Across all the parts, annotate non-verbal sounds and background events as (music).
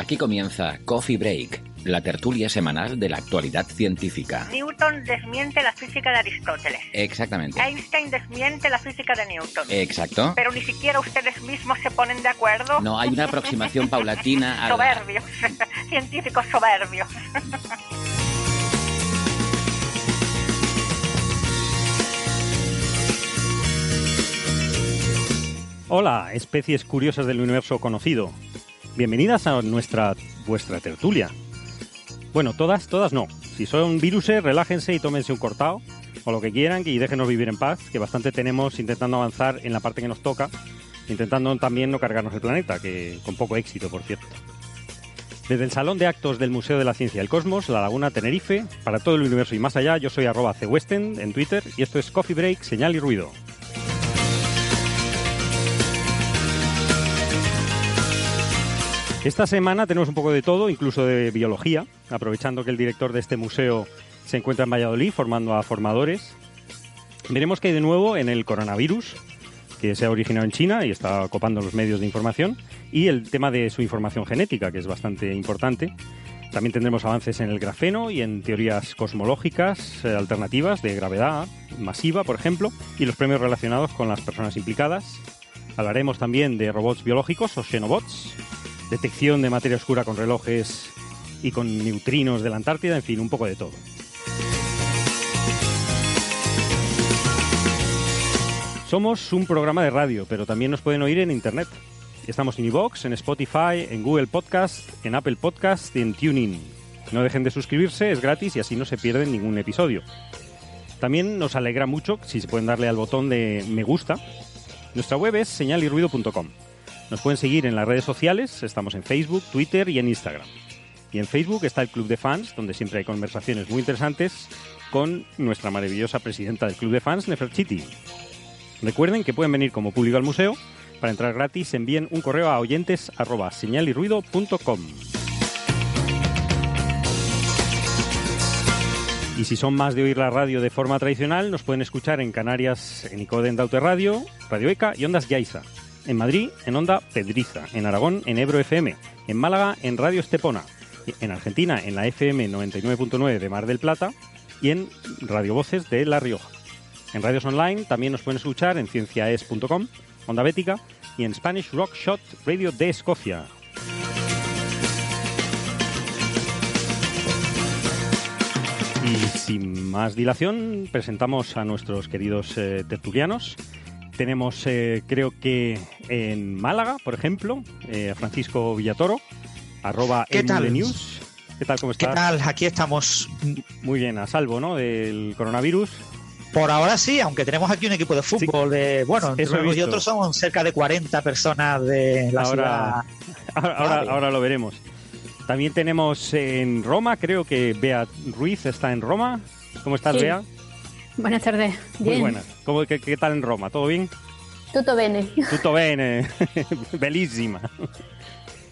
Aquí comienza Coffee Break, la tertulia semanal de la actualidad científica. Newton desmiente la física de Aristóteles. Exactamente. Einstein desmiente la física de Newton. Exacto. Pero ni siquiera ustedes mismos se ponen de acuerdo. No, hay una aproximación (laughs) paulatina a la- Soberbios. (laughs) Científicos soberbios. Hola, especies curiosas del universo conocido. Bienvenidas a nuestra vuestra tertulia. Bueno, todas, todas no. Si son viruses, relájense y tómense un cortado o lo que quieran y déjenos vivir en paz, que bastante tenemos intentando avanzar en la parte que nos toca, intentando también no cargarnos el planeta, que con poco éxito, por cierto. Desde el Salón de Actos del Museo de la Ciencia y el Cosmos, La Laguna Tenerife, para todo el universo y más allá, yo soy arroba cwestend en Twitter y esto es Coffee Break, Señal y Ruido. Esta semana tenemos un poco de todo, incluso de biología, aprovechando que el director de este museo se encuentra en Valladolid formando a formadores. Veremos qué hay de nuevo en el coronavirus, que se ha originado en China y está copando los medios de información, y el tema de su información genética, que es bastante importante. También tendremos avances en el grafeno y en teorías cosmológicas eh, alternativas de gravedad masiva, por ejemplo, y los premios relacionados con las personas implicadas. Hablaremos también de robots biológicos o xenobots, detección de materia oscura con relojes y con neutrinos de la Antártida, en fin, un poco de todo. Somos un programa de radio, pero también nos pueden oír en Internet. Estamos en iVoox, en Spotify, en Google Podcast, en Apple Podcast y en TuneIn. No dejen de suscribirse, es gratis y así no se pierden ningún episodio. También nos alegra mucho si se pueden darle al botón de me gusta. Nuestra web es señalirruido.com. Nos pueden seguir en las redes sociales, estamos en Facebook, Twitter y en Instagram. Y en Facebook está el Club de Fans, donde siempre hay conversaciones muy interesantes con nuestra maravillosa presidenta del Club de Fans, Nefertiti. Recuerden que pueden venir como público al museo. Para entrar gratis envíen un correo a oyentes arroba señalirruido.com. Y si son más de oír la radio de forma tradicional, nos pueden escuchar en Canarias en Daute Radio, Radio ECA y Ondas Yaiza. En Madrid, en Onda Pedriza. En Aragón, en Ebro FM. En Málaga, en Radio Estepona. En Argentina, en la FM 99.9 de Mar del Plata. Y en Radio Voces de La Rioja. En radios online también nos pueden escuchar en cienciaes.com, Onda Bética y en Spanish Rock Shot Radio de Escocia. Y sin más dilación, presentamos a nuestros queridos eh, tertulianos. Tenemos, eh, creo que en Málaga, por ejemplo, eh, a Francisco Villatoro, arroba ¿Qué tal? News. ¿Qué tal? ¿Cómo ¿Qué estás? tal? Aquí estamos. Muy bien, a salvo, ¿no? Del coronavirus. Por ahora sí, aunque tenemos aquí un equipo de fútbol de, bueno, entre unos y otros son cerca de 40 personas de la Ahora- ciudad. (laughs) Ahora, ahora, Vale. ahora lo veremos. También tenemos en Roma, creo que Bea Ruiz está en Roma. ¿Cómo estás, Sí. Bea? Buenas tardes. Muy Bien. buena. ¿Cómo, qué, qué tal en Roma? ¿Todo bien? Tutto bene. Tutto bene. (laughs) Bellísima.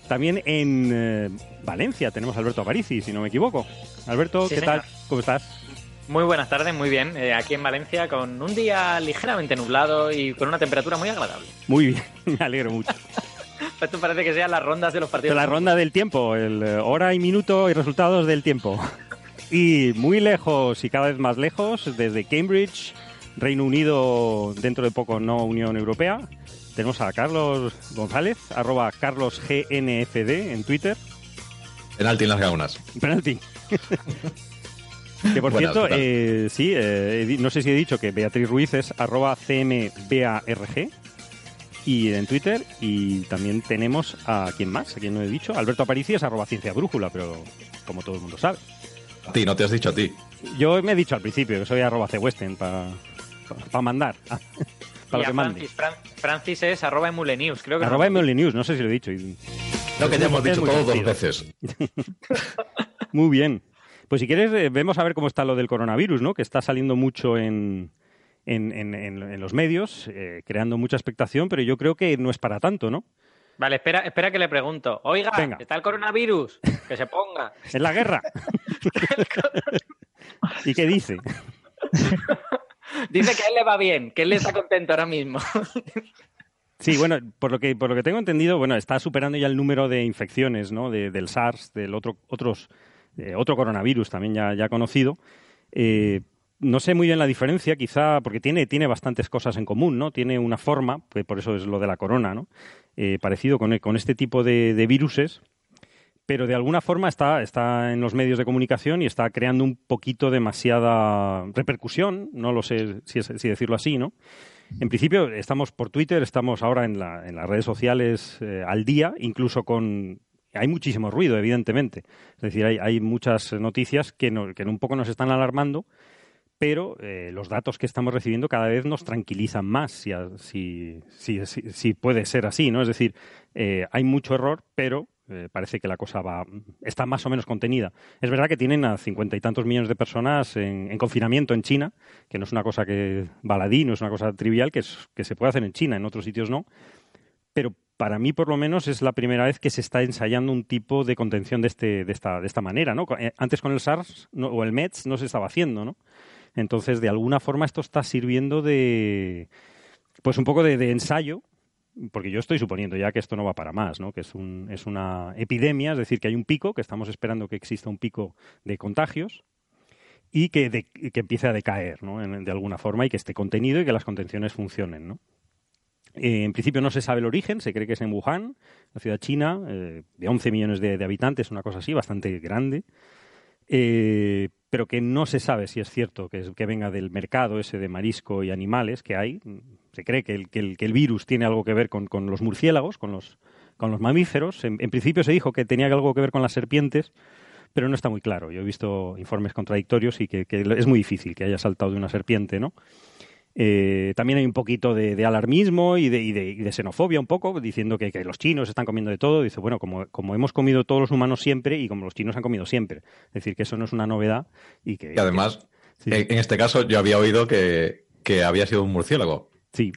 También en eh, Valencia tenemos a Alberto Aparici, si no me equivoco. Alberto, Sí, ¿qué señor. tal? ¿Cómo estás? Muy buenas tardes, muy bien. Eh, aquí en Valencia con un día ligeramente nublado y con una temperatura muy agradable. Muy bien, (laughs) me alegro mucho. (laughs) Esto parece que sean las rondas de los De partidos. la ronda del tiempo, el eh, hora y minuto y resultados del tiempo. Y muy lejos y cada vez más lejos, desde Cambridge, Reino Unido, dentro de poco no Unión Europea, tenemos a Carlos González, arroba carlosgnfd en Twitter. Penalti en las gaunas. Penalti. (laughs) Que por Buenas, cierto, eh, sí, eh, no sé si he dicho que Beatriz Ruiz es arroba cmbarg y en Twitter y también tenemos a quién más, a quien no he dicho, Alberto Aparici es arroba ciencia brújula, pero como todo el mundo sabe. A ti, no te has dicho a ti. Yo me he dicho al principio que soy arroba cwestern para mandar, (laughs) para Y lo a que mande. Francis, Fran- Francis es arroba emulenews, creo que no. Arroba ML News, no sé si lo he dicho. y- Lo que ya hemos dicho muy todos dos veces. (laughs) Muy bien. Pues si quieres, eh, vemos a ver cómo está lo del coronavirus, ¿no? Que está saliendo mucho en, en, en- en- en los medios, eh, creando mucha expectación, pero yo creo que no es para tanto, ¿no? Vale, espera, espera que le pregunto. Oiga, Venga. ¿está el coronavirus? Que se ponga. (laughs) Es la guerra. ¿Y qué dice? Dice que a él le va bien, que él está contento ahora mismo. Sí, bueno, por lo que por lo que tengo entendido, bueno, está superando ya el número de infecciones, ¿no? De- del SARS, del otro otros eh, otro coronavirus también ya, ya conocido. Eh, no sé muy bien la diferencia, quizá porque tiene tiene bastantes cosas en común, ¿no? Tiene una forma, que por eso es lo de la corona, ¿no? Eh, parecido con, con este tipo de, de viruses, pero de alguna forma está, está en los medios de comunicación y está creando un poquito demasiada repercusión, no lo sé si, si decirlo así, ¿no? En principio estamos por Twitter, estamos ahora en, la- en las redes sociales eh, al día, incluso con... Hay muchísimo ruido, evidentemente. Es decir, hay, hay muchas noticias que, no- que un poco nos están alarmando, pero eh, los datos que estamos recibiendo cada vez nos tranquilizan más, si, si, si, si- puede ser así, ¿no? Es decir, eh, hay mucho error, pero eh, parece que la cosa va está más o menos contenida. Es verdad que tienen a cincuenta y tantos millones de personas en, en confinamiento en China, que no es una cosa que baladí, no es una cosa trivial, que, es- que se puede hacer en China, en otros sitios no. Pero para mí, por lo menos, es la primera vez que se está ensayando un tipo de contención de, este, de, esta, de esta manera, ¿no? Eh, Antes con el SARS no- o el MERS no se estaba haciendo, ¿no? Entonces, de alguna forma, esto está sirviendo de, pues un poco de, ensayo, porque yo estoy suponiendo ya que esto no va para más, ¿no? Que es, un, es una epidemia, es decir, que hay un pico, que estamos esperando que exista un pico de contagios y que, que empiece a decaer, ¿no? De alguna forma y que esté contenido y que las contenciones funcionen, ¿no? Eh, en principio no se sabe el origen, se cree que es en Wuhan, la ciudad china, eh, de 11 millones de, de habitantes, una cosa así, bastante grande, eh, pero que no se sabe si es cierto que, es- que venga del mercado ese de marisco y animales que hay. Se cree que el, que el, que el virus tiene algo que ver con, con los murciélagos, con los, con los mamíferos. En, en principio se dijo que tenía algo que ver con las serpientes, pero no está muy claro. Yo he visto informes contradictorios y que, es muy difícil que haya saltado de una serpiente, ¿no? Eh, también hay un poquito de, de alarmismo y de, y, de, y de xenofobia un poco, diciendo que, que los chinos están comiendo de todo. Dice, bueno, como, como hemos comido todos los humanos siempre y como los chinos han comido siempre. Es decir, que eso no es una novedad y que... Y además, Sí. en, en este caso, yo había oído que, que había sido un murciélago. Sí.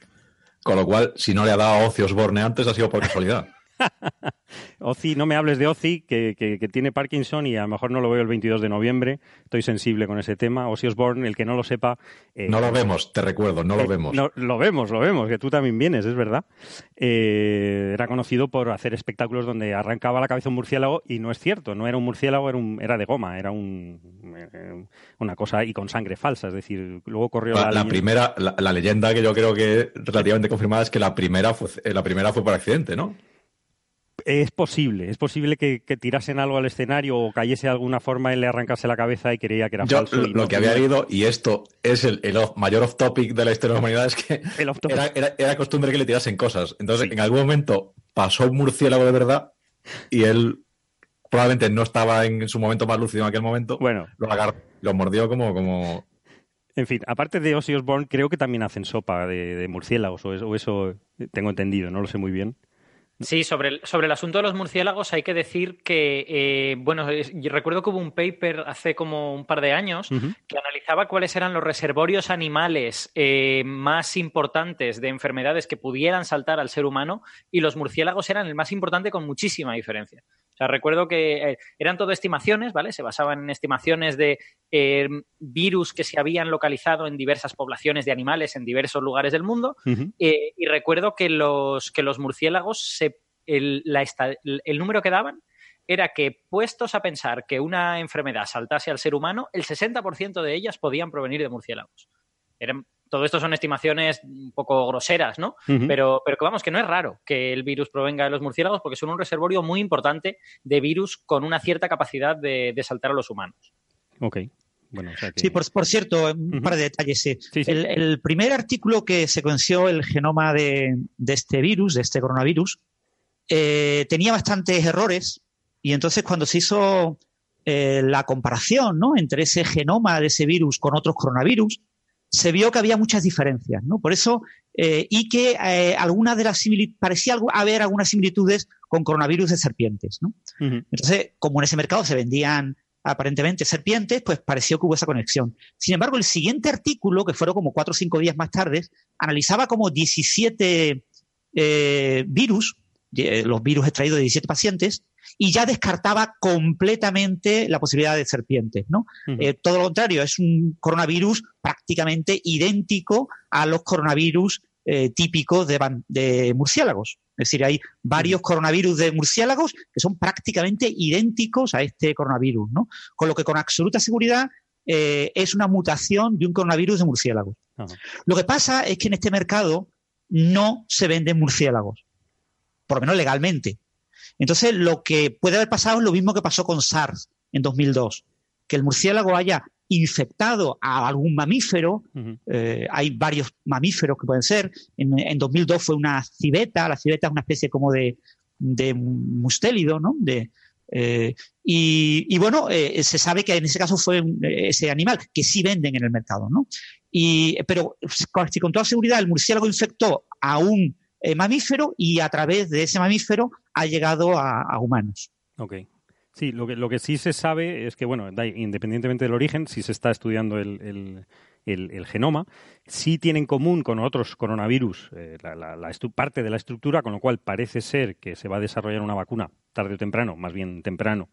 Con lo cual, si no le ha dado a Ozzy Osbourne antes, ha sido por casualidad. (laughs) (laughs) Ozzy, no me hables de Ozzy, que, que, que tiene Parkinson y a lo mejor no lo veo el 22 de noviembre. Estoy sensible con ese tema. Ozzy Osbourne, el que no lo sepa... eh, No lo vemos, te recuerdo, no lo Eh, vemos. no, lo vemos, lo vemos, que tú también vienes, es verdad. Eh, era conocido por hacer espectáculos donde arrancaba la cabeza un murciélago y no es cierto, no era un murciélago, era, un, era de goma, era un, una cosa y con sangre falsa. Es decir, luego corrió La, la, la primera, la, la leyenda que yo creo que relativamente confirmada es que la primera fue, la primera fue por accidente, ¿no? Es posible, es posible que, que tirasen algo al escenario o cayese de alguna forma y le arrancase la cabeza y creía que era Yo falso. lo, no- que había leído, y esto es el, el off- mayor off topic de la historia de la humanidad, es que era, era- era costumbre que le tirasen cosas. Entonces, Sí. en algún momento pasó un murciélago de verdad y él probablemente no estaba en su momento más lúcido en aquel momento. Bueno, Lo agarró, lo mordió como, como En fin, aparte de Ozzy Osbourne, creo que también hacen sopa de, de murciélagos, o eso, o eso tengo entendido, no lo sé muy bien. Sí, sobre el, sobre el asunto de los murciélagos hay que decir que, eh, bueno, yo recuerdo que hubo un paper hace como un par de años que analizaba cuáles eran los reservorios animales eh, más importantes de enfermedades que pudieran saltar al ser humano y los murciélagos eran el más importante con muchísima diferencia. O sea, recuerdo que eh, eran todo estimaciones, ¿vale? Se basaban en estimaciones de eh, virus que se habían localizado en diversas poblaciones de animales en diversos lugares del mundo eh, y recuerdo que los, que los murciélagos, se, el, la esta- el- el número que daban era que, puestos a pensar que una enfermedad saltase al ser humano, el 60% de ellas podían provenir de murciélagos. Eran, todo esto son estimaciones un poco groseras, ¿no? Pero, pero que vamos, que no es raro que el virus provenga de los murciélagos porque son un reservorio muy importante de virus con una cierta capacidad de, de saltar a los humanos. Ok. Bueno, o sea que... Sí, por, por cierto, un Ujú. par de detalles. sí. Sí, sí. El, el primer artículo que secuenció el genoma de, de este virus, de este coronavirus, eh, tenía bastantes errores y entonces cuando se hizo eh, la comparación ¿no? entre ese genoma de ese virus con otros coronavirus, se vio que había muchas diferencias, ¿no? Por eso, eh, y que eh, algunas de las simili- parecía algo- haber algunas similitudes con coronavirus de serpientes, ¿no? Entonces, como en ese mercado se vendían aparentemente serpientes, pues pareció que hubo esa conexión. Sin embargo, el siguiente artículo, que fueron como cuatro o cinco días más tarde, analizaba como 17 eh, virus, los virus extraídos de 17 pacientes, y ya descartaba completamente la posibilidad de serpientes, ¿no? Eh, todo lo contrario, es un coronavirus prácticamente idéntico a los coronavirus eh, típicos de, murciélagos. Es decir, hay varios coronavirus de murciélagos que son prácticamente idénticos a este coronavirus, ¿no? Con lo que con absoluta seguridad eh, es una mutación de un coronavirus de murciélagos. Ajá. Lo que pasa es que en este mercado no se venden murciélagos, por lo menos legalmente. Entonces, lo que puede haber pasado es lo mismo que pasó con SARS en 2002, que el murciélago haya infectado a algún mamífero, eh, hay varios mamíferos que pueden ser, en, en 2002 fue una civeta, la civeta es una especie como de, de mustélido, ¿no? De, eh, y, y bueno, eh, se sabe que en ese caso fue un- ese animal, que sí venden en el mercado, ¿no? Y, pero con, si con toda seguridad el murciélago infectó a un eh, mamífero y a través de ese mamífero ha llegado a, humanos. Ok. Sí, lo que, sí se sabe es que, bueno, independientemente del origen, si se está estudiando el, genoma, sí tiene en común con otros coronavirus eh, la, parte de la estructura, con lo cual parece ser que se va a desarrollar una vacuna tarde o temprano, más bien temprano,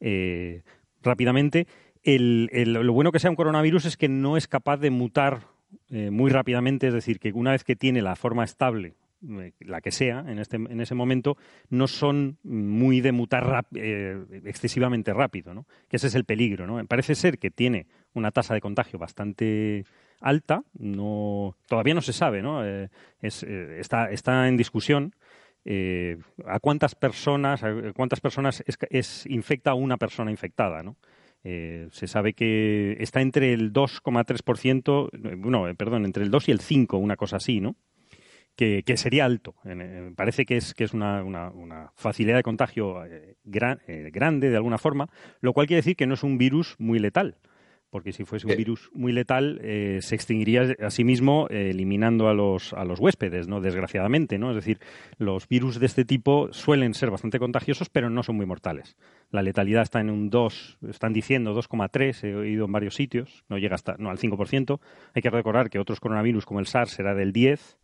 eh, rápidamente. Lo bueno que sea un coronavirus es que no es capaz de mutar muy rápidamente, es decir, que una vez que tiene la forma estable, la que sea, en, este, en ese momento, no son muy de mutar eh, excesivamente rápido, ¿no? Que ese es el peligro, ¿no? Parece ser que tiene una tasa de contagio bastante alta, no, todavía no se sabe, ¿no? Eh, eh, está, está en discusión eh, a cuántas personas, a cuántas personas es, es- infecta una persona infectada, ¿no? Eh, se sabe que está entre el 2,3%, eh, no, eh, perdón, entre el 2 y el 5, una cosa así, ¿no? Que, que sería alto. Eh, parece que es, que es una, una- una facilidad de contagio eh, gran- eh, grande de alguna forma, lo cual quiere decir que no es un virus muy letal. Porque si fuese un Eh. virus muy letal, eh, se extinguiría a sí mismo eh, eliminando a los, a los huéspedes, ¿no? Desgraciadamente, ¿no? Es decir, los virus de este tipo suelen ser bastante contagiosos, pero no son muy mortales. La letalidad está en un 2, están diciendo 2,3, he oído en varios sitios, no llega hasta no al 5%. Hay que recordar que otros coronavirus como el SARS era del 10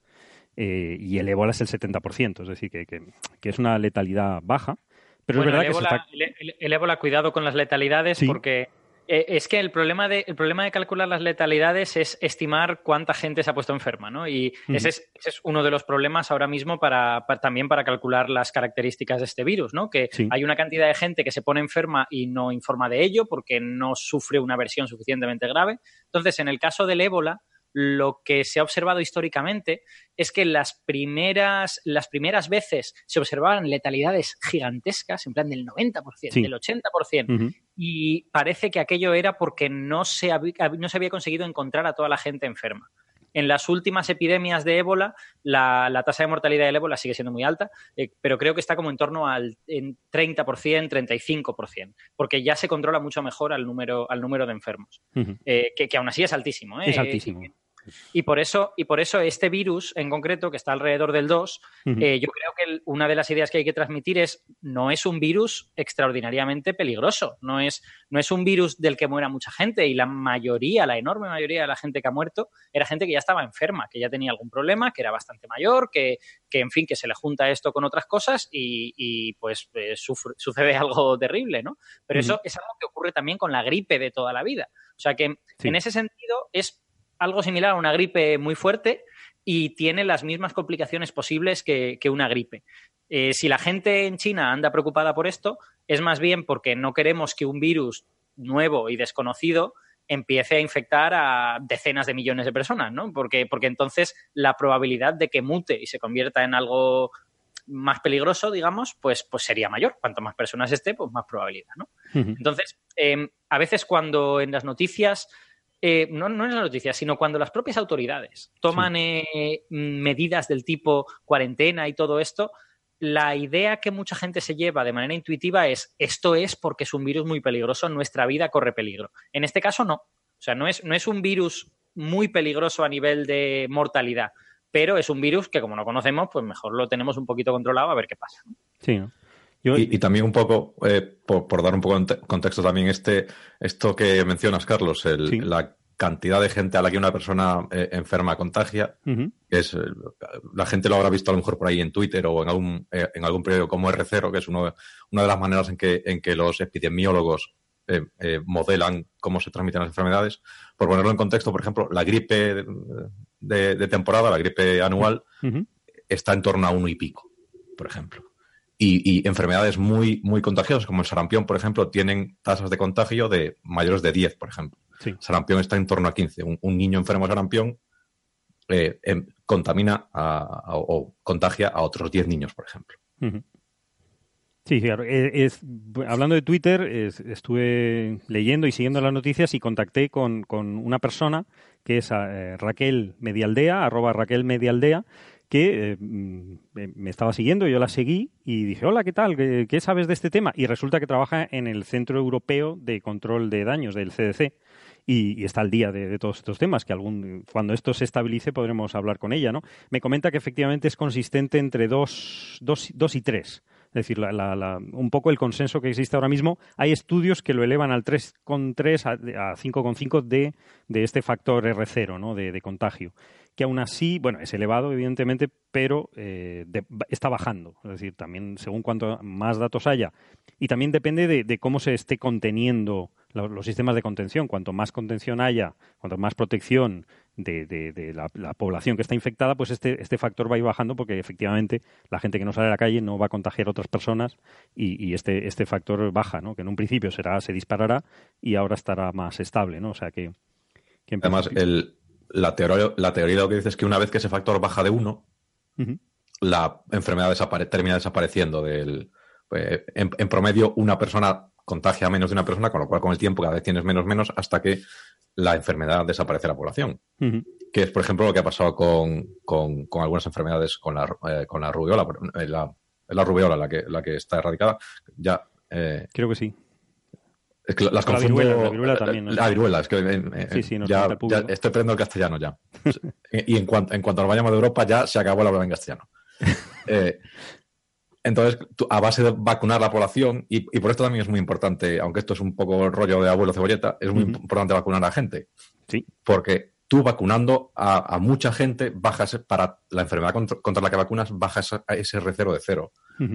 eh, y el ébola es el 70%, es decir, que, que- que es una letalidad baja. Pero Bueno, es verdad el que se está... el- ébola, cuidado con las letalidades Sí. porque eh, es que el problema, de, el problema de calcular las letalidades es estimar cuánta gente se ha puesto enferma, ¿no? Y ese, es, ese es uno de los problemas ahora mismo para, pa- también para calcular las características de este virus, ¿no? Que Sí. hay una cantidad de gente que se pone enferma y no informa de ello porque no sufre una versión suficientemente grave. Entonces, en el caso del ébola, lo que se ha observado históricamente es que las primeras, las primeras veces se observaban letalidades gigantescas, en plan del 90%, Sí. del 80%, Ujú. y parece que aquello era porque no se, habí- no se había conseguido encontrar a toda la gente enferma. En las últimas epidemias de ébola, la, la tasa de mortalidad del ébola sigue siendo muy alta, eh, pero creo que está como en torno al en 30%, 35%, porque ya se controla mucho mejor al número, al número de enfermos, eh, que, que aún así es altísimo. ¿eh? Es altísimo. Y por eso, y por eso este virus en concreto, que está alrededor del 2, Ujú. eh, yo creo que el- una de las ideas que hay que transmitir es no es un virus extraordinariamente peligroso, no es, no es un virus del que muera mucha gente y la mayoría, la enorme mayoría de la gente que ha muerto era gente que ya estaba enferma, que ya tenía algún problema, que era bastante mayor, que, que en fin, que se le junta esto con otras cosas y, y, pues eh, sufre- sucede (laughs) algo terrible, ¿no? Pero eso es algo que ocurre también con la gripe de toda la vida. O sea que Sí. en ese sentido es algo similar a una gripe muy fuerte y tiene las mismas complicaciones posibles que, que una gripe. Eh, si la gente en China anda preocupada por esto, es más bien porque no queremos que un virus nuevo y desconocido empiece a infectar a decenas de millones de personas, ¿no? Porque, porque entonces la probabilidad de que mute y se convierta en algo más peligroso, digamos, pues, pues sería mayor. Cuanto más personas esté, pues más probabilidad, ¿no? Entonces, em, a veces cuando en las noticias, eh, no, no, en las noticias, sino cuando las propias autoridades toman eh, medidas del tipo cuarentena y todo esto, la idea que mucha gente se lleva de manera intuitiva es esto es porque es un virus muy peligroso, nuestra vida corre peligro. En este caso no. O sea, no es, no es un virus muy peligroso a nivel de mortalidad, pero es un virus que como no conocemos, pues mejor lo tenemos un poquito controlado a ver qué pasa. Sí, y, también un poco, eh, por, dar un poco de contexto también, este, esto que mencionas, Carlos, el, la cantidad de gente a la que una persona eh, enferma contagia, es, eh, la gente lo habrá visto a lo mejor por ahí en Twitter o en algún, en algún periódico como R0, que es uno, una de las maneras en que, en que los epidemiólogos modelan cómo se transmiten las enfermedades. Por ponerlo en contexto, por ejemplo, la gripe de, temporada, la gripe anual, está en torno a uno y pico, por ejemplo. Y, enfermedades muy, muy contagiosas, como el sarampión, por ejemplo, tienen tasas de contagio de mayores de 10, por ejemplo. Sarampión está en torno a 15. Un, niño enfermo de sarampión eh, em, contamina o contagia a otros 10 niños, por ejemplo. Sí, claro. Eh, es, hablando de Twitter, estuve leyendo y siguiendo las noticias y contacté con, una persona que es eh, Raquel Medialdea, arroba Raquel Medialdea, que eh, mm, me estaba siguiendo, yo la seguí y dije, hola, ¿qué tal? ¿Qué, sabes de este tema? Y resulta que trabaja en el Centro Europeo de Control de Daños, del CDC, y, está al día de, todos estos temas, que algún, cuando esto se estabilice podremos hablar con ella, ¿no? Me comenta que efectivamente es consistente entre dos, dos, dos y tres. Es decir, un poco el consenso que existe ahora mismo. Hay estudios que lo elevan al 3,3 a, a 5,5 de, de este factor R0, ¿no? de contagio que aún así, bueno, es elevado, evidentemente, pero eh, está bajando. Es decir, también según cuanto más datos haya. Y también depende de, cómo se esté conteniendo los, sistemas de contención. Cuanto más contención haya, cuanto más protección de, la, población que está infectada, pues este, este factor va a ir bajando porque efectivamente la gente que no sale a la calle no va a contagiar a otras personas y, este, este factor baja, ¿no? Que en un principio será, se disparará y ahora estará más estable, ¿no? O sea que... Además, el, la teoría, la teoría lo que dice es que una vez que ese factor baja de uno, la enfermedad termina desapareciendo del. Pues, en, promedio, una persona contagia a menos de una persona, con lo cual con el tiempo cada vez tienes menos menos hasta que la enfermedad desaparece de la población. Que es, por ejemplo, lo que ha pasado con, algunas enfermedades, con la, eh, con la rubiola, eh, la, la rubiola la que, la que está erradicada. Ya, eh, Creo que sí. Es que las confundo. La viruela, también. La viruela, es que eh, eh, sí, ya, estoy aprendiendo el castellano ya. (laughs) y en cuanto, en cuanto nos vayamos de Europa ya se acabó la hablar en castellano. (laughs) Eh, entonces, a base de vacunar la población, y, por esto también es muy importante, aunque esto es un poco el rollo de abuelo cebolleta, es muy importante vacunar a la gente. Sí. Porque tú vacunando a, mucha gente, bajas para la enfermedad contra, la que vacunas, bajas ese R0 de cero.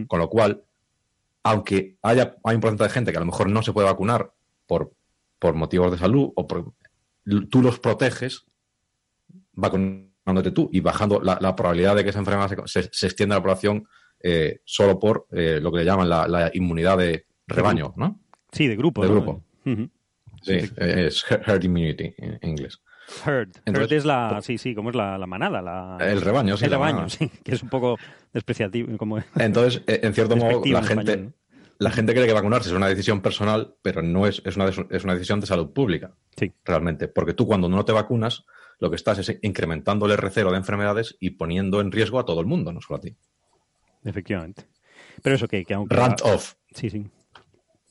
Con lo cual, aunque haya hay un porcentaje de gente que a lo mejor no se puede vacunar por, por motivos de salud o por, tú los proteges vacunándote tú y bajando la, probabilidad de que esa enfermedad se, extienda a la población eh, solo por eh, lo que le llaman la, inmunidad de rebaño, ¿no? Sí, de grupo. De grupo. Sí, es herd immunity en inglés. Herd. herd es la, sí, sí, como es la, manada. La, el rebaño, sí. El rebaño, sí, que es un poco despreciativo. Como, Entonces, eh, en cierto modo, la gente, la gente cree que vacunarse es una decisión personal, pero no es, es, una, es una decisión de salud pública. Sí. Realmente. Porque tú cuando no te vacunas, lo que estás es incrementando el R0 de enfermedades y poniendo en riesgo a todo el mundo, no solo a ti. Efectivamente. Pero eso que, que aunque... Rant off. Sí, sí.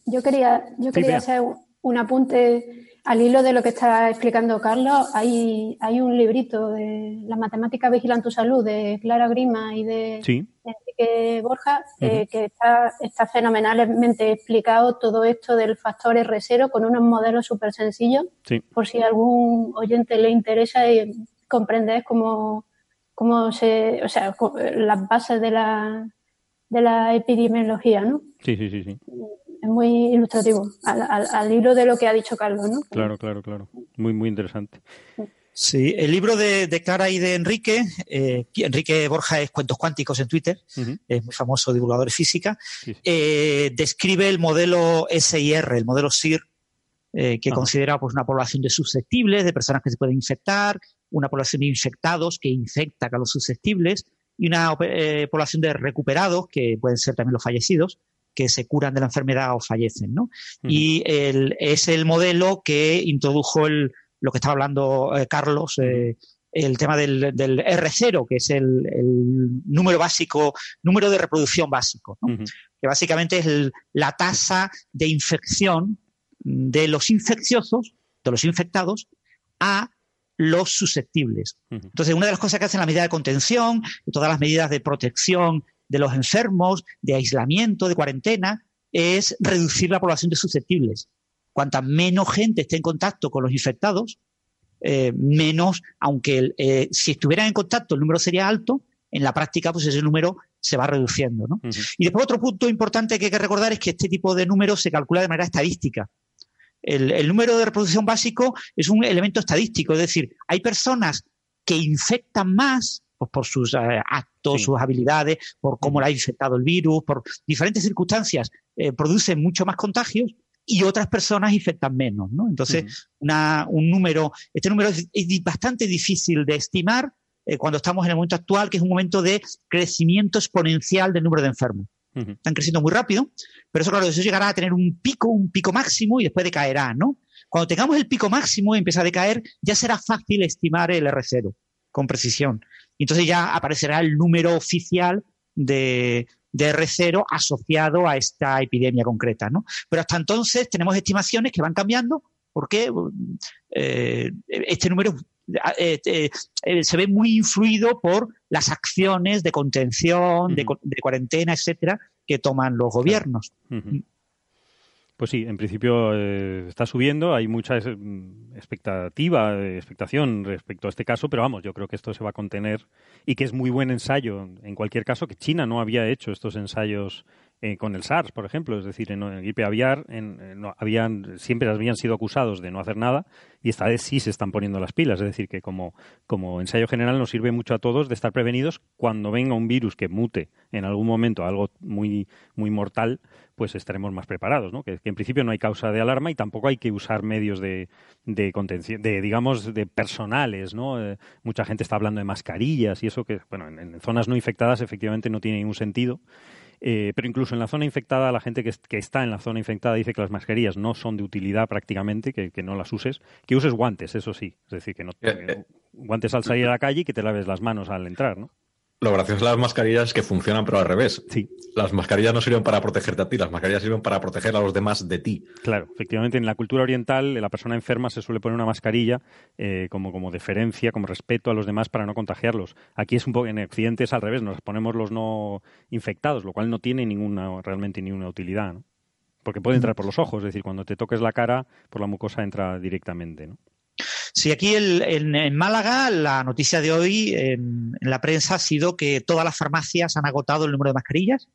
Yo quería, yo quería hacer un apunte al hilo de lo que está explicando Carlos. Hay, hay un librito de La matemática vigilan tu salud de Clara Grima y de Enrique Borja eh, que está, está, fenomenalmente explicado todo esto del factor R0 con unos modelos súper sencillos. Por si algún oyente le interesa y comprender cómo, cómo se, o sea, las bases de la, de la epidemiología, ¿no? Sí, sí, sí, sí es muy ilustrativo, al, hilo de lo que ha dicho Carlos, ¿no? Claro, claro, claro. Muy, muy interesante. Sí, el libro de, Clara y de Enrique, eh, Enrique Borja es Cuentos Cuánticos en Twitter, es muy famoso divulgador de física, eh, describe el modelo SIR, el modelo SIR, eh, que considera pues, una población de susceptibles, de personas que se pueden infectar, una población de infectados que infecta a los susceptibles, y una eh, población de recuperados, que pueden ser también los fallecidos, que se curan de la enfermedad o fallecen. ¿no? Y es el modelo que introdujo el, lo que estaba hablando eh, Carlos, eh, el tema del, R0, que es el, número básico, número de reproducción básico, que básicamente es la tasa de infección de los infecciosos, de los infectados, a los susceptibles. Entonces, una de las cosas que hacen la medida de contención, todas las medidas de protección de los enfermos, de aislamiento, de cuarentena, es reducir la población de susceptibles. Cuanta menos gente esté en contacto con los infectados, eh, menos, aunque eh, si estuvieran en contacto el número sería alto, en la práctica pues ese número se va reduciendo. Y después otro punto importante que hay que recordar es que este tipo de números se calcula de manera estadística. El, número de reproducción básico es un elemento estadístico, es decir, hay personas que infectan más pues, por sus eh, actos, sus habilidades, por cómo le ha infectado el virus, por diferentes circunstancias, producen mucho más contagios y otras personas infectan menos, ¿no? Entonces, un número, este número es, bastante difícil de estimar eh, cuando estamos en el momento actual, que es un momento de crecimiento exponencial del número de enfermos. Están creciendo muy rápido, pero eso, claro, eso llegará a tener un pico, un pico máximo y después decaerá, ¿no? Cuando tengamos el pico máximo y empieza a decaer, ya será fácil estimar el R0 con precisión. Y entonces ya aparecerá el número oficial de, de R0 asociado a esta epidemia concreta. ¿no? Pero hasta entonces tenemos estimaciones que van cambiando porque eh, este número eh, eh, se ve muy influido por las acciones de contención, de, cuarentena, etcétera, que toman los gobiernos. Pues sí, en principio eh, está subiendo, hay mucha expectativa, expectación respecto a este caso, pero vamos, yo creo que esto se va a contener y que es muy buen ensayo, en cualquier caso, que China no había hecho estos ensayos eh, con el SARS, por ejemplo, es decir, en, el gripe aviar en, habían, siempre habían sido acusados de no hacer nada y esta vez sí se están poniendo las pilas, es decir, que como, como ensayo general nos sirve mucho a todos de estar prevenidos cuando venga un virus que mute en algún momento algo muy, muy mortal, pues estaremos más preparados, ¿no? Que, en principio no hay causa de alarma y tampoco hay que usar medios de, de contención, de, digamos, de personales, ¿no? Eh, mucha gente está hablando de mascarillas y eso que, bueno, en, en zonas no infectadas efectivamente no tiene ningún sentido eh, pero incluso en la zona infectada, la gente que, está en la zona infectada dice que las mascarillas no son de utilidad prácticamente, que, no las uses. Que uses guantes, eso sí. Es decir, que no eh, eh. guantes al salir a la calle y que te laves las manos al entrar, ¿no? Lo gracioso de las mascarillas es que funcionan, pero al revés. Sí. Las mascarillas no sirven para protegerte a ti, las mascarillas sirven para proteger a los demás de ti. Claro, efectivamente, en la cultura oriental, la persona enferma se suele poner una mascarilla eh, como, como deferencia, como respeto a los demás para no contagiarlos. Aquí es un poco, en Occidente es al revés, nos ponemos los no infectados, lo cual no tiene ninguna, realmente ninguna utilidad, ¿no? Porque puede entrar por los ojos, es decir, cuando te toques la cara, por la mucosa entra directamente, ¿no? Sí, aquí en, Málaga la noticia de hoy en, la prensa ha sido que todas las farmacias han agotado el número de mascarillas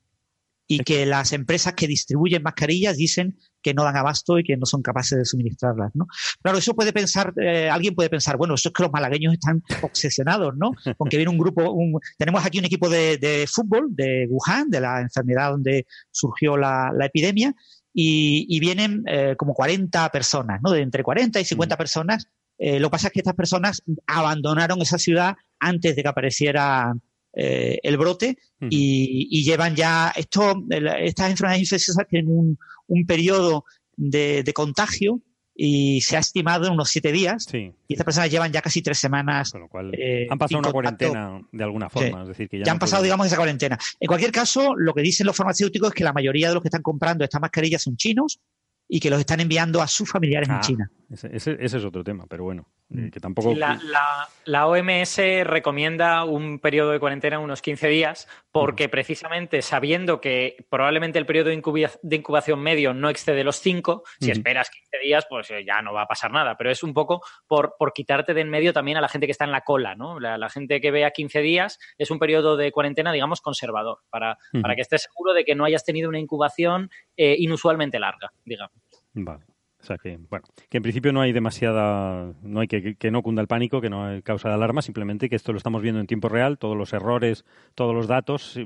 y que las empresas que distribuyen mascarillas dicen que no dan abasto y que no son capaces de suministrarlas, ¿no? Claro, eso puede pensar, eh, alguien puede pensar, bueno, eso es que los malagueños están obsesionados, ¿no? (laughs) Con que viene un grupo, tenemos aquí un equipo de, fútbol de Wuhan, de la enfermedad donde surgió la, epidemia, y, vienen eh, como 40 personas, ¿no? De entre 40 y 50 mm. personas eh, lo que pasa es que estas personas abandonaron esa ciudad antes de que apareciera eh, el brote y, llevan ya esto, estas enfermedades infecciosas tienen un, periodo de, contagio y se ha estimado en unos siete días. Y estas personas llevan ya casi tres semanas. Eh, han pasado una cuarentena de alguna forma. Es decir, que ya, han pasado, digamos, esa cuarentena. En cualquier caso, lo que dicen los farmacéuticos es que la mayoría de los que están comprando estas mascarillas son chinos y que los están enviando a sus familiares en ah, China. Ese, es otro tema, pero bueno, que tampoco... la, OMS recomienda un periodo de cuarentena de unos 15 días porque precisamente sabiendo que probablemente el periodo de incubación medio no excede los 5, si esperas 15 días, pues eh, ya no va a pasar nada, pero es un poco por, por quitarte de en medio también a la gente que está en la cola, ¿no? La, gente que vea 15 días es un periodo de cuarentena, digamos, conservador, para, para que estés seguro de que no hayas tenido una incubación eh, inusualmente larga, digamos. Vale. O sea que, bueno, que en principio no hay demasiada, no hay que, que no cunda el pánico, que no hay causa de alarma, simplemente que esto lo estamos viendo en tiempo real, todos los errores, todos los datos,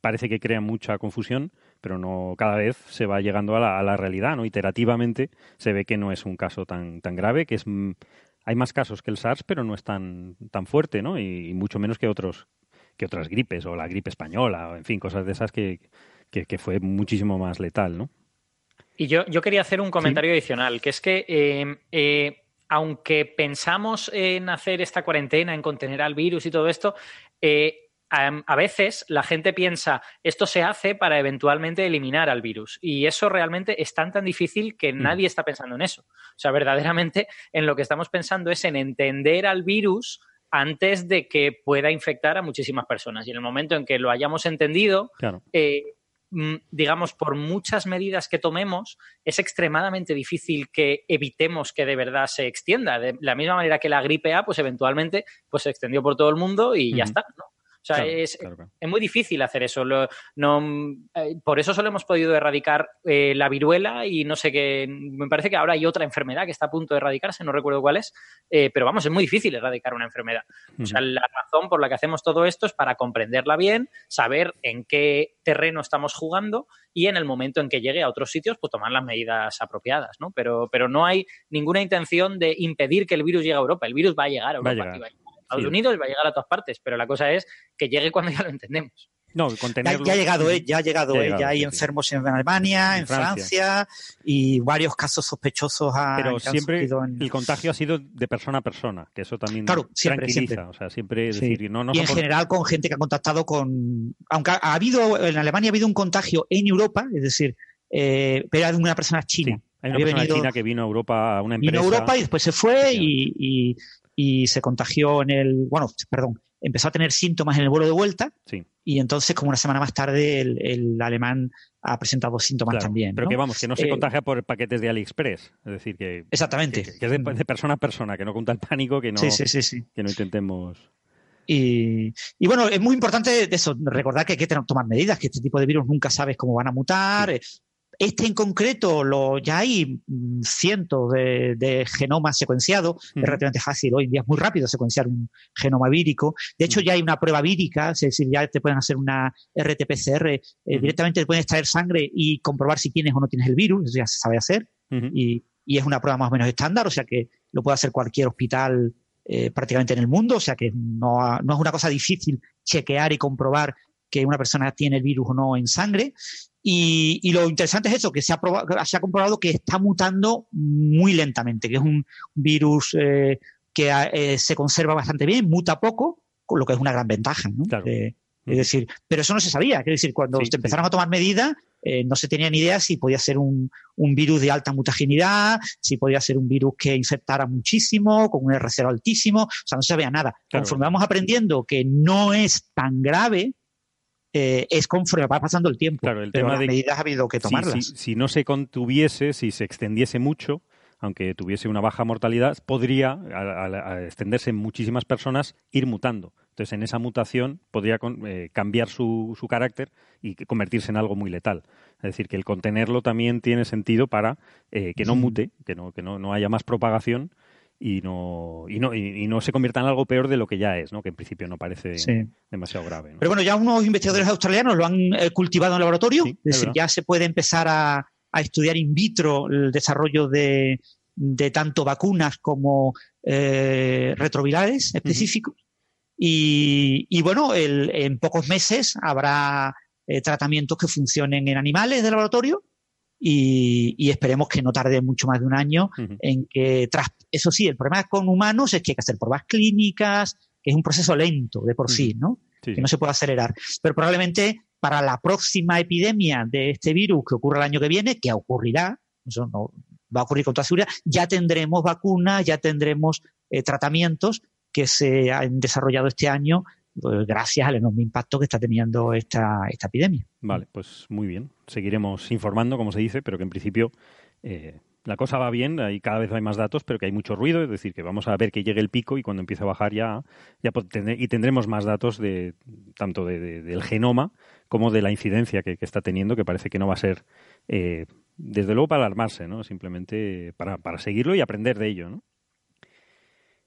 parece que crean mucha confusión, pero no cada vez se va llegando a la, a la realidad, ¿no? Iterativamente se ve que no es un caso tan, tan grave, que es hay más casos que el SARS, pero no es tan, tan fuerte, ¿no? Y, mucho menos que otros otras gripes, o la gripe española, o en fin, cosas de esas que, que, fue muchísimo más letal, ¿no? Y yo, yo quería hacer un comentario adicional, que es que eh, eh, aunque pensamos en hacer esta cuarentena, en contener al virus y todo esto, eh, a, veces la gente piensa esto se hace para eventualmente eliminar al virus y eso realmente es tan tan difícil que mm. nadie está pensando en eso. O sea, verdaderamente en lo que estamos pensando es en entender al virus antes de que pueda infectar a muchísimas personas. Y en el momento en que lo hayamos entendido, eh, digamos, por muchas medidas que tomemos, es extremadamente difícil que evitemos que de verdad se extienda. De la misma manera que la gripe A, pues eventualmente pues, se extendió por todo el mundo y ya está, ¿no? O sea, es, muy difícil hacer eso. no, eh, por eso solo hemos podido erradicar eh, la viruela y no sé qué. Me parece que ahora hay otra enfermedad que está a punto de erradicarse, no recuerdo cuál es. Eh, pero vamos, es muy difícil erradicar una enfermedad. O sea, la razón por la que hacemos todo esto es para comprenderla bien, saber en qué terreno estamos jugando y en el momento en que llegue a otros sitios, pues tomar las medidas apropiadas, ¿no? Pero, pero no hay ninguna intención de impedir que el virus llegue a Europa. El virus va a llegar a Europa. Va a llegar. Estados Unidos va a llegar a todas partes, pero la cosa es que llegue cuando ya lo entendemos. No, contenerlo... ya, ha llegado, ¿eh? ya ha llegado, ya, ¿eh? ya hay enfermos en Alemania, en, Francia. y varios casos sospechosos a, Pero siempre el contagio ha sido de persona a persona, que eso también claro, siempre, tranquiliza. O sea, siempre decir, no, no y en general con gente que ha contactado con... Aunque ha habido, en Alemania ha habido un contagio en Europa, es decir, eh, pero era de una persona china. Hay una persona china que vino a Europa a una empresa. Vino a Europa y después se fue y, y se contagió en el, bueno, perdón, empezó a tener síntomas en el vuelo de vuelta y entonces como una semana más tarde el, alemán ha presentado síntomas también. Pero que vamos, que no se eh, contagia por paquetes de AliExpress, es decir, que... Exactamente. Que, es de, persona a persona, que no cuenta el pánico, que no, que no intentemos... Y, y, bueno, es muy importante eso, recordar que hay que tomar medidas, que este tipo de virus nunca sabes cómo van a mutar, este en concreto lo, ya hay mm, cientos de, genomas secuenciados, es relativamente fácil, hoy en día es muy rápido secuenciar un genoma vírico. De hecho, ya hay una prueba vírica, es decir, ya te pueden hacer una RT-PCR, eh, directamente te pueden extraer sangre y comprobar si tienes o no tienes el virus, eso ya se sabe hacer. y, es una prueba más o menos estándar, o sea que lo puede hacer cualquier hospital eh, prácticamente en el mundo, o sea que no, no es una cosa difícil chequear y comprobar que una persona tiene el virus o no en sangre. Y, lo interesante es eso, que se ha, se ha, comprobado que está mutando muy lentamente, que es un virus eh, que eh, se conserva bastante bien, muta poco, con lo que es una gran ventaja. ¿no? Eh, es decir, pero eso no se sabía. Es decir, cuando se empezaron a tomar medidas, no se tenía ni idea si podía ser un, un, virus de alta mutagenidad, si podía ser un virus que infectara muchísimo, con un R0 altísimo, o sea, no se sabía nada. Conforme vamos aprendiendo que no es tan grave, eh, es conforme va pasando el tiempo. Claro, el tema las medidas ha habido que tomarlas. Si, no se contuviese, si se extendiese mucho, aunque tuviese una baja mortalidad, podría, al, extenderse en muchísimas personas, ir mutando. Entonces, en esa mutación podría eh, cambiar su, su, carácter y convertirse en algo muy letal. Es decir, que el contenerlo también tiene sentido para eh, que no mute, que no, que no, no haya más propagación y no, y no, y, no se convierta en algo peor de lo que ya es, ¿no? que en principio no parece demasiado grave. Pero bueno, ya unos investigadores australianos lo han eh, cultivado en laboratorio, es, decir, ya se puede empezar a, estudiar in vitro el desarrollo de, de tanto vacunas como eh, retrovirales específicos. y, y, bueno, el, en pocos meses habrá eh, tratamientos que funcionen en animales de laboratorio y, esperemos que no tarde mucho más de un año en que, tras, eso sí, el problema con humanos es que hay que hacer pruebas clínicas, que es un proceso lento de por sí, ¿no? Que no se puede acelerar. Pero probablemente para la próxima epidemia de este virus que ocurra el año que viene, que ocurrirá, eso no va a ocurrir con toda seguridad, ya tendremos vacunas, ya tendremos eh, tratamientos que se han desarrollado este año pues, gracias al enorme impacto que está teniendo esta, esta epidemia. Vale, pues muy bien. Seguiremos informando, como se dice, pero que en principio eh, la cosa va bien, y cada vez hay más datos, pero que hay mucho ruido, es decir, que vamos a ver que llegue el pico y cuando empiece a bajar ya, ya y tendremos más datos de tanto de, del genoma como de la incidencia que, está teniendo, que parece que no va a ser, eh, desde luego, para alarmarse, ¿no? Simplemente para, para seguirlo y aprender de ello, ¿no?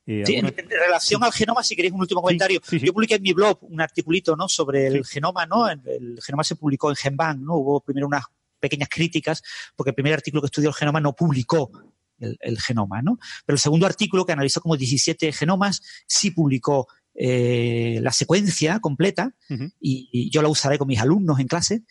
Eh, sí, en, relación al genoma, si queréis un último comentario, yo publiqué en mi blog un articulito ¿no? sobre el genoma, ¿no? El, genoma se publicó en GenBank, ¿no? Hubo primero unas pequeñas críticas, porque el primer artículo que estudió el genoma no publicó el, genoma, ¿no? Pero el segundo artículo, que analizó como 17 genomas, sí publicó la secuencia completa y, yo la usaré con mis alumnos en clase.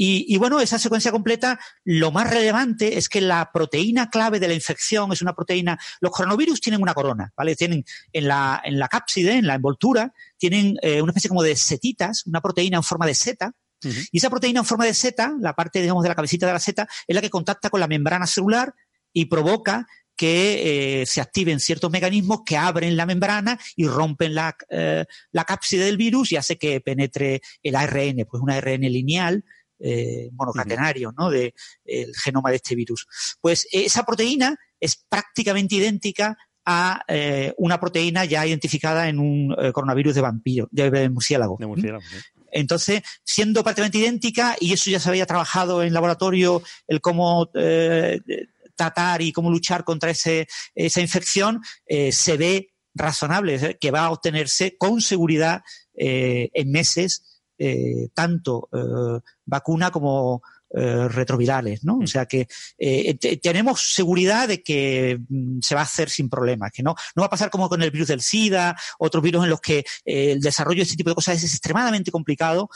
Y, bueno, esa secuencia completa, lo más relevante es que la proteína clave de la infección es una proteína. Los coronavirus tienen una corona, ¿vale? Tienen en la, en la cápside, en la envoltura, tienen una especie como de setitas, una proteína en forma de seta, y esa proteína en forma de seta, la parte, digamos, de la cabecita de la seta, es la que contacta con la membrana celular y provoca que eh, se activen ciertos mecanismos que abren la membrana y rompen la, eh, la cápside del virus y hace que penetre el ARN, pues un ARN lineal, eh, monocatenario, ¿no? De el genoma de este virus. Pues esa proteína es prácticamente idéntica a una proteína ya identificada en un coronavirus de vampiro, de, murciélago. De murciélago entonces, siendo prácticamente idéntica, y eso ya se había trabajado en laboratorio, el cómo eh, tratar y cómo luchar contra ese, esa infección, eh, se ve razonable, que va a obtenerse con seguridad eh, en meses tanto vacuna como eh, retrovirales, ¿no? O mm. sea que eh, tenemos seguridad de que mm, se va a hacer sin problemas, que no, no va a pasar como con el virus del SIDA, otros virus en los que eh, el desarrollo de este tipo de cosas es extremadamente complicado.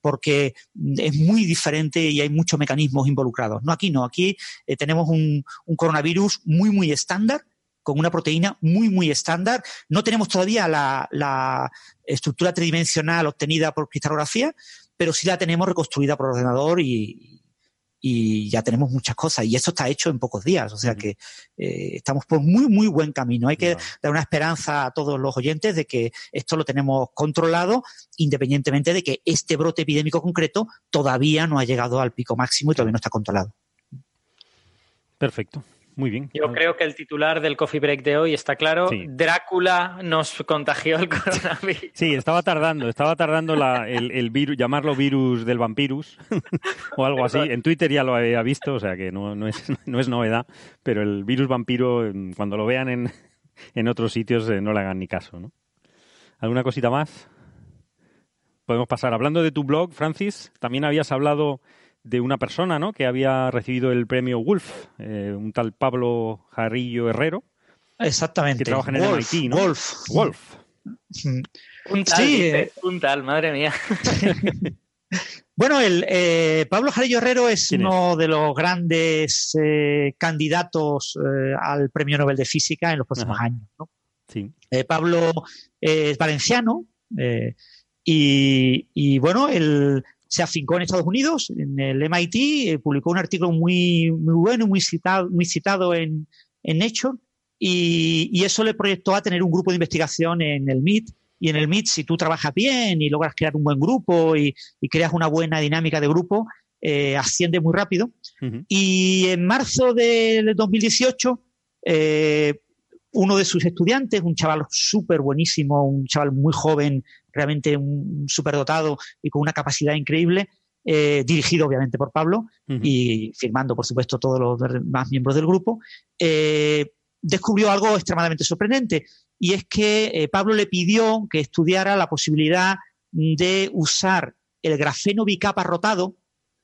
porque es muy diferente y hay muchos mecanismos involucrados. No, aquí no, aquí tenemos un, coronavirus muy, muy estándar, con una proteína muy, muy estándar. No tenemos todavía la, la estructura tridimensional obtenida por cristalografía, pero sí la tenemos reconstruida por ordenador y, ya tenemos muchas cosas. Y eso está hecho en pocos días. O sea que eh, estamos por muy, muy buen camino. Hay que dar una esperanza a todos los oyentes de que esto lo tenemos controlado, independientemente de que este brote epidémico concreto todavía no ha llegado al pico máximo y todavía no está controlado. Perfecto. Muy bien. Yo creo que el titular del coffee break de hoy está claro. Drácula nos contagió el (laughs) coronavirus. Sí, estaba tardando, estaba tardando el, virus, llamarlo virus del vampirus (laughs) o algo así. En Twitter ya lo había visto, o sea que no, no, es, (laughs) no es novedad, pero el virus vampiro, cuando lo vean en, en otros sitios, eh, no le hagan ni caso. ¿no? ¿Alguna cosita más? Podemos pasar. Hablando de tu blog, Francis, también habías hablado de una persona ¿no? que había recibido el premio Wolf, eh, un tal Pablo Jarrillo Herrero. Exactamente. Que trabaja en el MIT, ¿no? Wolf. Wolf. Un tal, sí, eh. un tal, madre mía. (laughs) bueno, el, eh, Pablo Jarrillo Herrero es uno de los grandes candidatos al Premio Nobel de Física en los próximos años. ¿no? Sí. Pablo es valenciano y, y, bueno, el, se afincó en Estados Unidos, en el MIT, eh, publicó un artículo muy, muy bueno, muy citado, muy citado en, en Nature, y, eso le proyectó a tener un grupo de investigación en el MIT. Y en el MIT, si tú trabajas bien y logras crear un buen grupo y, creas una buena dinámica de grupo, eh, asciende muy rápido. Y en marzo del 2018, eh, uno de sus estudiantes, un chaval súper buenísimo, un chaval muy joven, realmente un superdotado y con una capacidad increíble, eh, dirigido obviamente por Pablo y firmando, por supuesto, todos los demás miembros del grupo, eh, descubrió algo extremadamente sorprendente y es que eh, Pablo le pidió que estudiara la posibilidad de usar el grafeno bicapa rotado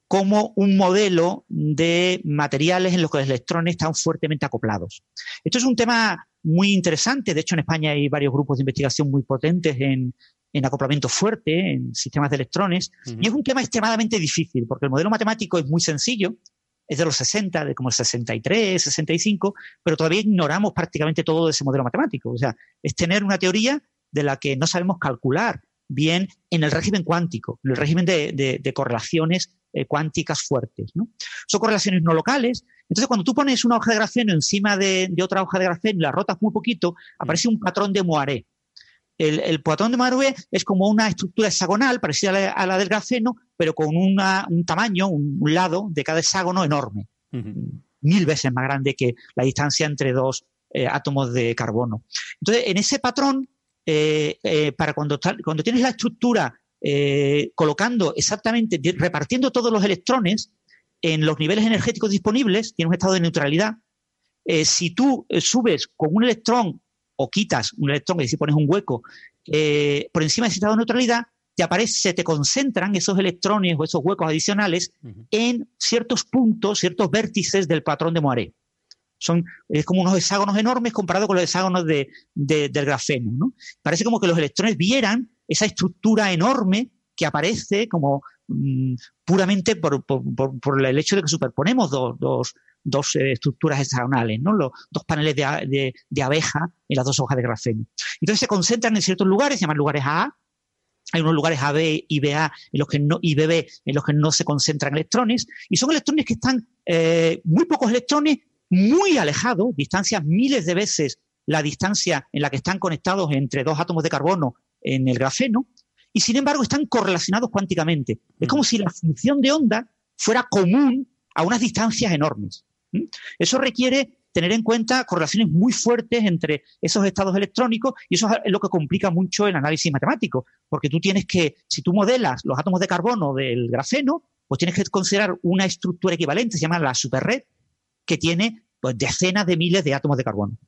como un modelo de materiales en los que los electrones están fuertemente acoplados. Esto es un tema muy interesante. De hecho, en España hay varios grupos de investigación muy potentes en, en acoplamiento fuerte, en sistemas de electrones, y es un tema extremadamente difícil, porque el modelo matemático es muy sencillo, es de los 60, de como el 63, 65, pero todavía ignoramos prácticamente todo de ese modelo matemático. O sea, es tener una teoría de la que no sabemos calcular bien en el régimen cuántico, en el régimen de, correlaciones eh, cuánticas fuertes. ¿no? Son correlaciones no locales. Entonces, cuando tú pones una hoja de grafeno encima de, de otra hoja de grafeno y la rotas muy poquito, aparece un patrón de Moiré. El, el de Marouet es como una estructura hexagonal parecida a la, del grafeno, pero con un tamaño, un, lado de cada hexágono enorme, mil veces más grande que la distancia entre dos eh, átomos de carbono. Entonces, en ese patrón, eh, eh, para cuando, cuando tienes la estructura colocando exactamente, repartiendo todos los electrones en los niveles energéticos disponibles, tiene un estado de neutralidad. si tú subes con un electrón o quitas un electrón y si pones un hueco eh, por encima de ese estado de neutralidad, te aparece, se te concentran esos electrones o esos huecos adicionales en ciertos puntos, ciertos vértices del patrón de Moiré. Son, es como unos hexágonos enormes comparado con los hexágonos de, del grafeno. ¿no? Parece como que los electrones vieran esa estructura enorme que aparece como mm, puramente por, el hecho de que superponemos dos, dos, eh, estructuras hexagonales, ¿no? los dos paneles de, de, abeja en las dos hojas de grafeno. Entonces se concentran en ciertos lugares, se llaman lugares A, hay unos lugares AB y BA en los que no, y BB en los que no se concentran electrones, y son electrones que están, eh, muy pocos electrones, muy alejados, distancias miles de veces la distancia en la que están conectados entre dos átomos de carbono en el grafeno, y sin embargo están correlacionados cuánticamente. Es como si la función de onda fuera común a unas distancias enormes. Eso requiere tener en cuenta correlaciones muy fuertes entre esos estados electrónicos y eso es lo que complica mucho el análisis matemático, porque tú tienes que, si tú modelas los átomos de carbono del grafeno, pues tienes que considerar una estructura equivalente, se llama la superred, que tiene pues, decenas de miles de átomos de carbono.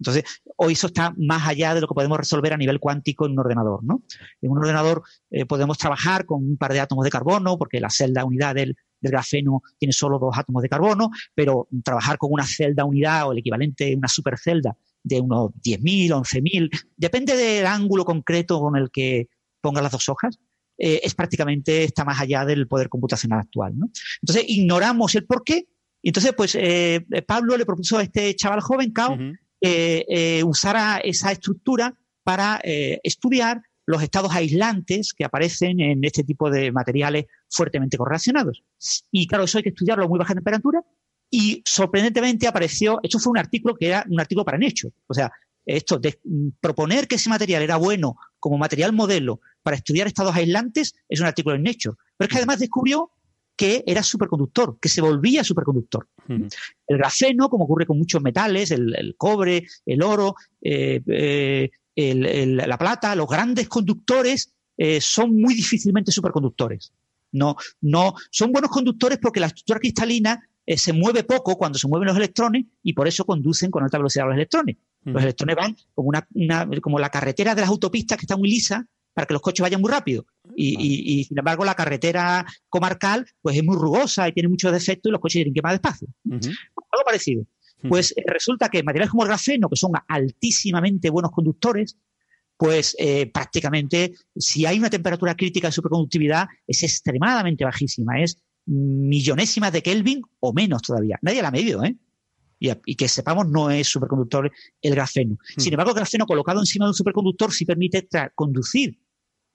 Entonces, hoy eso está más allá de lo que podemos resolver a nivel cuántico en un ordenador. ¿no? En un ordenador eh, podemos trabajar con un par de átomos de carbono, porque la celda unidad del, grafeno tiene solo dos átomos de carbono, pero trabajar con una celda unidad o el equivalente, una supercelda de unos 10.000, 11.000, depende del ángulo concreto con el que ponga las dos hojas, eh, es prácticamente, está más allá del poder computacional actual. ¿no? Entonces, ignoramos el por qué. Y entonces, pues, eh, Pablo le propuso a este chaval joven, Cao, que eh, usara esa estructura para estudiar los estados aislantes que aparecen en este tipo de materiales fuertemente correlacionados. Y claro, eso hay que estudiarlo a muy baja temperatura y sorprendentemente apareció, esto fue un artículo que era un artículo para Nature. O sea, esto de proponer que ese material era bueno como material modelo para estudiar estados aislantes es un artículo en Nature. Pero es que además descubrió que era superconductor, que se volvía superconductor. El grafeno, como ocurre con muchos metales, el, cobre, el oro, eh, eh, la plata, los grandes conductores eh, son muy difícilmente superconductores. No, no, son buenos conductores porque la estructura cristalina eh, se mueve poco cuando se mueven los electrones y por eso conducen con alta velocidad los electrones. Los electrones van como, una, como la carretera de las autopistas que está muy lisa para que los coches vayan muy rápido. Y, sin embargo, la carretera comarcal pues es muy rugosa y tiene muchos defectos y los coches tienen que ir más despacio. Algo parecido. Pues eh, resulta que materiales como el grafeno, que son altísimamente buenos conductores, pues eh, prácticamente si hay una temperatura crítica de superconductividad es extremadamente bajísima, es millonésimas de Kelvin o menos todavía. Nadie la ha medido, ¿eh? Y, que sepamos no es superconductor el grafeno. Sin embargo, el grafeno colocado encima de un superconductor sí permite conducir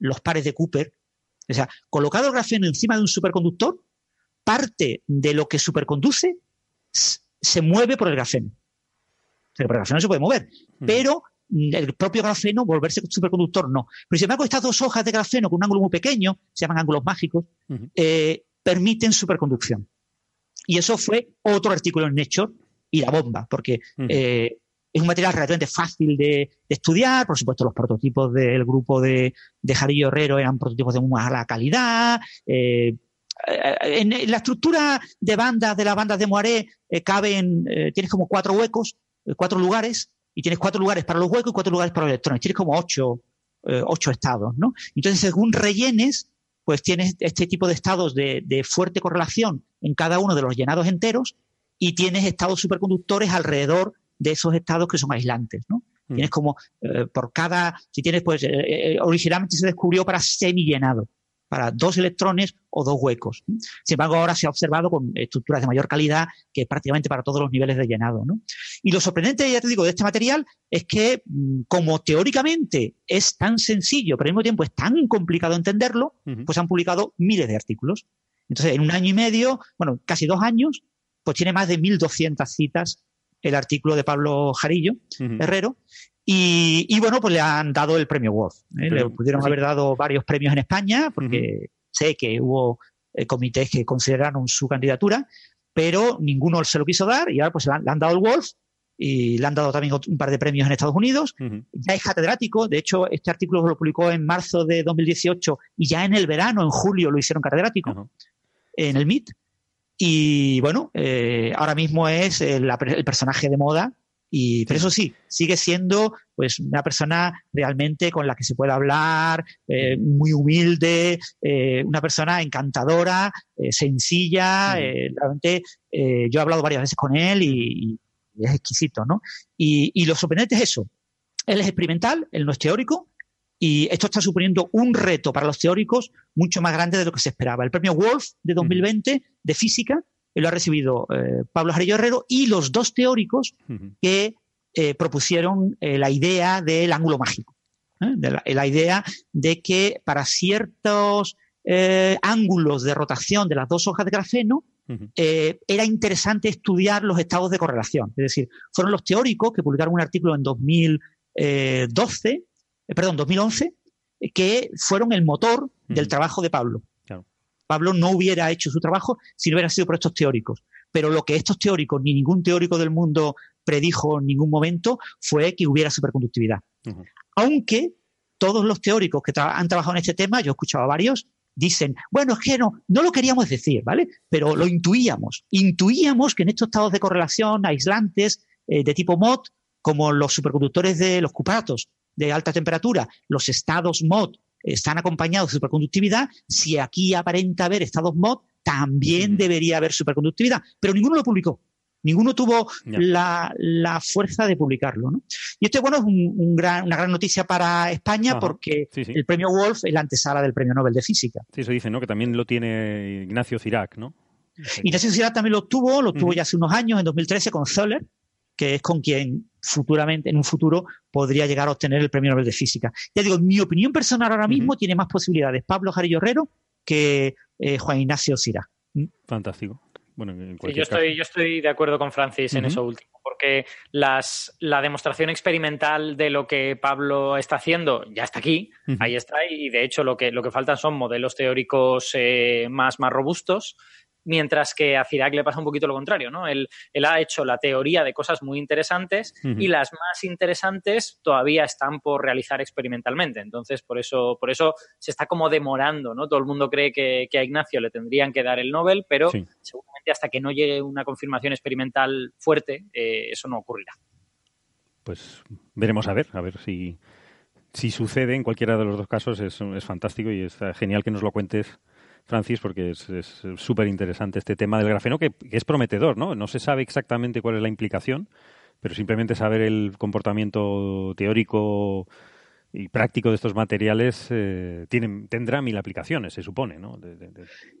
los pares de Cooper. O sea, colocado el grafeno encima de un superconductor, parte de lo que superconduce se mueve por el grafeno. el grafeno se puede mover, pero el propio grafeno, volverse superconductor, no. Pero sin embargo, estas dos hojas de grafeno con un ángulo muy pequeño, se llaman ángulos mágicos, eh, permiten superconducción. Y eso fue otro artículo en Nature y la bomba, porque eh, es un material relativamente fácil de, estudiar. Por supuesto, los prototipos del grupo de, de Jarillo Herrero eran prototipos de muy mala calidad. Eh, eh, en la estructura de bandas de las bandas de Moiré eh, caben, eh, tienes como cuatro huecos, cuatro lugares, y tienes cuatro lugares para los huecos y cuatro lugares para los electrones. Tienes como ocho, ocho estados, ¿no? Entonces, según rellenes, pues tienes este tipo de estados de, fuerte correlación en cada uno de los llenados enteros y tienes estados superconductores alrededor de esos estados que son aislantes, ¿no? Mm. Tienes como por cada, si tienes pues, originalmente se descubrió para semi llenado para dos electrones o dos huecos. Sin embargo, ahora se ha observado con estructuras de mayor calidad que prácticamente para todos los niveles de llenado. Y lo sorprendente, ya te digo, de este material es que, mm, como teóricamente es tan sencillo, pero al mismo tiempo es tan complicado entenderlo, pues han publicado miles de artículos. Entonces, en un año y medio, bueno, casi dos años, pues tiene más de 1.200 citas el artículo de Pablo Jarillo Herrero y, bueno, pues le han dado el premio Wolf. ¿eh? Le pudieron haber dado varios premios en España, porque sé que hubo eh, comités que consideraron su candidatura, pero ninguno se lo quiso dar y ahora pues le han, dado el Wolf y le han dado también un par de premios en Estados Unidos. Ya es catedrático, de hecho, este artículo lo publicó en marzo de 2018 y ya en el verano, en julio, lo hicieron catedrático en el MIT. Y bueno, eh, ahora mismo es el, personaje de moda y, pero eso sí, sigue siendo pues una persona realmente con la que se puede hablar, eh, muy humilde, eh, una persona encantadora, sencilla. realmente yo he hablado varias veces con él y, es exquisito, ¿no? Y, y lo sorprendente es eso. Él es experimental, él no es teórico, y esto está suponiendo un reto para los teóricos mucho más grande de lo que se esperaba. El premio Wolf de 2020 de física lo ha recibido eh, Pablo Jarillo Herrero y los dos teóricos que eh, propusieron eh, la idea del ángulo mágico. la, idea de que para ciertos ángulos de rotación de las dos hojas de grafeno era interesante estudiar los estados de correlación. Es decir, fueron los teóricos que publicaron un artículo en 2012 eh, perdón, 2011, que fueron el motor del trabajo de Pablo. Pablo no hubiera hecho su trabajo si no hubiera sido por estos teóricos. Pero lo que estos teóricos, ni ningún teórico del mundo predijo en ningún momento, fue que hubiera superconductividad. Aunque todos los teóricos que han trabajado en este tema, yo he escuchado a varios, dicen, bueno, es que no, no lo queríamos decir, ¿vale? Pero lo intuíamos. Intuíamos que en estos estados de correlación aislantes eh, de tipo MOT, como los superconductores de los cupatos, de alta temperatura, los estados MOD están acompañados de superconductividad, si aquí aparenta haber estados MOD, también debería haber superconductividad, pero ninguno lo publicó. Ninguno tuvo la, fuerza de publicarlo. ¿no? Y esto bueno, es un, gran, una gran noticia para España porque el premio Wolf es la antesala del premio Nobel de Física. Sí, eso dice, ¿no? Que también lo tiene Ignacio Cirac, ¿no? Ignacio Cirac también lo tuvo, lo tuvo ya hace unos años, en 2013, con Zoller, que es con quien futuramente, en un futuro, podría llegar a obtener el premio Nobel de Física. Ya digo, mi opinión personal ahora mismo tiene más posibilidades Pablo Jarillo Herrero que eh, Juan Ignacio Sira. ¿Mm? Fantástico. Bueno, yo, estoy, yo estoy de acuerdo con Francis en eso último, porque las, la demostración experimental de lo que Pablo está haciendo ya está aquí, ahí está, y de hecho lo que, lo que faltan son modelos teóricos eh, más, más robustos mientras que a Cirac le pasa un poquito lo contrario, ¿no? Él, ha hecho la teoría de cosas muy interesantes y las más interesantes todavía están por realizar experimentalmente. Entonces, por eso, por eso se está como demorando, ¿no? Todo el mundo cree que, a Ignacio le tendrían que dar el Nobel, pero seguramente hasta que no llegue una confirmación experimental fuerte, eh, eso no ocurrirá. Pues veremos a ver, a ver si, si sucede en cualquiera de los dos casos. Es, es fantástico y es genial que nos lo cuentes Francis, porque es súper interesante este tema del grafeno, que, es prometedor, ¿no? No se sabe exactamente cuál es la implicación, pero simplemente saber el comportamiento teórico y práctico de estos materiales eh, tienen, tendrá mil aplicaciones, se supone, ¿no?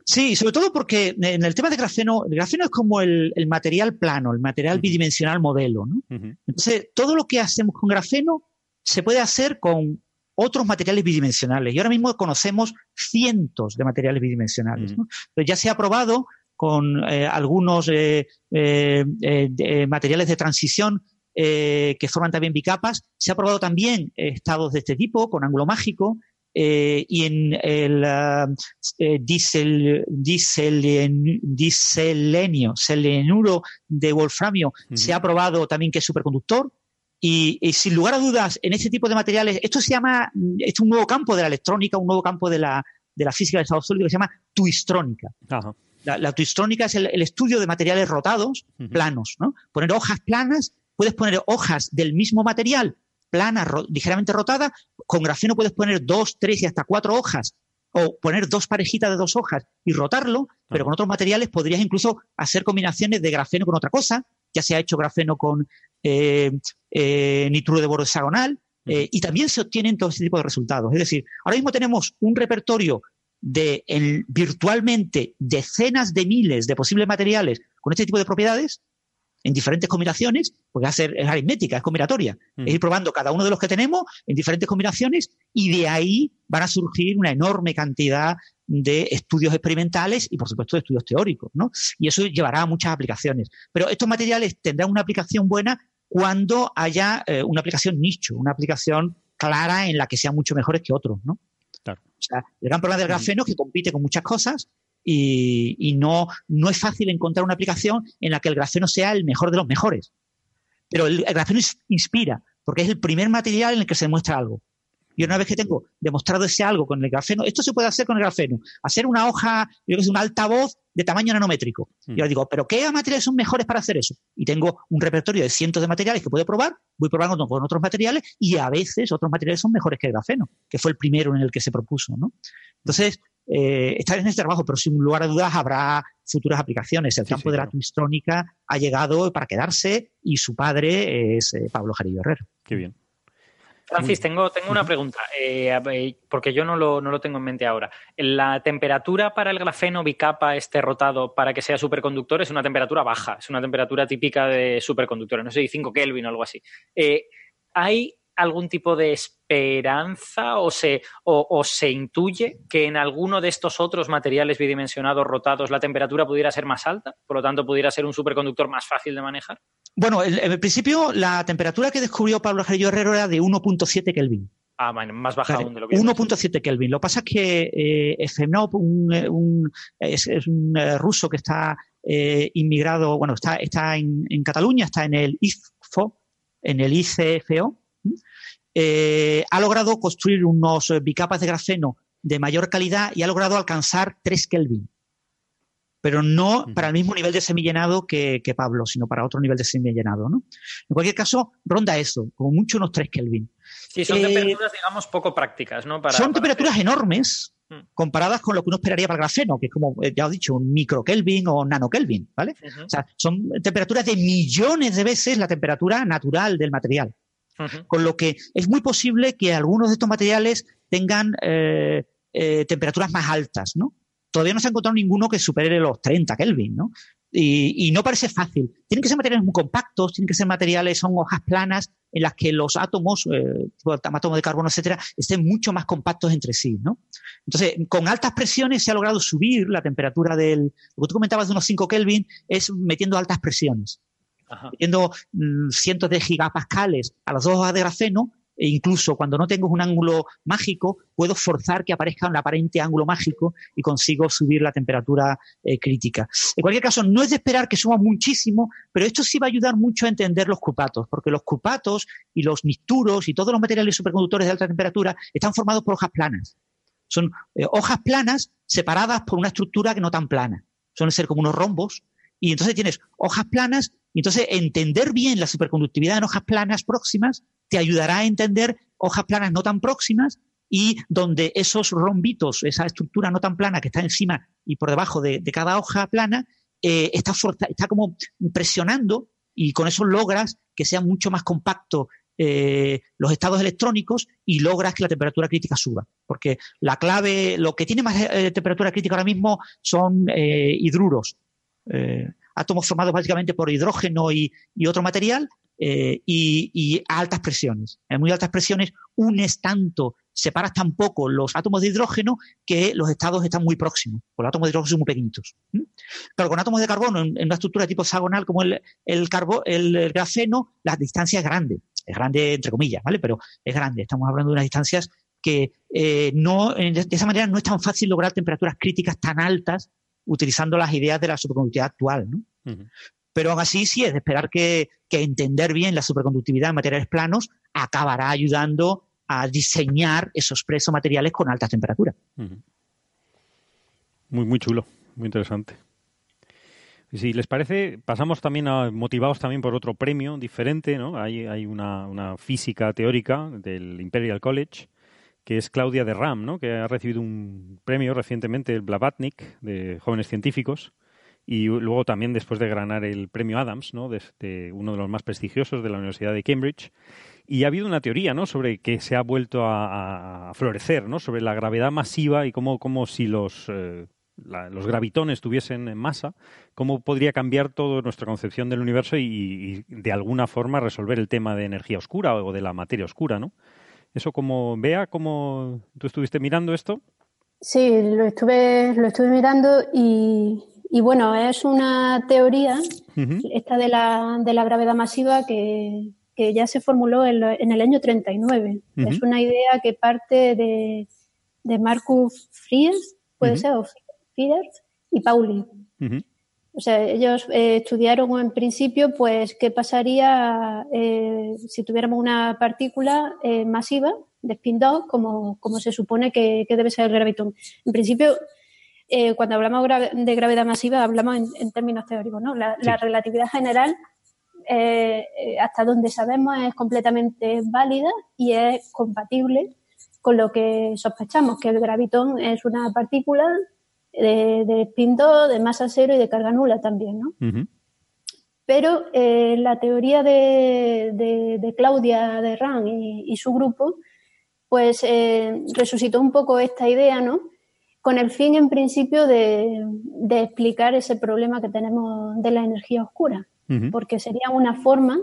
Sí, sobre todo porque en el tema de grafeno, el grafeno es como el, material plano, el material bidimensional modelo, ¿no? Entonces, todo lo que hacemos con grafeno se puede hacer con otros materiales bidimensionales. Y ahora mismo conocemos cientos de materiales bidimensionales. ya se ha probado con eh, algunos eh, eh, materiales de transición que forman también bicapas. Se ha probado también estados de este tipo, con ángulo mágico, y en el diselenio, selenuro de wolframio, se ha probado también que es superconductor. Y, sin lugar a dudas, en este tipo de materiales, esto se llama, es un nuevo campo de la electrónica, un nuevo campo de la, de la física del estado sólido que se llama twistrónica. La, la, twistrónica es el, estudio de materiales rotados, planos, ¿no? Poner hojas planas, puedes poner hojas del mismo material, planas, ligeramente rotadas, con grafeno puedes poner dos, tres y hasta cuatro hojas, o poner dos parejitas de dos hojas y rotarlo, pero con otros materiales podrías incluso hacer combinaciones de grafeno con otra cosa, ya se ha hecho grafeno con eh, eh, nitruro de boro hexagonal, eh, y también se obtienen todo este tipo de resultados. Es decir, ahora mismo tenemos un repertorio de virtualmente decenas de miles de posibles materiales con este tipo de propiedades en diferentes combinaciones, porque hacer es aritmética, es combinatoria. Es ir probando cada uno de los que tenemos en diferentes combinaciones y de ahí van a surgir una enorme cantidad de estudios experimentales y, por supuesto, de estudios teóricos, ¿no? Y eso llevará a muchas aplicaciones. Pero estos materiales tendrán una aplicación buena cuando haya eh, una aplicación nicho, una aplicación clara en la que sean mucho mejores que otros, ¿no? Claro. O sea, el gran problema del grafeno es que compite con muchas cosas y, no, no es fácil encontrar una aplicación en la que el grafeno sea el mejor de los mejores. Pero el, el grafeno inspira, porque es el primer material en el que se demuestra algo. Y una vez que tengo demostrado ese algo con el grafeno, esto se puede hacer con el grafeno. Hacer una hoja, yo que sé, un altavoz de tamaño nanométrico. Y yo digo, ¿pero qué materiales son mejores para hacer eso? Y tengo un repertorio de cientos de materiales que puedo probar, voy probando con otros materiales y a veces otros materiales son mejores que el grafeno, que fue el primero en el que se propuso, ¿no? Entonces, eh, está en este trabajo, pero sin lugar a dudas habrá futuras aplicaciones. El campo de la twistrónica ha llegado para quedarse y su padre es eh, Pablo Jarillo Herrero. Qué bien. Francis, tengo, tengo una pregunta, eh, porque yo no lo, no lo, tengo en mente ahora. ¿La temperatura para el grafeno bicapa este rotado para que sea superconductor es una temperatura baja? Es una temperatura típica de superconductores, no sé, 5 Kelvin o algo así. ¿Hay algún tipo de esperanza o se, o, se intuye que en alguno de estos otros materiales bidimensionados rotados la temperatura pudiera ser más alta? Por lo tanto, pudiera ser un superconductor más fácil de manejar. Bueno, en, principio la temperatura que descubrió Pablo Jarillo Herrero era de 1.7 Kelvin. Ah, más baja aún de lo que 1.7 Kelvin. Lo que pasa es que eh, Efemov, un, es, un eh, ruso que está eh, inmigrado, bueno, está, está en, en, Cataluña, está en el IFO, en el ICFO, eh, ha logrado construir unos eh, bicapas de grafeno de mayor calidad y ha logrado alcanzar 3 Kelvin. Pero no para el mismo nivel de semillenado que, que Pablo, sino para otro nivel de semillenado. ¿no? En cualquier caso, ronda eso, como mucho unos 3 Kelvin. Sí, son eh, temperaturas, digamos, poco prácticas, ¿no? son temperaturas enormes mm. comparadas con lo que uno esperaría para el grafeno, que es como, ya os he dicho, un micro Kelvin o nano Kelvin, ¿vale? O sea, son temperaturas de millones de veces la temperatura natural del material. Con lo que es muy posible que algunos de estos materiales tengan eh, eh, temperaturas más altas, ¿no? Todavía no se ha encontrado ninguno que supere los 30 Kelvin, ¿no? Y, no parece fácil. Tienen que ser materiales muy compactos, tienen que ser materiales, son hojas planas en las que los átomos, eh, átomos de carbono, etcétera, estén mucho más compactos entre sí, ¿no? Entonces, con altas presiones se ha logrado subir la temperatura del, lo que tú comentabas de unos 5 Kelvin, es metiendo altas presiones mm, cientos de gigapascales a las dos hojas de grafeno, e incluso cuando no tengo un ángulo mágico, puedo forzar que aparezca un aparente ángulo mágico y consigo subir la temperatura eh, crítica. En cualquier caso, no es de esperar que suba muchísimo, pero esto sí va a ayudar mucho a entender los cupatos, porque los cupatos y los mixturos y todos los materiales superconductores de alta temperatura están formados por hojas planas. Son eh, hojas planas separadas por una estructura que no tan plana. Suelen ser como unos rombos. Y entonces tienes hojas planas entonces, entender bien la superconductividad en hojas planas próximas te ayudará a entender hojas planas no tan próximas y donde esos rombitos, esa estructura no tan plana que está encima y por debajo de, cada hoja plana, eh, está, está como presionando y con eso logras que sea mucho más compacto eh, los estados electrónicos y logras que la temperatura crítica suba. Porque la clave, lo que tiene más eh, temperatura crítica ahora mismo son hidruros átomos formados básicamente por hidrógeno y, otro material, eh, y, a altas presiones. En muy altas presiones unes tanto, separas tan poco los átomos de hidrógeno que los estados están muy próximos. Los átomos de hidrógeno son muy pequeñitos. Pero con átomos de carbono, en, una estructura tipo hexagonal como el, el, el, grafeno, la distancia es grande. Es grande entre comillas, ¿vale? Pero es grande. Estamos hablando de unas distancias que eh, no, de esa manera no es tan fácil lograr temperaturas críticas tan altas utilizando las ideas de la superconductividad actual. ¿no? Pero aún así sí es de esperar que, entender bien la superconductividad en materiales planos acabará ayudando a diseñar esos presos materiales con altas temperaturas. Muy, muy chulo, muy interesante. Si les parece, pasamos también a, motivados también por otro premio diferente, ¿no? Hay, hay una, una, física teórica del Imperial College que es Claudia de Ram, ¿no? que ha recibido un premio recientemente, el Blavatnik, de jóvenes científicos, y luego también después de ganar el premio Adams, ¿no? de, uno de los más prestigiosos de la Universidad de Cambridge. Y ha habido una teoría ¿no? sobre que se ha vuelto a, florecer, ¿no? sobre la gravedad masiva y cómo, cómo si los, eh, los gravitones tuviesen masa, cómo podría cambiar toda nuestra concepción del universo y, y, de alguna forma resolver el tema de energía oscura o de la materia oscura. ¿no? Eso como vea, como tú estuviste mirando esto. Sí, lo estuve, lo estuve mirando y, bueno, es una teoría, esta de la, de la gravedad masiva que, ya se formuló en, el año 39. Es una idea que parte de, de Marcus Fries, puede ser, o Fieders, y Pauli. O sea, ellos eh, estudiaron en principio, pues, qué pasaría eh, si tuviéramos una partícula eh, masiva de spin 2, como, como se supone que, debe ser el gravitón. En principio, cuando hablamos de gravedad masiva, hablamos en, términos teóricos, ¿no? La, relatividad general, hasta donde sabemos, es completamente válida y es compatible con lo que sospechamos que el gravitón es una partícula de, de spin 2, de masa cero y de carga nula también, ¿no? Pero eh, la teoría de, Claudia de Ran y, su grupo, pues eh, resucitó un poco esta idea, ¿no? Con el fin, en principio, de, explicar ese problema que tenemos de la energía oscura, porque sería una forma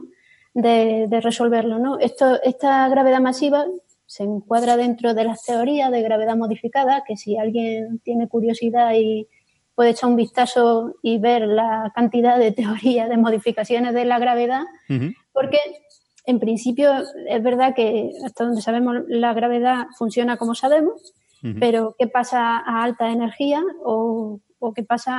de, resolverlo, ¿no? Esto, esta gravedad masiva se encuadra dentro de las teorías de gravedad modificada, que si alguien tiene curiosidad y puede echar un vistazo y ver la cantidad de (laughs) teorías de modificaciones de la gravedad, porque en principio es verdad que hasta donde sabemos la gravedad funciona como sabemos, pero ¿qué pasa a alta energía o, qué pasa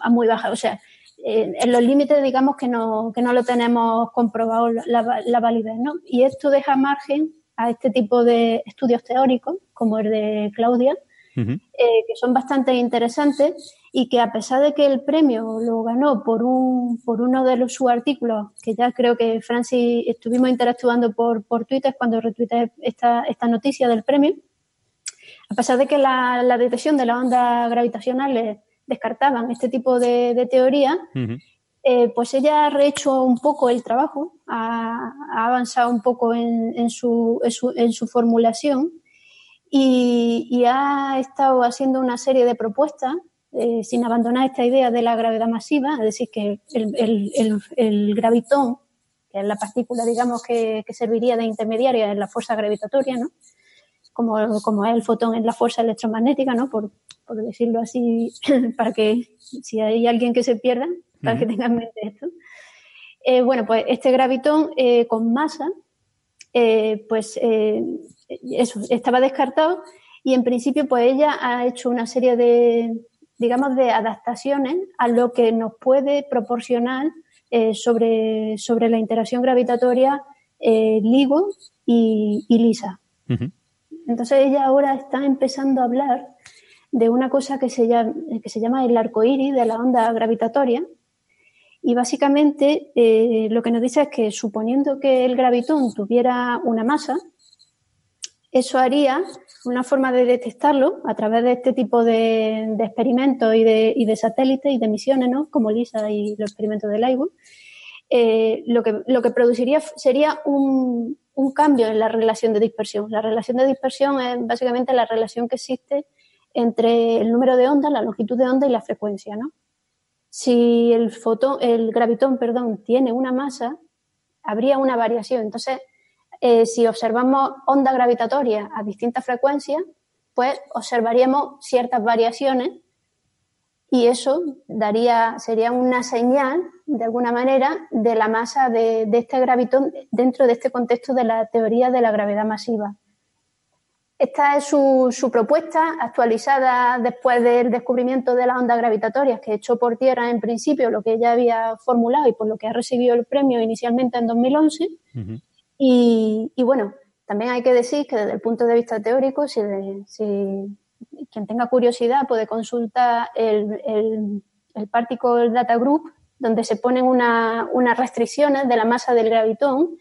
a, muy baja? O sea, eh, en los límites digamos que no, que no lo tenemos comprobado la, la validez, ¿no? Y esto deja margen a este tipo de estudios teóricos, como el de Claudia, eh, que son bastante interesantes y que a pesar de que el premio lo ganó por, un, por uno de los, sus artículos, que ya creo que Francis estuvimos interactuando por, por Twitter cuando retuiteé esta, esta noticia del premio, a pesar de que la, detección de las ondas gravitacionales descartaban este tipo de, teoría, eh, pues ella ha rehecho un poco el trabajo, ha, avanzado un poco en, su, formulación y, ha estado haciendo una serie de propuestas eh, sin abandonar esta idea de la gravedad masiva, es decir, que el, gravitón, que es la partícula, digamos, que, serviría de intermediaria en la fuerza gravitatoria, ¿no? Como, como es el fotón en la fuerza electromagnética, ¿no? Por, por decirlo así, (clears throat) para que si hay alguien que se pierda, para que tengan en mente esto. Eh, bueno, pues este gravitón eh, con masa, eh, pues eso, estaba descartado y en principio pues ella ha hecho una serie de, digamos, de adaptaciones a lo que nos puede proporcionar sobre, sobre la interacción gravitatoria LIGO y, LISA. Entonces ella ahora está empezando a hablar de una cosa que se llama, que se llama el arco iris de la onda gravitatoria, y básicamente eh, lo que nos dice es que suponiendo que el gravitón tuviera una masa, eso haría una forma de detectarlo a través de este tipo de, experimentos y de, satélites y de misiones, ¿no? como LISA y los experimentos de LIGO, eh, lo, que, lo que produciría sería un, un cambio en la relación de dispersión. La relación de dispersión es básicamente la relación que existe entre el número de ondas, la longitud de onda y la frecuencia, ¿no? Si el fotón, el gravitón, perdón, tiene una masa, habría una variación. Entonces, eh, si observamos ondas gravitatorias a distintas frecuencias, pues observaríamos ciertas variaciones y eso daría, sería una señal, de alguna manera, de la masa de este gravitón dentro de este contexto de la teoría de la gravedad masiva. Esta es su, propuesta actualizada después del descubrimiento de las ondas gravitatorias que echó por tierra en principio lo que ella había formulado y por lo que ha recibido el premio inicialmente en 2011. y, bueno, también hay que decir que desde el punto de vista teórico, si, quien tenga curiosidad puede consultar el, el, Particle Data Group, donde se ponen unas restricciones de la masa del gravitón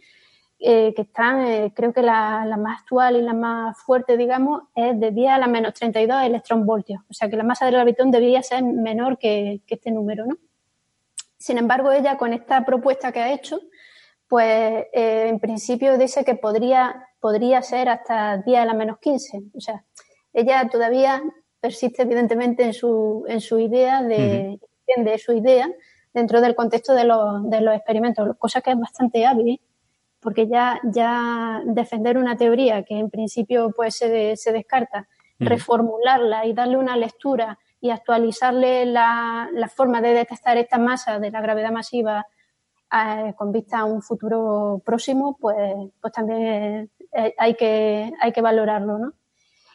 eh, que están, eh, creo que la, más actual y la más fuerte, digamos, es de 10 a la menos 32 electronvoltios. O sea que la masa del gravitón debería ser menor que, este número, ¿no? Sin embargo, ella con esta propuesta que ha hecho, pues eh, en principio dice que podría, podría ser hasta 10 a la menos 15. O sea, ella todavía persiste evidentemente en su, en su idea de, de su idea dentro del contexto de los, de los experimentos, cosa que es bastante hábil porque ya, ya defender una teoría que en principio pues se, se descarta, reformularla y darle una lectura y actualizarle la, la, forma de detectar esta masa de la gravedad masiva eh, con vista a un futuro próximo, pues, pues también eh, hay, que, hay que valorarlo, ¿no?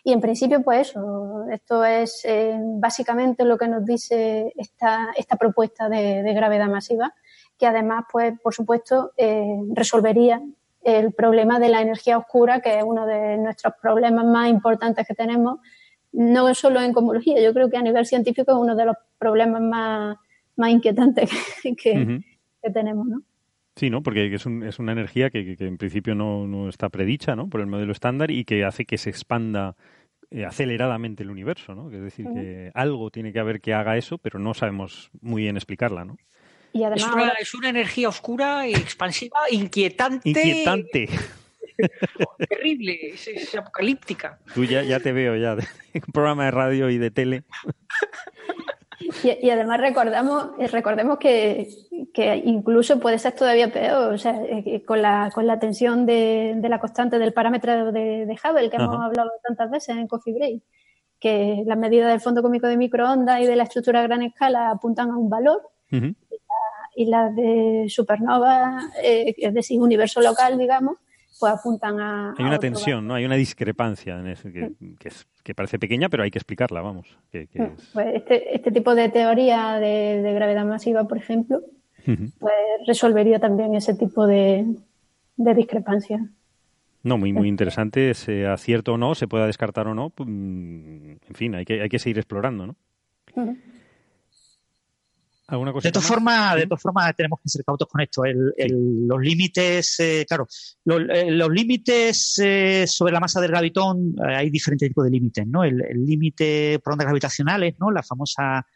Y en principio, pues eso, esto es eh, básicamente lo que nos dice esta, esta propuesta de, de gravedad masiva que además, pues, por supuesto, eh, resolvería el problema de la energía oscura, que es uno de nuestros problemas más importantes que tenemos, no solo en cosmología, yo creo que a nivel científico es uno de los problemas más, más inquietantes que, tenemos, ¿no? Sí, ¿no? Porque es, es una energía que, en principio no, no, está predicha, ¿no? Por el modelo estándar y que hace que se expanda eh, aceleradamente el universo, ¿no? Es decir, que algo tiene que haber que haga eso, pero no sabemos muy bien explicarla, ¿no? Y además, es, una, energía oscura, expansiva, inquietante. Inquietante. (laughs) terrible, es, apocalíptica. Tú ya, ya te veo ya, de, (laughs) un programa de radio y de tele. Y, además recordamos, eh, recordemos que, incluso puede ser todavía peor, o sea, eh, con, la, con la tensión de, la constante del parámetro de, de Hubble que hemos hablado tantas veces en Coffee Break, que las medidas del fondo cómico de microondas y de la estructura a gran escala apuntan a un valor y, las de supernova, eh, es decir, universo local, digamos, pues apuntan a... Hay una tensión, ¿no? Hay una discrepancia en eso, que, que, parece pequeña, pero hay que explicarla, vamos. Que, pues este, este, tipo de teoría de, gravedad masiva, por ejemplo, pues resolvería también ese tipo de, de discrepancia. No, muy, muy interesante, sea cierto o no, se pueda descartar o no, mm, en fin, hay que, hay que seguir explorando, ¿no? De todas formas, de todas formas tenemos que ser cautos con esto. los límites, eh, claro, eh, los, límites eh, sobre la masa del gravitón, hay diferentes tipos de límites, ¿no? El límite por ondas gravitacionales, ¿no? La famosa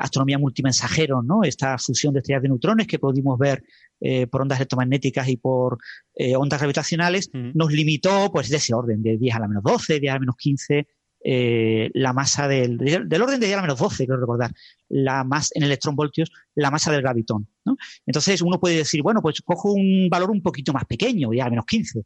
astronomía multimensajero, ¿no? Esta fusión de estrellas de neutrones que pudimos ver por ondas electromagnéticas y por ondas gravitacionales, nos limitó, pues, de ese orden, de 10 a la menos 12, 10 a la menos 15 eh, la masa del, del orden de 10 a menos 12, quiero recordar, la más, en electronvoltios, la masa del gravitón. ¿no? Entonces uno puede decir, bueno, pues cojo un valor un poquito más pequeño, 10 a menos 15.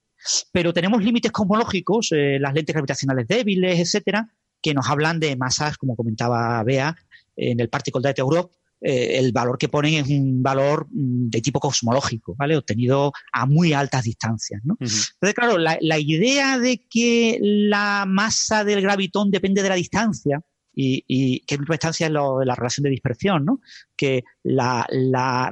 Pero tenemos límites cosmológicos, eh, las lentes gravitacionales débiles, etcétera, que nos hablan de masas, como comentaba Bea, en el Particle Data Europe, eh, el valor que ponen es un valor mm, de tipo cosmológico, ¿vale? Obtenido a muy altas distancias, ¿no? Entonces, claro, la, idea de que la masa del gravitón depende de la distancia, y, y que misma distancia es la relación de dispersión, ¿no? Que la,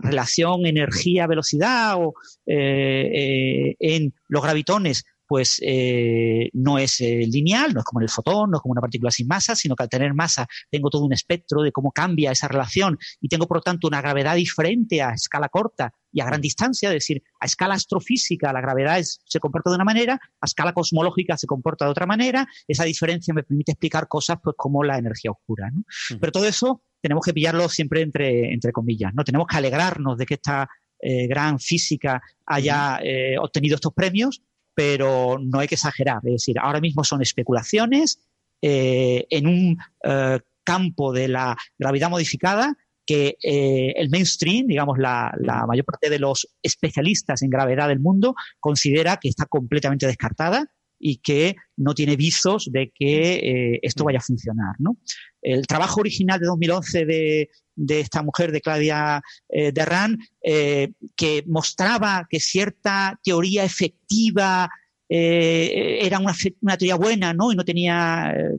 relación energía-velocidad o eh, eh, en los gravitones pues eh, no es eh, lineal, no es como en el fotón, no es como una partícula sin masa, sino que al tener masa tengo todo un espectro de cómo cambia esa relación y tengo por lo tanto una gravedad diferente a escala corta y a gran distancia, es decir, a escala astrofísica la gravedad se comporta de una manera, a escala cosmológica se comporta de otra manera, esa diferencia me permite explicar cosas pues como la energía oscura. Pero todo eso tenemos que pillarlo siempre entre, entre comillas, ¿no? Tenemos que alegrarnos de que esta eh, gran física haya obtenido estos premios, pero no hay que exagerar. Es decir, ahora mismo son especulaciones eh, en un eh, campo de la gravedad modificada que eh, el mainstream, digamos, la, mayor parte de los especialistas en gravedad del mundo, considera que está completamente descartada y que no tiene visos de que esto vaya a funcionar. ¿no? El trabajo original de 2011 de, de esta mujer, de Claudia eh, Derran, eh, que mostraba que cierta teoría efectiva eh, era una, teoría buena, ¿no? Y no tenía eh,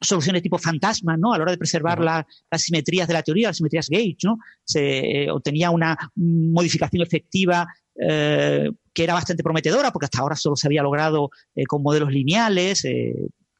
soluciones tipo fantasma, ¿no? A la hora de preservar las simetrías de la teoría, las simetrías Gauge, ¿no? Se obtenía una modificación efectiva que era bastante prometedora, porque hasta ahora solo se había logrado con modelos lineales,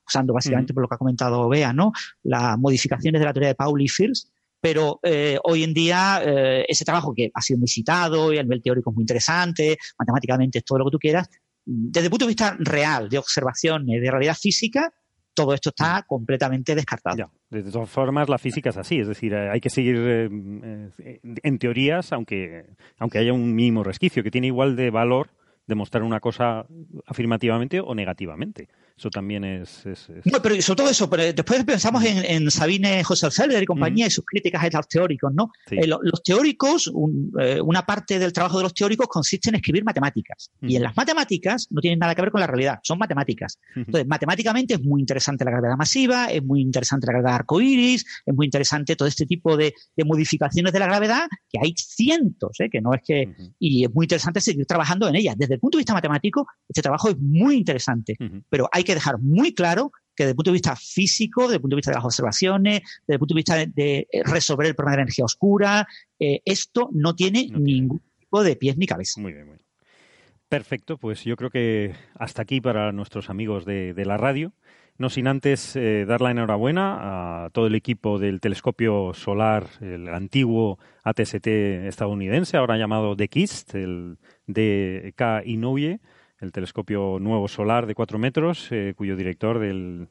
usando básicamente por lo que ha comentado Bea, ¿no? Las modificaciones de la teoría de Pauli y Fierce pero eh, hoy en día eh, ese trabajo que ha sido muy citado y a nivel teórico es muy interesante, matemáticamente es todo lo que tú quieras, desde el punto de vista real, de observación, de realidad física, todo esto está completamente descartado. de todas formas, la física es así, es decir, eh, hay que seguir en teorías, aunque, aunque haya un mínimo resquicio, que tiene igual de valor demostrar una cosa afirmativamente o negativamente. Eso también es... No, pero sobre todo eso, pero después pensamos en, Sabine Hosselfelder y compañía y sus críticas a los teóricos, ¿no? Eh, los teóricos, eh, una parte del trabajo de los teóricos consiste en escribir matemáticas. Y en las matemáticas no tienen nada que ver con la realidad, son matemáticas. Entonces, matemáticamente es muy interesante la gravedad masiva, es muy interesante la gravedad arcoíris, es muy interesante todo este tipo de, modificaciones de la gravedad, que hay cientos, ¿eh? que no es que... Y es muy interesante seguir trabajando en ellas. Desde el punto de vista matemático, este trabajo es muy interesante, pero hay que dejar muy claro que desde el punto de vista físico, desde el punto de vista de las observaciones, desde el punto de vista de, resolver el problema de la energía oscura, eh, esto no tiene ningún tipo de pies ni cabeza. Muy bien, muy bien. Perfecto, pues yo creo que hasta aquí para nuestros amigos de, la radio. No sin antes eh, dar la enhorabuena a todo el equipo del telescopio solar, el antiguo ATST estadounidense, ahora llamado The KIST, el DK Inouye, el telescopio nuevo solar de cuatro metros, eh, cuyo director del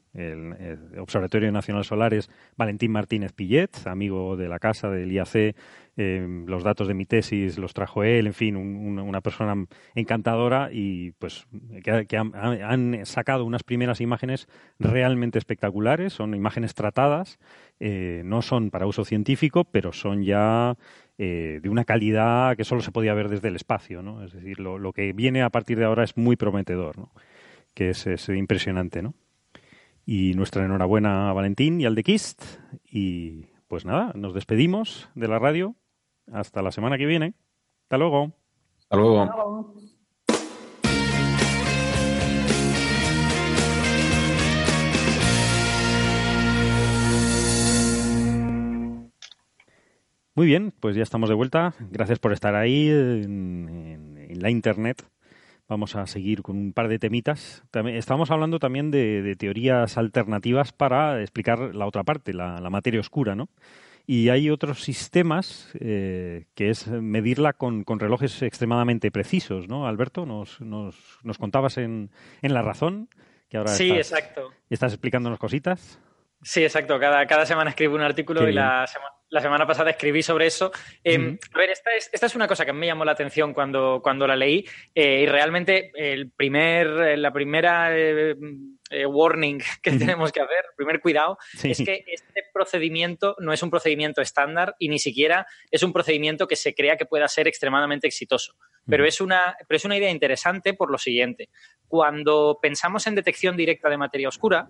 Observatorio Nacional Solar es Valentín Martínez Pillet, amigo de la casa del IAC. Eh, los datos de mi tesis los trajo él, en fin, una persona encantadora y pues que, han, sacado unas primeras imágenes realmente espectaculares. Son imágenes tratadas, eh, no son para uso científico, pero son ya eh, de una calidad que solo se podía ver desde el espacio, ¿no? Es decir, lo, que viene a partir de ahora es muy prometedor, ¿no? Que es, impresionante, ¿no? Y nuestra enhorabuena a Valentín y al de Kist. Y pues nada, nos despedimos de la radio. Hasta la semana que viene. Hasta luego. Hasta luego. Muy bien, pues ya estamos de vuelta. Gracias por estar ahí en, la internet. Vamos a seguir con un par de temitas. También, estamos hablando también de, teorías alternativas para explicar la otra parte, la, materia oscura, ¿no? Y hay otros sistemas eh, que es medirla con, relojes extremadamente precisos, ¿no? Alberto, nos, nos, nos contabas en, en La Razón que ahora sí, exacto. estás explicándonos cositas. Sí, exacto. Cada, cada semana escribo un artículo y la semana la semana pasada escribí sobre eso. Em, a ver, esta es, esta es, una cosa que me llamó la atención cuando, cuando la leí eh, y realmente el primer, eh, la primera eh, warning (laughs) que tenemos que hacer, el primer cuidado, es que este procedimiento no es un procedimiento estándar y ni siquiera es un procedimiento que se crea que pueda ser extremadamente exitoso. Pero, es una, pero es una idea interesante por lo siguiente. Cuando pensamos en detección directa de materia oscura,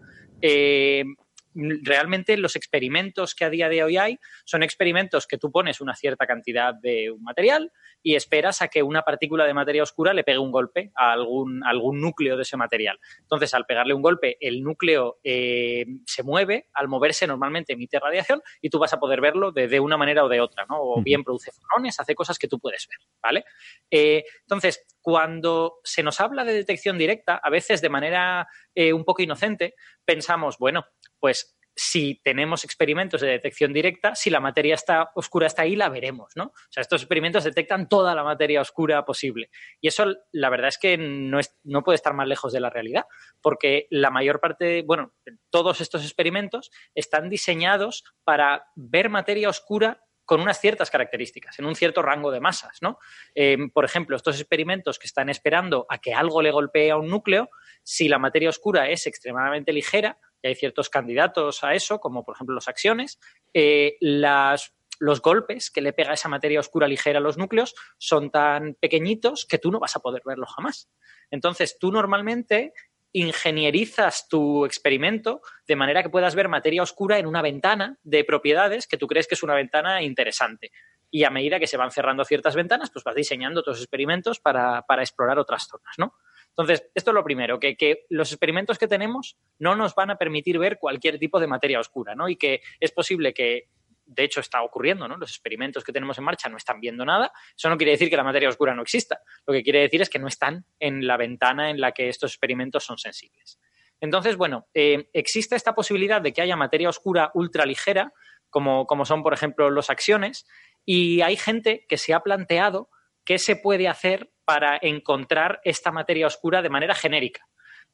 realmente los experimentos que a día de hoy hay son experimentos que tú pones una cierta cantidad de un material y esperas a que una partícula de materia oscura le pegue un golpe a algún, algún núcleo de ese material. Entonces, al pegarle un golpe, el núcleo eh, se mueve, al moverse normalmente emite radiación y tú vas a poder verlo de, una manera o de otra, ¿no? O bien produce fotones, hace cosas que tú puedes ver, ¿vale? Eh, entonces, cuando se nos habla de detección directa, a veces de manera eh, un poco inocente, pensamos, bueno, pues si tenemos experimentos de detección directa, si la materia está oscura está ahí, la veremos, ¿no? O sea, estos experimentos detectan toda la materia oscura posible. Y eso, la verdad es que no, es, no puede estar más lejos de la realidad, porque la mayor parte, bueno, todos estos experimentos están diseñados para ver materia oscura con unas ciertas características, en un cierto rango de masas. ¿no? Eh, por ejemplo, estos experimentos que están esperando a que algo le golpee a un núcleo, si la materia oscura es extremadamente ligera, y hay ciertos candidatos a eso, como por ejemplo los acciones, eh, los golpes que le pega esa materia oscura ligera a los núcleos son tan pequeñitos que tú no vas a poder verlo jamás. Entonces, tú normalmente ingenierizas tu experimento de manera que puedas ver materia oscura en una ventana de propiedades que tú crees que es una ventana interesante. Y a medida que se van cerrando ciertas ventanas, pues vas diseñando tus experimentos para, explorar otras zonas, ¿no? Entonces, esto es lo primero, que, que, los experimentos que tenemos no nos van a permitir ver cualquier tipo de materia oscura, ¿no? Y que es posible que de hecho está ocurriendo, ¿no? Los experimentos que tenemos en marcha no están viendo nada. Eso no quiere decir que la materia oscura no exista. Lo que quiere decir es que no están en la ventana en la que estos experimentos son sensibles. Entonces, bueno, eh, existe esta posibilidad de que haya materia oscura ultraligera, como, como son, por ejemplo, los axiones, y hay gente que se ha planteado qué se puede hacer para encontrar esta materia oscura de manera genérica.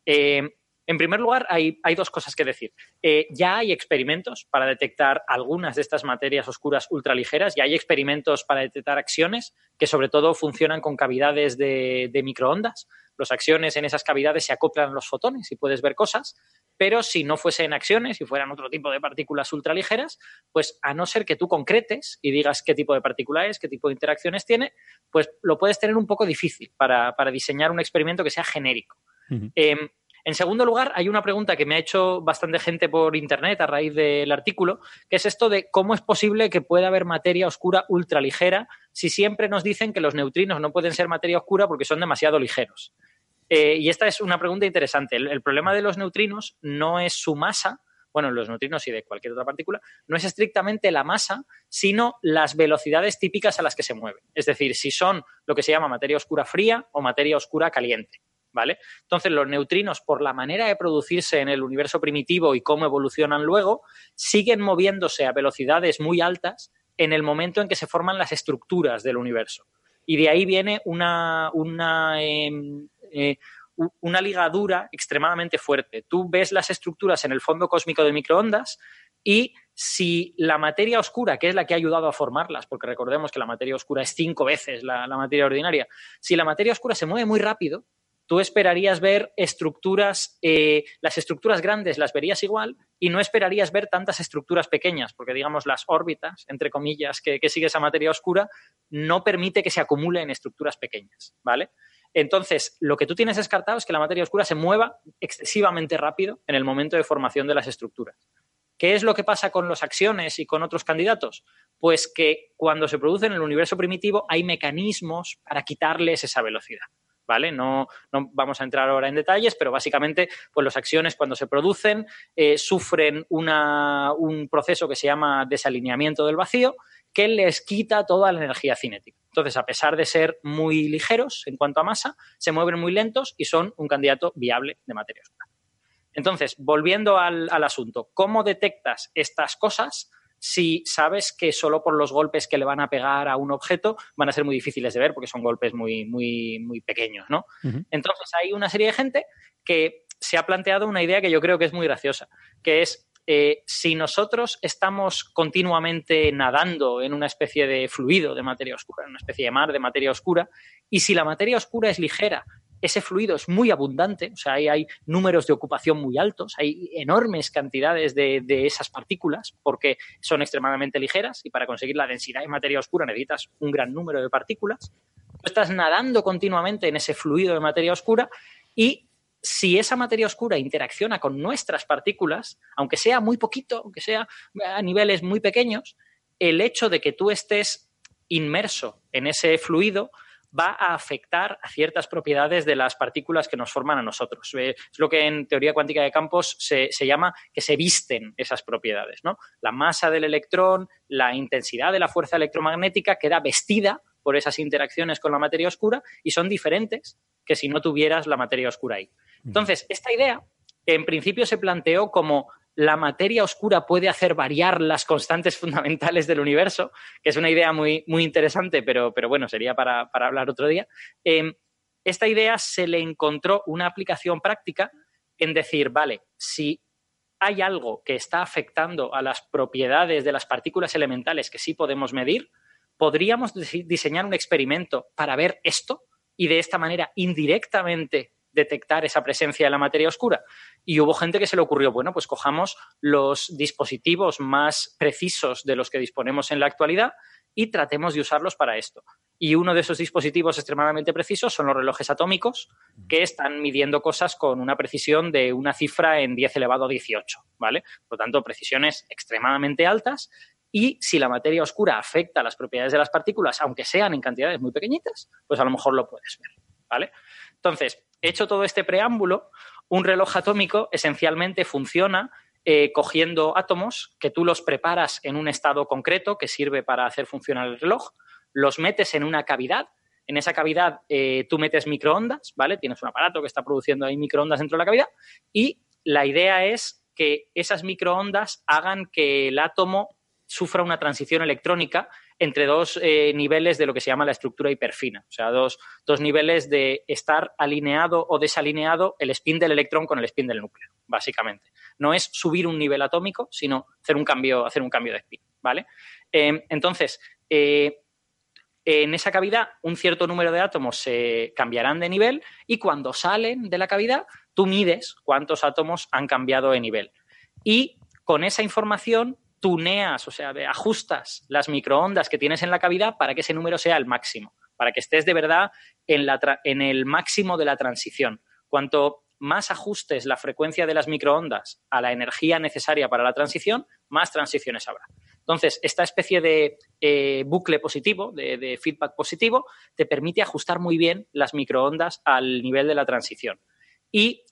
Eh, en primer lugar, hay, dos cosas que decir. Eh, ya hay experimentos para detectar algunas de estas materias oscuras ultraligeras, ya hay experimentos para detectar acciones que sobre todo funcionan con cavidades de, microondas. Los acciones en esas cavidades se acoplan los fotones y puedes ver cosas, pero si no fuesen acciones, si fueran otro tipo de partículas ultraligeras, pues a no ser que tú concretes y digas qué tipo de partícula es, qué tipo de interacciones tiene, pues lo puedes tener un poco difícil para, diseñar un experimento que sea genérico. En segundo lugar, hay una pregunta que me ha hecho bastante gente por internet a raíz del artículo, que es esto de cómo es posible que pueda haber materia oscura ultraligera si siempre nos dicen que los neutrinos no pueden ser materia oscura porque son demasiado ligeros. Eh, y esta es una pregunta interesante. El, problema de los neutrinos no es su masa, bueno, los neutrinos y de cualquier otra partícula, no es estrictamente la masa, sino las velocidades típicas a las que se mueven. Es decir, si son lo que se llama materia oscura fría o materia oscura caliente. ¿Vale? Entonces, los neutrinos, por la manera de producirse en el universo primitivo y cómo evolucionan luego, siguen moviéndose a velocidades muy altas en el momento en que se forman las estructuras del universo. Y de ahí viene una, una, em, eh, una ligadura extremadamente fuerte. Tú ves las estructuras en el fondo cósmico de microondas y si la materia oscura, que es la que ha ayudado a formarlas, porque recordemos que la materia oscura es cinco veces la, materia ordinaria, si la materia oscura se mueve muy rápido, tú esperarías ver estructuras, eh, las estructuras grandes las verías igual y no esperarías ver tantas estructuras pequeñas, porque digamos las órbitas, entre comillas, que, que sigue esa materia oscura, no permite que se acumule en estructuras pequeñas, ¿vale? Entonces, lo que tú tienes descartado es que la materia oscura se mueva excesivamente rápido en el momento de formación de las estructuras. ¿Qué es lo que pasa con los acciones y con otros candidatos? Pues que cuando se producen en el universo primitivo hay mecanismos para quitarles esa velocidad. ¿Vale? No, vamos a entrar ahora en detalles, pero básicamente, pues los acciones cuando se producen eh, sufren un proceso que se llama desalineamiento del vacío, que les quita toda la energía cinética. Entonces, a pesar de ser muy ligeros en cuanto a masa, se mueven muy lentos y son un candidato viable de materia oscura. Entonces, volviendo al, asunto, ¿cómo detectas estas cosas? Si sabes que solo por los golpes que le van a pegar a un objeto van a ser muy difíciles de ver porque son golpes muy, muy, muy pequeños, ¿no? Entonces hay una serie de gente que se ha planteado una idea que yo creo que es muy graciosa, que es eh, si nosotros estamos continuamente nadando en una especie de fluido de materia oscura, en una especie de mar de materia oscura, y si la materia oscura es ligera ese fluido es muy abundante, o sea, hay, números de ocupación muy altos, hay enormes cantidades de, esas partículas porque son extremadamente ligeras y para conseguir la densidad de materia oscura necesitas un gran número de partículas. Estás nadando continuamente en ese fluido de materia oscura y si esa materia oscura interacciona con nuestras partículas, aunque sea muy poquito, aunque sea a niveles muy pequeños, el hecho de que tú estés inmerso en ese fluido va a afectar a ciertas propiedades de las partículas que nos forman a nosotros. Eh, es lo que en teoría cuántica de campos se, llama que se visten esas propiedades. ¿no? La masa del electrón, la intensidad de la fuerza electromagnética queda vestida por esas interacciones con la materia oscura y son diferentes que si no tuvieras la materia oscura ahí. Entonces, esta idea en principio se planteó como la materia oscura puede hacer variar las constantes (laughs) fundamentales del universo, que es una idea muy, muy interesante, pero, pero bueno, sería para, hablar otro día. Em, esta idea se le encontró una aplicación práctica en decir, vale, si hay algo que está afectando a las propiedades de las partículas elementales que sí podemos medir, podríamos diseñar un experimento para ver esto y de esta manera indirectamente detectar esa presencia de la materia oscura. Y hubo gente que se le ocurrió, bueno, pues cojamos los dispositivos más precisos de los que disponemos en la actualidad y tratemos de usarlos para esto. Y uno de esos dispositivos extremadamente precisos son los relojes atómicos, que están midiendo cosas con una precisión de una cifra en 10 elevado a 18, ¿vale? Por lo tanto, precisiones extremadamente altas. Y si la materia oscura afecta las propiedades de las partículas, aunque sean en cantidades muy pequeñitas, pues a lo mejor lo puedes ver, ¿vale? Entonces, hecho todo este preámbulo, un reloj atómico esencialmente funciona eh, cogiendo átomos que tú los preparas en un estado concreto que sirve para hacer funcionar el reloj, los metes en una cavidad. En esa cavidad eh, tú metes microondas, ¿vale? Tienes un aparato que está produciendo ahí microondas dentro de la cavidad y la idea es que esas microondas hagan que el átomo sufra una transición electrónica entre dos eh, niveles de lo que se llama la estructura hiperfina, o sea, dos, niveles de estar alineado o desalineado el spin del electrón con el spin del núcleo, básicamente. No es subir un nivel atómico, sino hacer un cambio, hacer un cambio de spin, ¿vale? Em, entonces, eh, en esa cavidad un cierto número de átomos se cambiarán de nivel y cuando salen de la cavidad tú mides cuántos átomos han cambiado de nivel. Y con esa información tuneas, o sea, ajustas las microondas que tienes en la cavidad para que ese número sea el máximo, para que estés de verdad en, la en el máximo de la transición. Cuanto más ajustes la frecuencia de las microondas a la energía necesaria para la transición, más transiciones habrá. Entonces, esta especie de eh, bucle positivo, de, feedback positivo, te permite ajustar muy bien las microondas al nivel de la transición. Y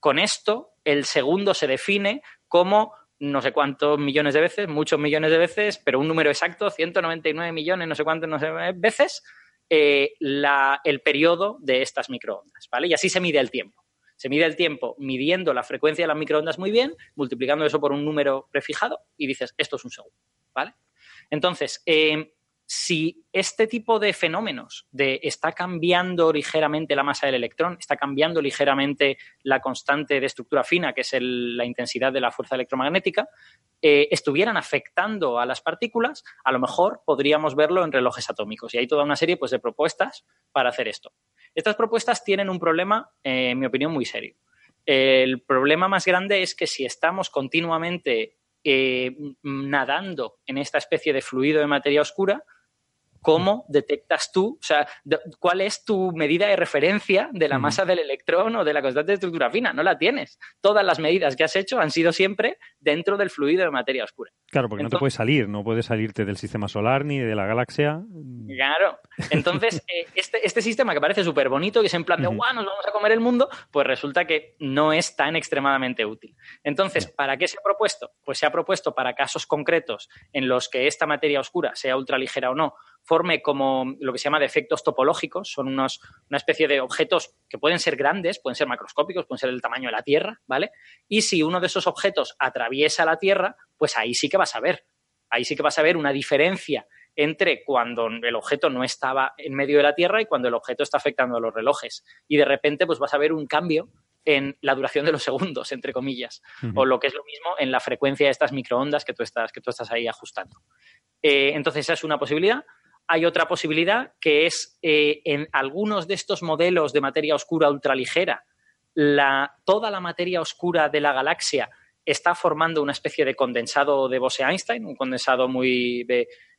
con esto, el segundo se define como no sé cuántos millones de veces, muchos millones de veces, pero un número exacto, 199 millones, no sé cuántos no sé, veces, eh, el periodo de estas microondas, ¿vale? Y así se mide el tiempo. Se mide el tiempo midiendo la frecuencia de las microondas muy bien, multiplicando eso por un número prefijado y dices, esto es un segundo, ¿vale? Entonces, eh, si este tipo de fenómenos de está cambiando ligeramente la masa del electrón, está cambiando ligeramente la constante de estructura fina, que es la intensidad de la fuerza electromagnética, eh, estuvieran afectando a las partículas, a lo mejor podríamos verlo en relojes atómicos. Y hay toda una serie pues, de propuestas para hacer esto. Estas propuestas tienen un problema, eh, en mi opinión, muy serio. El problema más grande es que si estamos continuamente eh, nadando en esta especie de fluido de materia oscura, ¿cómo detectas tú, o sea, cuál es tu medida de referencia de la masa del electrón o de la constante de estructura fina? No la tienes. Todas las medidas que has hecho han sido siempre dentro del fluido de materia oscura. Claro, porque no te puedes salir, no puedes salirte del sistema solar ni de la galaxia. Claro. Entonces, (laughs) eh, este, este, sistema que parece súper bonito, que es en plan de, guau, nos vamos a comer el mundo, pues resulta que no es tan extremadamente útil. Entonces, ¿para qué se ha propuesto? Pues se ha propuesto para casos concretos en los que esta materia oscura, sea ultraligera o no, forme como lo que se llama defectos topológicos, son unos, una especie de objetos que pueden ser grandes, pueden ser macroscópicos, pueden ser del tamaño de la Tierra, ¿vale? Y si uno de esos objetos atraviesa la Tierra, pues ahí sí que vas a ver, ahí sí que vas a ver una diferencia entre cuando el objeto no estaba en medio de la Tierra y cuando el objeto está afectando a los relojes. Y de repente, pues vas a ver un cambio en la duración de los segundos, entre comillas, o lo que es lo mismo en la frecuencia de estas microondas que tú estás, que tú estás ahí ajustando. Eh, entonces, esa es una posibilidad hay otra posibilidad que es eh, en algunos de estos modelos de materia oscura ultraligera, la, toda la materia oscura de la galaxia está formando una especie de condensado de Bose-Einstein, un condensado muy,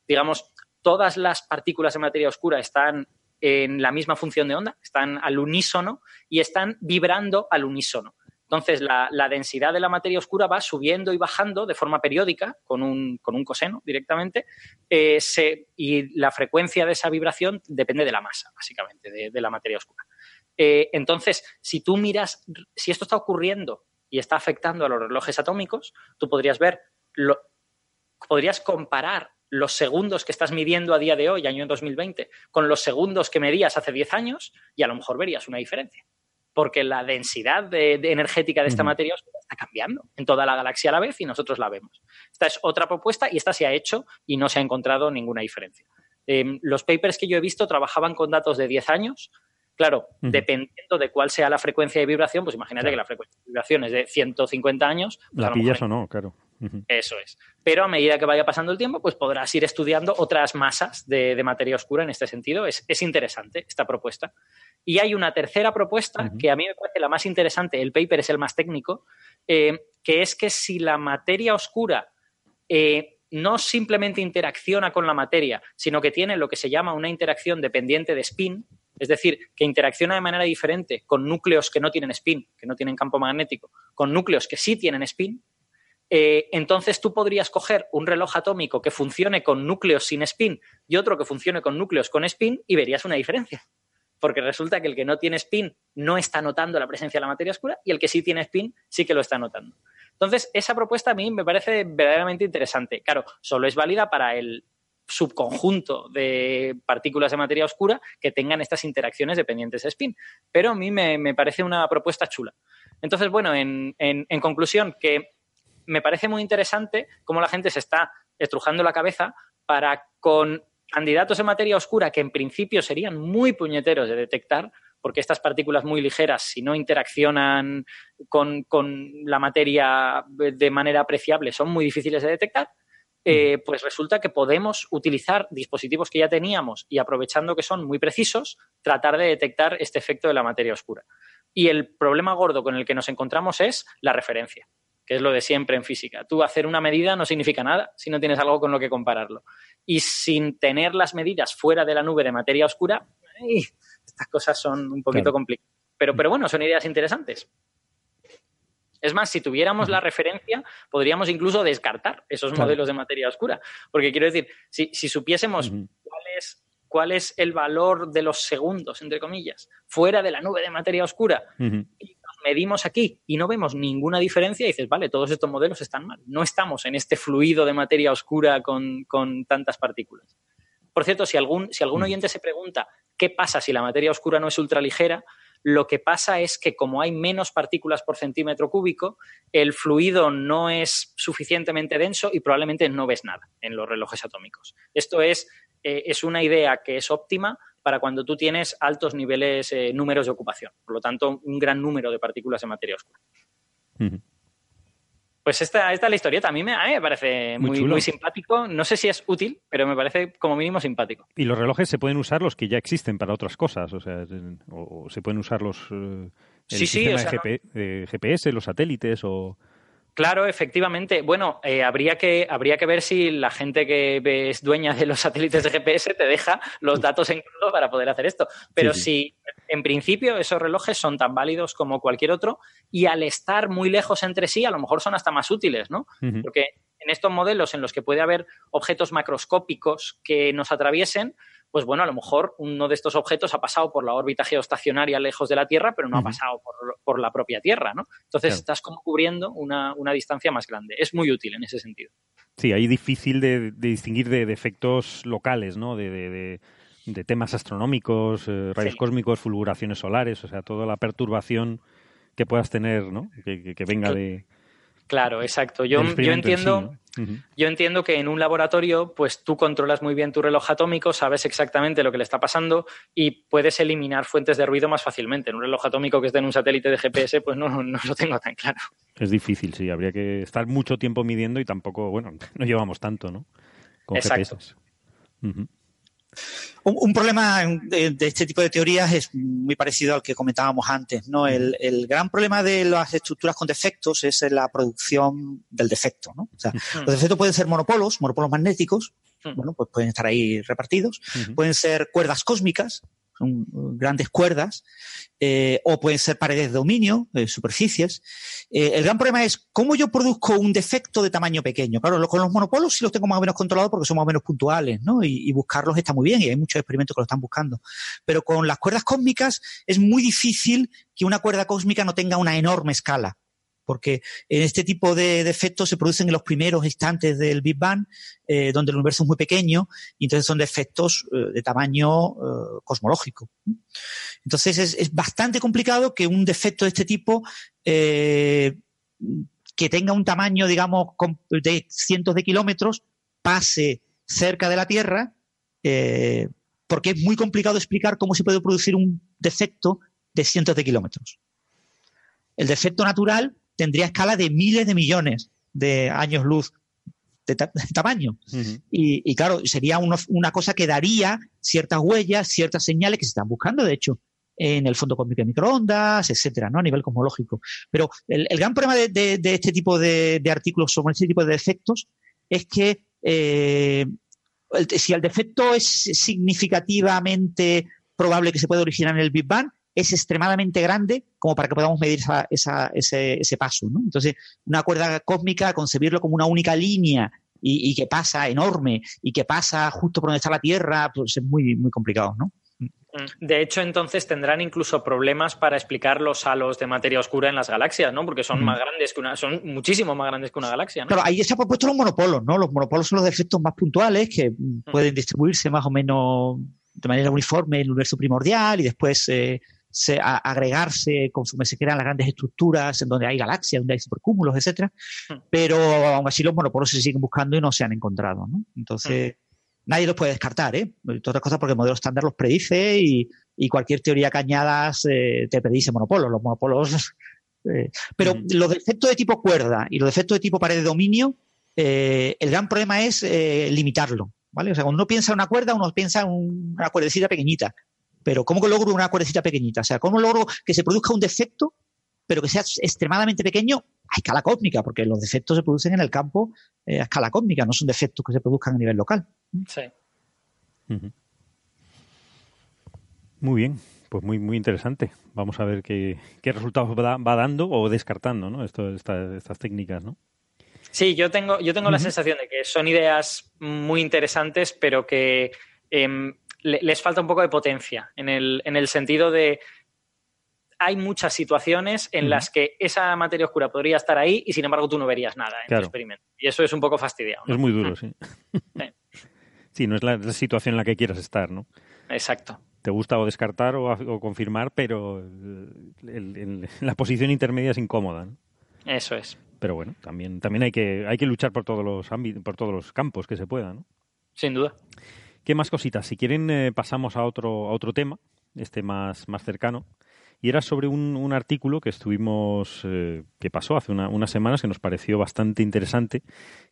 digamos, todas las partículas de materia oscura están en la misma función de onda, están al unísono y están vibrando al unísono. Entonces, la, densidad de la materia oscura va subiendo y bajando de forma periódica, con un, coseno directamente, eh, y la frecuencia de esa vibración depende de la masa, básicamente, de, la materia oscura. Eh, entonces, si tú miras, si esto está ocurriendo y está afectando a los relojes atómicos, tú podrías ver, podrías comparar los segundos que estás midiendo a día de hoy, año 2020, con los segundos que medías hace 10 años y a lo mejor verías una diferencia porque la densidad energética de esta materia está cambiando en toda la galaxia a la vez y nosotros la vemos. Esta es otra propuesta y esta se ha hecho y no se ha encontrado ninguna diferencia. Em, los papers que yo he visto trabajaban con datos de 10 años. Claro, dependiendo de cuál sea la frecuencia de vibración, pues imagínate que la frecuencia de vibración es de 150 años. Pues la pillas o no, claro. Eso es. Pero a medida que vaya pasando el tiempo, pues podrás ir estudiando otras masas de, materia oscura en este sentido. Es, interesante esta propuesta. Y hay una tercera propuesta que a mí me parece la más interesante, el paper es el más técnico, eh, que es que si la materia oscura eh, no simplemente interacciona con la materia, sino que tiene lo que se llama una interacción dependiente de spin, es decir, que interacciona de manera diferente con núcleos que no tienen spin, que no tienen campo magnético, con núcleos que sí tienen spin, eh, entonces tú podrías coger un reloj atómico que funcione con núcleos sin spin y otro que funcione con núcleos con spin y verías una diferencia. Porque resulta que el que no tiene spin no está notando la presencia de la materia oscura y el que sí tiene spin sí que lo está notando. Entonces, esa propuesta a mí me parece verdaderamente interesante. Claro, solo es válida para el subconjunto de partículas de materia oscura que tengan estas interacciones dependientes de spin. Pero a mí me, parece una propuesta chula. Entonces, bueno, en conclusión, que me parece muy interesante cómo la gente se está estrujando la cabeza para con candidatos en materia oscura que en principio serían muy puñeteros de detectar, porque estas partículas muy ligeras, si no interaccionan con, la materia de manera apreciable, son muy difíciles de detectar, eh, pues resulta que podemos utilizar dispositivos que ya teníamos y aprovechando que son muy precisos, tratar de detectar este efecto de la materia oscura. Y el problema gordo con el que nos encontramos es la referencia que es lo de siempre en física. Tú hacer una medida no significa nada si no tienes algo con lo que compararlo. Y sin tener las medidas fuera de la nube de materia oscura, estas cosas son un poquito complicadas. Pero, pero bueno, son ideas interesantes. Es más, si tuviéramos la referencia, podríamos incluso descartar esos modelos de materia oscura. Porque quiero decir, si, supiésemos cuál, es, cuál es el valor de los segundos, entre comillas, fuera de la nube de materia oscura, medimos aquí y no vemos ninguna diferencia, y dices, vale, todos estos modelos están mal. No estamos en este fluido de materia oscura con, tantas partículas. Por cierto, si algún, si algún oyente se pregunta qué pasa si la materia oscura no es ultraligera, lo que pasa es que como hay menos partículas por centímetro cúbico, el fluido no es suficientemente denso y probablemente no ves nada en los relojes atómicos. Esto es, eh, es una idea que es óptima para cuando tú tienes altos niveles, eh, números de ocupación. Por lo tanto, un gran número de partículas de materia oscura. Pues esta, esta es la historieta. A mí me, me parece muy, muy, simpático. No sé si es útil, pero me parece como mínimo simpático. Y los relojes se pueden usar los que ya existen para otras cosas. O sea, o, se pueden usar los. Eh, el sí, sistema sí, de GPS, los satélites o. Claro, efectivamente. Bueno, eh, habría, que, habría que ver si la gente que es dueña de los satélites de GPS te deja los datos en crudo para poder hacer esto. Pero si en principio esos relojes son tan válidos como cualquier otro y al estar muy lejos entre sí, a lo mejor son hasta más útiles, ¿no? Porque en estos modelos en los que puede haber objetos macroscópicos que nos atraviesen, pues bueno, a lo mejor uno de estos objetos ha pasado por la órbita geoestacionaria lejos de la Tierra, pero no ha pasado por, la propia Tierra, ¿no? Entonces estás como cubriendo una, distancia más grande. Es muy útil en ese sentido. Sí, ahí difícil de, distinguir de, efectos locales, ¿no? De, temas astronómicos, eh, rayos cósmicos, fulguraciones solares, o sea, toda la perturbación que puedas tener, ¿no? que venga de Claro, exacto. Yo, yo entiendo, yo entiendo que en un laboratorio, pues tú controlas muy bien tu reloj atómico, sabes exactamente lo que le está pasando y puedes eliminar fuentes de ruido más fácilmente. En un reloj atómico que esté en un satélite de GPS, pues no, no, lo tengo tan claro. Es difícil, sí. Habría que estar mucho tiempo midiendo y tampoco, bueno, (laughs) no llevamos tanto, ¿no? Con exacto. Un, problema de, este tipo de teorías es muy parecido al que comentábamos antes. ¿no? El, gran problema de las estructuras con defectos es la producción del defecto. ¿no? O sea, los defectos pueden ser monopolos, monopolos magnéticos, bueno, pues pueden estar ahí repartidos. Pueden ser cuerdas cósmicas, son grandes cuerdas, eh, o pueden ser paredes de dominio, eh, superficies. Eh, el gran problema es cómo yo produzco un defecto de tamaño pequeño. Claro, con los monopolos sí los tengo más o menos controlados porque son más o menos puntuales, ¿no? Y, y, buscarlos está muy bien y hay muchos experimentos que lo están buscando. Pero con las cuerdas cósmicas es muy difícil que una cuerda cósmica no tenga una enorme escala porque en este tipo de defectos se producen en los primeros instantes del Big Bang, eh, donde el universo es muy pequeño, y entonces son defectos eh, de tamaño eh, cosmológico. Entonces es, bastante complicado que un defecto de este tipo que tenga un tamaño, digamos, de cientos de kilómetros, pase cerca de la Tierra, porque es muy complicado explicar cómo se puede producir un defecto de cientos de kilómetros. El defecto natural tendría escala de miles de millones de años luz de, tamaño. y, claro, sería una cosa que daría ciertas huellas, ciertas señales que se están buscando, de hecho, en el fondo cósmico de microondas, etcétera, ¿no? A nivel cosmológico. Pero el, gran problema de, este tipo de, artículos sobre este tipo de defectos es que eh, si el defecto es significativamente probable que se pueda originar en el Big Bang, es extremadamente grande como para que podamos medir ese, paso. Entonces, una cuerda cósmica, concebirlo como una única línea y, que pasa enorme y que pasa justo por donde está la Tierra, pues es muy, muy complicado, ¿no? Mm. De hecho, entonces tendrán incluso problemas para explicar los halos de materia oscura en las galaxias, ¿no? Porque son más grandes que una, son muchísimo más grandes que una galaxia, ¿no? Claro, ahí se han propuesto los monopolos, ¿no? Los monopolos son los defectos más puntuales que pueden distribuirse más o menos de manera uniforme en el universo primordial y después eh, agregarse conforme se crean las grandes estructuras en donde hay galaxias, donde hay supercúmulos, etcétera. Hmm. Pero aún así los monopolos se siguen buscando y no se han encontrado. ¿no? Entonces, hmm. nadie los puede descartar, ¿eh? otras cosas porque el modelo estándar los predice y, cualquier teoría que añadas eh, te predice monopolos. Los monopolos. (laughs) Eh, pero hmm. los defectos de tipo cuerda y los defectos de tipo pared de dominio, eh, el gran problema es limitarlo. ¿Vale? O sea, cuando uno piensa en una cuerda, uno piensa en una cuerdecita pequeñita. Pero ¿cómo logro una cuerdecita pequeñita? O sea, ¿cómo logro que se produzca un defecto, pero que sea extremadamente pequeño a escala cósmica? Porque los defectos se producen en el campo eh, a escala cósmica, no son defectos que se produzcan a nivel local. Sí. Muy bien, pues muy, muy interesante. Vamos a ver qué, resultados va, dando o descartando ¿no? Esto, estas técnicas, ¿no? Sí, yo tengo, yo tengo la sensación de que son ideas muy interesantes, pero que em, les falta un poco de potencia en el, en el sentido de hay muchas situaciones en las que esa materia oscura podría estar ahí y sin embargo tú no verías nada en el experimento. Y eso es un poco fastidiado. Es muy duro, sí. (laughs) Sí, no es la, situación en la que quieras estar, ¿no? Exacto. Te gusta o descartar o, confirmar, pero la posición intermedia es incómoda. ¿no? Eso es. Pero bueno, también, también hay, que, hay que luchar por todos los ámbitos, por todos los campos que se puedan, ¿no? Sin duda. ¿Qué más cositas? Si quieren, eh, pasamos a otro, a otro tema, este más, más cercano. Y era sobre un, un artículo que estuvimos, eh, que pasó hace unas semanas, que nos pareció bastante interesante,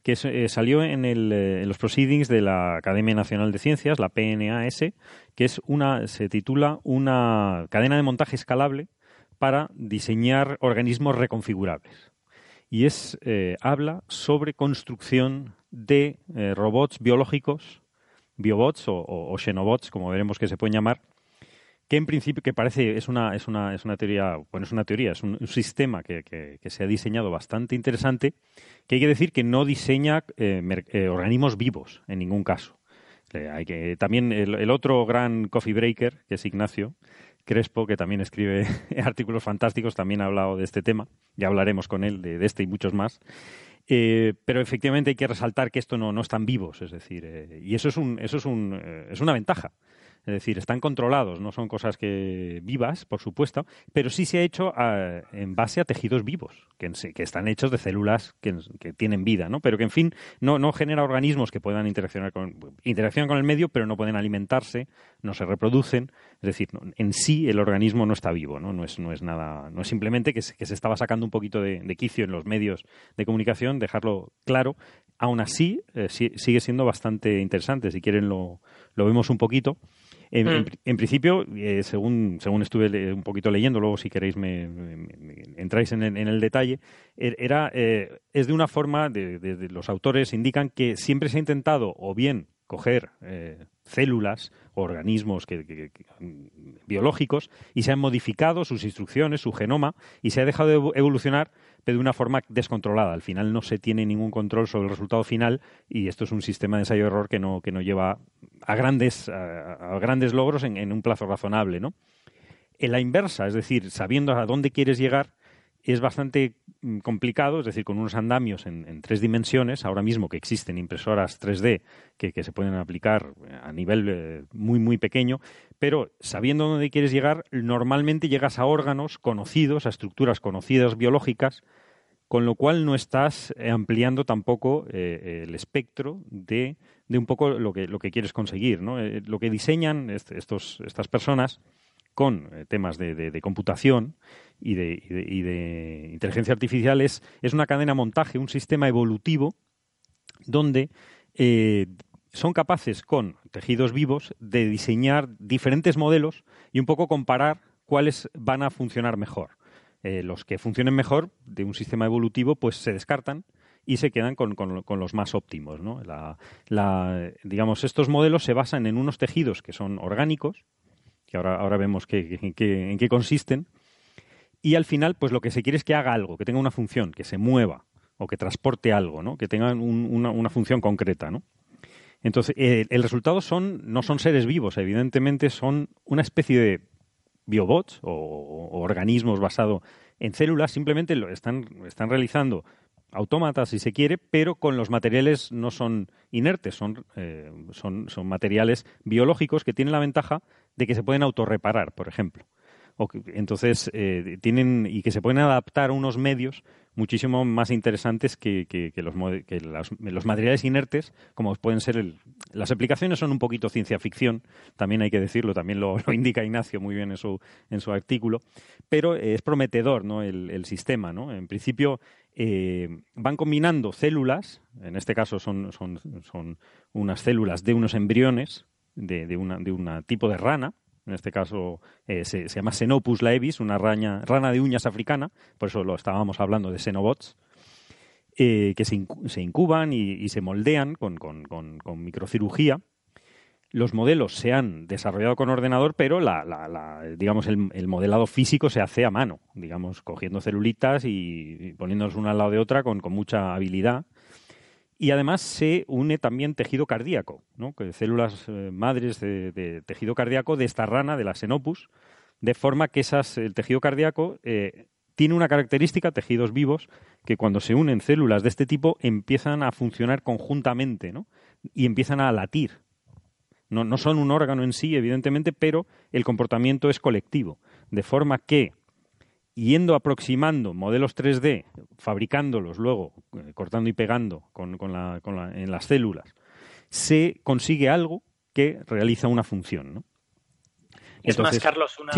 que eh, salió en, en, los proceedings de la Academia Nacional de Ciencias, la PNAS, que es una, se titula Una cadena de montaje escalable para diseñar organismos reconfigurables. Y es, habla sobre construcción de robots biológicos biobots o, xenobots, como veremos que se pueden llamar, que en principio que parece es una es una es una teoría bueno es una teoría es un, sistema que, que, se ha diseñado bastante interesante que hay que decir que no diseña eh, eh, organismos vivos en ningún caso. Eh, hay que también el, otro gran coffee breaker que es Ignacio Crespo que también escribe (laughs) artículos fantásticos también ha hablado de este tema ya hablaremos con él de este y muchos más eh, pero efectivamente hay que resaltar que esto no, no están vivos, es decir, eh, y eso es un, eso es un, eh, es una ventaja. Es decir, están controlados, no son cosas que vivas, por supuesto, pero sí se ha hecho ah, en base a tejidos vivos, que, están hechos de células que, tienen vida, ¿no? Pero que, en fin, no, genera organismos que puedan interaccionar con, interaccionan con el medio, pero no pueden alimentarse, no se reproducen. Es decir, en sí el organismo no está vivo, ¿no? Es, no es nada, no es simplemente que se, que se estaba sacando un poquito de, quicio en los medios de comunicación, dejarlo claro. Aún así, eh, sigue siendo bastante interesante. Si quieren lo, lo vemos un poquito. En, mm. principio, eh, según, según estuve un poquito leyendo, luego si queréis me, entráis en, el detalle, er, era, eh, es de una forma, de, los autores indican que siempre se ha intentado o bien coger eh, células o organismos biológicos y se han modificado sus instrucciones, su genoma, y se ha dejado de evolucionar de una forma descontrolada. Al final no se tiene ningún control sobre el resultado final y esto es un sistema de ensayo-error que no, que no lleva a grandes, a, grandes logros en, un plazo razonable. ¿no? En la inversa, es decir, sabiendo a dónde quieres llegar, es bastante mm, complicado, es decir, con unos andamios en, tres dimensiones, ahora mismo que existen impresoras 3D que, se pueden aplicar a nivel eh, muy, muy pequeño, pero sabiendo dónde quieres llegar, normalmente llegas a órganos conocidos, a estructuras conocidas biológicas, con lo cual no estás eh, ampliando tampoco eh, el espectro de, un poco lo que, lo que quieres conseguir. ¿no? Eh, lo que diseñan estos, estas personas con temas de, computación y de, y de, inteligencia artificial es, una cadena montaje, un sistema evolutivo donde son capaces con tejidos vivos de diseñar diferentes modelos y un poco comparar cuáles van a funcionar mejor. Eh, los que funcionen mejor de un sistema evolutivo pues se descartan y se quedan con, los más óptimos. ¿no? digamos, estos modelos se basan en unos tejidos que son orgánicos, que ahora, ahora vemos en qué consisten, y al final, pues lo que se quiere es que haga algo, que tenga una función, que se mueva o que transporte algo, ¿no? que tenga una, función concreta. ¿no? Entonces, eh, el resultado son, no son seres vivos, evidentemente son una especie de biobots o, organismos basados en células, simplemente lo están, están realizando autómatas si se quiere, pero con los materiales no son inertes, son, eh, son, son materiales biológicos que tienen la ventaja de que se pueden autorreparar, por ejemplo entonces eh, tienen y que se pueden adaptar a unos medios muchísimo más interesantes que, los, los, materiales inertes, como pueden ser las aplicaciones son un poquito ciencia ficción, también hay que decirlo, también (laughs) lo, indica Ignacio muy bien en su, en su artículo, pero es prometedor ¿no? el, sistema. ¿no? En principio eh, van combinando células, en este caso son, son, son unas células de unos embriones de, de, una, de un tipo de rana, en este caso eh, se, llama Xenopus laevis, una rana, rana de uñas africana, por eso lo estábamos hablando de xenobots, eh, que se, incuban y, se moldean con, microcirugía. Los modelos se han desarrollado con ordenador, pero la, digamos el, modelado físico se hace a mano, digamos, cogiendo celulitas y, poniéndolas una al lado de otra con mucha habilidad y además se une también tejido cardíaco, ¿no? células eh, madres de, tejido cardíaco de esta rana, de la Xenopus, de forma que esas, el tejido cardíaco eh, tiene una característica, tejidos vivos, que cuando se unen células de este tipo empiezan a funcionar conjuntamente y empiezan a latir no son un órgano en sí, evidentemente, pero el comportamiento es colectivo. De forma que, yendo aproximando modelos 3D, fabricándolos luego, eh, cortando y pegando con, con la, con la, en las células, se consigue algo que realiza una función. ¿no? Es más, Carlos, una,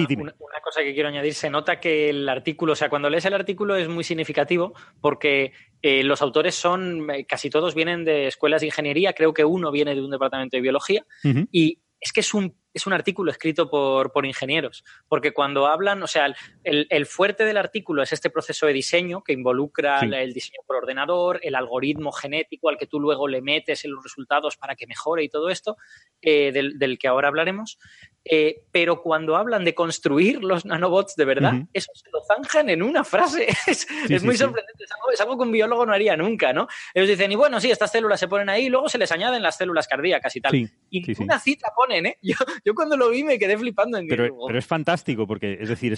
cosa que quiero añadir, se nota que el artículo, o sea, cuando lees el artículo es muy significativo porque eh, los autores son, eh, casi todos vienen de escuelas de ingeniería, creo que uno viene de un departamento de biología, y es que es un, es un artículo escrito por, por, ingenieros, porque cuando hablan, o sea, el, el, fuerte del artículo es este proceso de diseño que involucra el diseño por ordenador, el algoritmo genético al que tú luego le metes en los resultados para que mejore y todo esto, eh, del, del, que ahora hablaremos. Eh, pero cuando hablan de construir los nanobots de verdad, eso se lo zanjan en una frase. (laughs) es, muy sorprendente, es algo, que un biólogo no haría nunca, ¿no? Ellos dicen, y bueno, sí, estas células se ponen ahí, y luego se les añaden las células cardíacas y tal. y una cita ponen, ¿eh? (laughs) Yo, yo, cuando lo vi me quedé flipando. En pero, pero es fantástico, porque, es decir,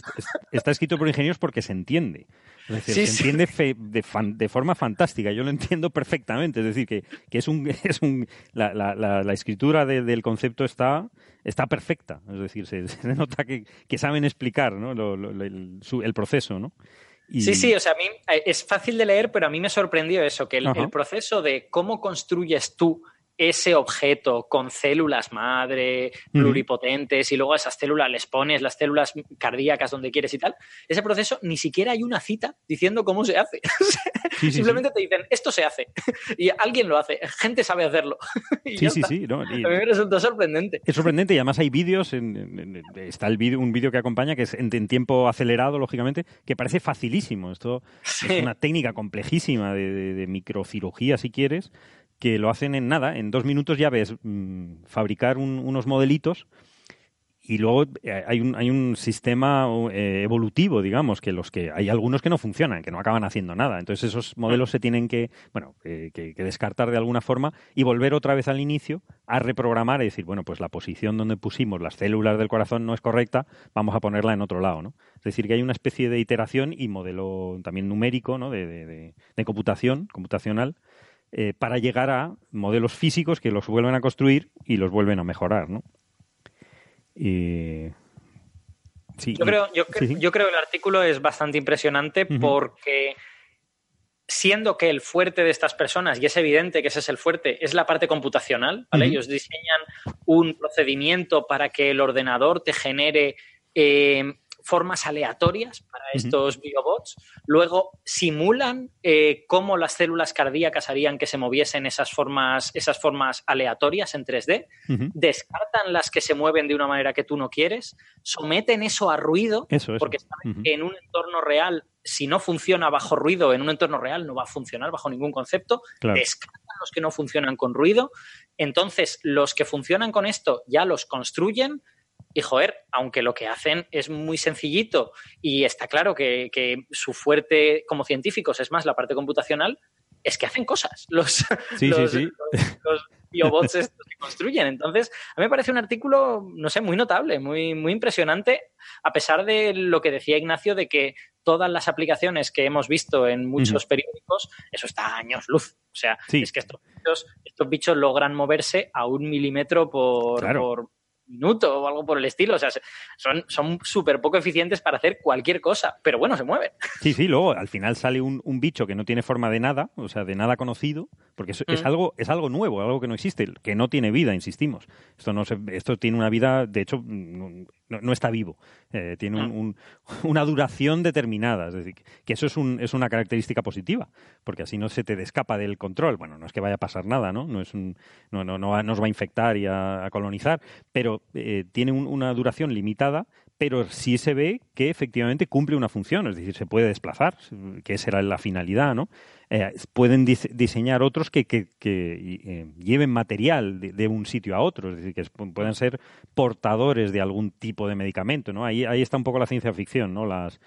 está escrito por ingenieros porque se entiende. Es decir, se entiende de, de, forma fantástica, yo lo entiendo perfectamente. Es decir, que, que es un, (laughs) es un la, la, la, escritura del concepto está está perfecta. Es decir, se, (laughs) nota que, saben explicar ¿no? el, proceso, ¿no? Sí, sí, o sea, a mí eh, es fácil de leer, pero a mí me sorprendió eso, que el proceso de cómo construyes tú ese objeto con células madre, pluripotentes, y luego a esas células les pones las células cardíacas donde quieres y tal, ese proceso ni siquiera hay una cita diciendo cómo se hace. (laughs) Simplemente te dicen, esto se hace. (laughs) y alguien lo hace, gente sabe hacerlo. (laughs) sí, sí, sí. a mí me resultó sorprendente. Es sorprendente y además hay vídeos, está el vídeo, un vídeo que acompaña que es en, tiempo acelerado, lógicamente, que parece facilísimo. Esto es una técnica complejísima de microcirugía, si quieres, que lo hacen en nada, en dos minutos ya ves mm, fabricar unos modelitos y luego eh, hay un, hay un sistema eh, evolutivo, digamos, que los que hay algunos que no funcionan, que no acaban haciendo nada. Entonces esos modelos se tienen que, bueno, que, descartar de alguna forma y volver otra vez al inicio a reprogramar y decir, bueno, pues la posición donde pusimos las células del corazón no es correcta, vamos a ponerla en otro lado, ¿no? Es decir, que hay una especie de iteración y modelo también numérico, ¿no? De, de, de computación, computacional, eh, para llegar a modelos físicos que los vuelven a construir y los vuelven a mejorar, ¿no? yo, creo, yo, creo que el artículo es bastante impresionante porque siendo que el fuerte de estas personas, y es evidente que ese es el fuerte, es la parte computacional, ¿vale? Ellos diseñan un procedimiento para que el ordenador te genere eh, formas aleatorias para estos biobots. Luego simulan eh, cómo las células cardíacas harían que se moviesen esas formas, esas formas aleatorias en 3D. Descartan las que se mueven de una manera que tú no quieres. Someten eso a ruido. Porque en un entorno real, si no funciona bajo ruido, en un entorno real no va a funcionar bajo ningún concepto. Descartan los que no funcionan con ruido. Entonces, los que funcionan con esto ya los construyen y joder, aunque lo que hacen es muy sencillito y está claro que, su fuerte como científicos es más la parte computacional, es que hacen cosas. Los, biobots (laughs) estos que construyen. Entonces, a mí me parece un artículo, no sé, muy notable, muy, muy impresionante, a pesar de lo que decía Ignacio de que todas las aplicaciones que hemos visto en muchos periódicos, eso está a años luz. O sea, es que estos bichos, estos bichos logran moverse a un milímetro por, por minuto o algo por el estilo. O sea, son súper poco eficientes para hacer cualquier cosa, pero bueno, se mueven. (laughs) Sí, sí, luego al final sale un, un bicho que no tiene forma de nada, o sea, de nada conocido, porque es, mm. algo, es algo nuevo, algo que no existe, que no tiene vida, insistimos. Esto, no se, esto tiene una vida, de hecho, no, está vivo. Eh, tiene mm. (laughs) una duración determinada. Es decir, que eso es, un, es una característica positiva, porque así no se te escapa del control. Bueno, no es que vaya a pasar nada, ¿no? No, es un, no, no, no nos va a infectar y a, colonizar, pero eh, tiene una duración limitada pero sí se ve que efectivamente cumple una función, es decir, se puede desplazar, que esa era la finalidad, ¿no? Eh, pueden diseñar otros que, eh, lleven material de, un sitio a otro, es decir, que puedan ser portadores de algún tipo de medicamento, ¿no? Ahí, está un poco la ciencia ficción, ¿no? Las,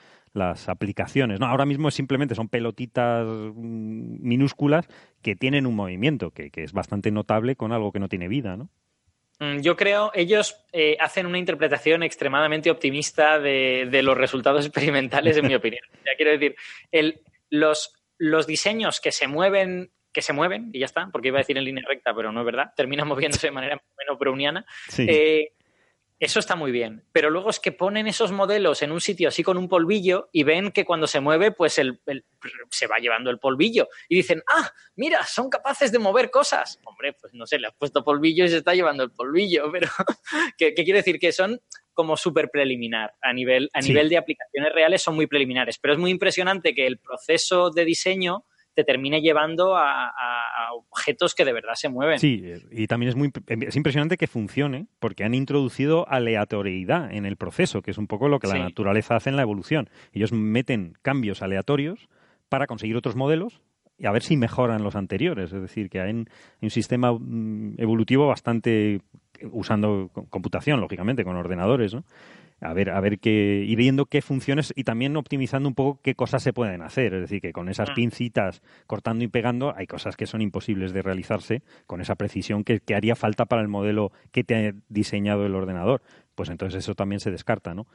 aplicaciones. Ahora mismo simplemente son pelotitas mm, minúsculas que tienen un movimiento, que, que es bastante notable con algo que no tiene vida, ¿no? Mm, yo creo, ellos eh, hacen una interpretación extremadamente optimista de, los resultados (laughs) experimentales, en mi opinión. Ya quiero decir, el, los, los diseños que se mueven que se mueven y ya está, porque iba a decir en línea recta, pero no es verdad, terminan (laughs) moviéndose de manera menos browniana. Eh, eso está muy bien, pero luego es que ponen esos modelos en un sitio así con un polvillo y ven que cuando se mueve, pues el, se va llevando el polvillo y dicen, ah, mira, son capaces de mover cosas. Hombre, pues no sé, le has puesto polvillo y se está llevando el polvillo, (laughs) pero ¿qué, quiere decir? Que son como súper preliminar. A nivel, a nivel de aplicaciones reales son muy preliminares, pero es muy impresionante que el proceso de diseño te termine llevando a, objetos que de verdad se mueven. Sí, y también es muy es impresionante que funcione porque han introducido aleatoriedad en el proceso, que es un poco lo que la naturaleza hace en la evolución. Ellos meten cambios aleatorios para conseguir otros modelos y a ver si mejoran los anteriores. Es decir, que hay un sistema mm, evolutivo bastante usando computación, lógicamente, con ordenadores, ¿no? A ver, a ver qué, y viendo qué funciones y también optimizando un poco qué cosas se pueden hacer. Es decir, que con esas mm. pincitas cortando y pegando hay cosas que son imposibles de realizarse con esa precisión que, que haría falta para el modelo que te ha diseñado el ordenador. Pues entonces eso también se descarta, ¿no?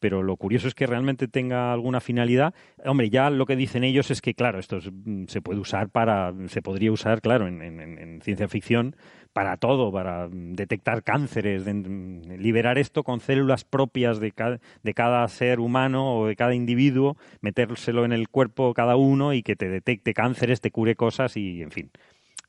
pero lo curioso es que realmente tenga alguna finalidad. Hombre, ya lo que dicen ellos es que, claro, esto mm, se puede usar para, se podría usar, claro, en, en ciencia ficción para todo, para detectar cánceres, liberar esto con células propias de cada, de cada ser humano o de cada individuo, metérselo en el cuerpo cada uno y que te detecte cánceres, te cure cosas y, en fin,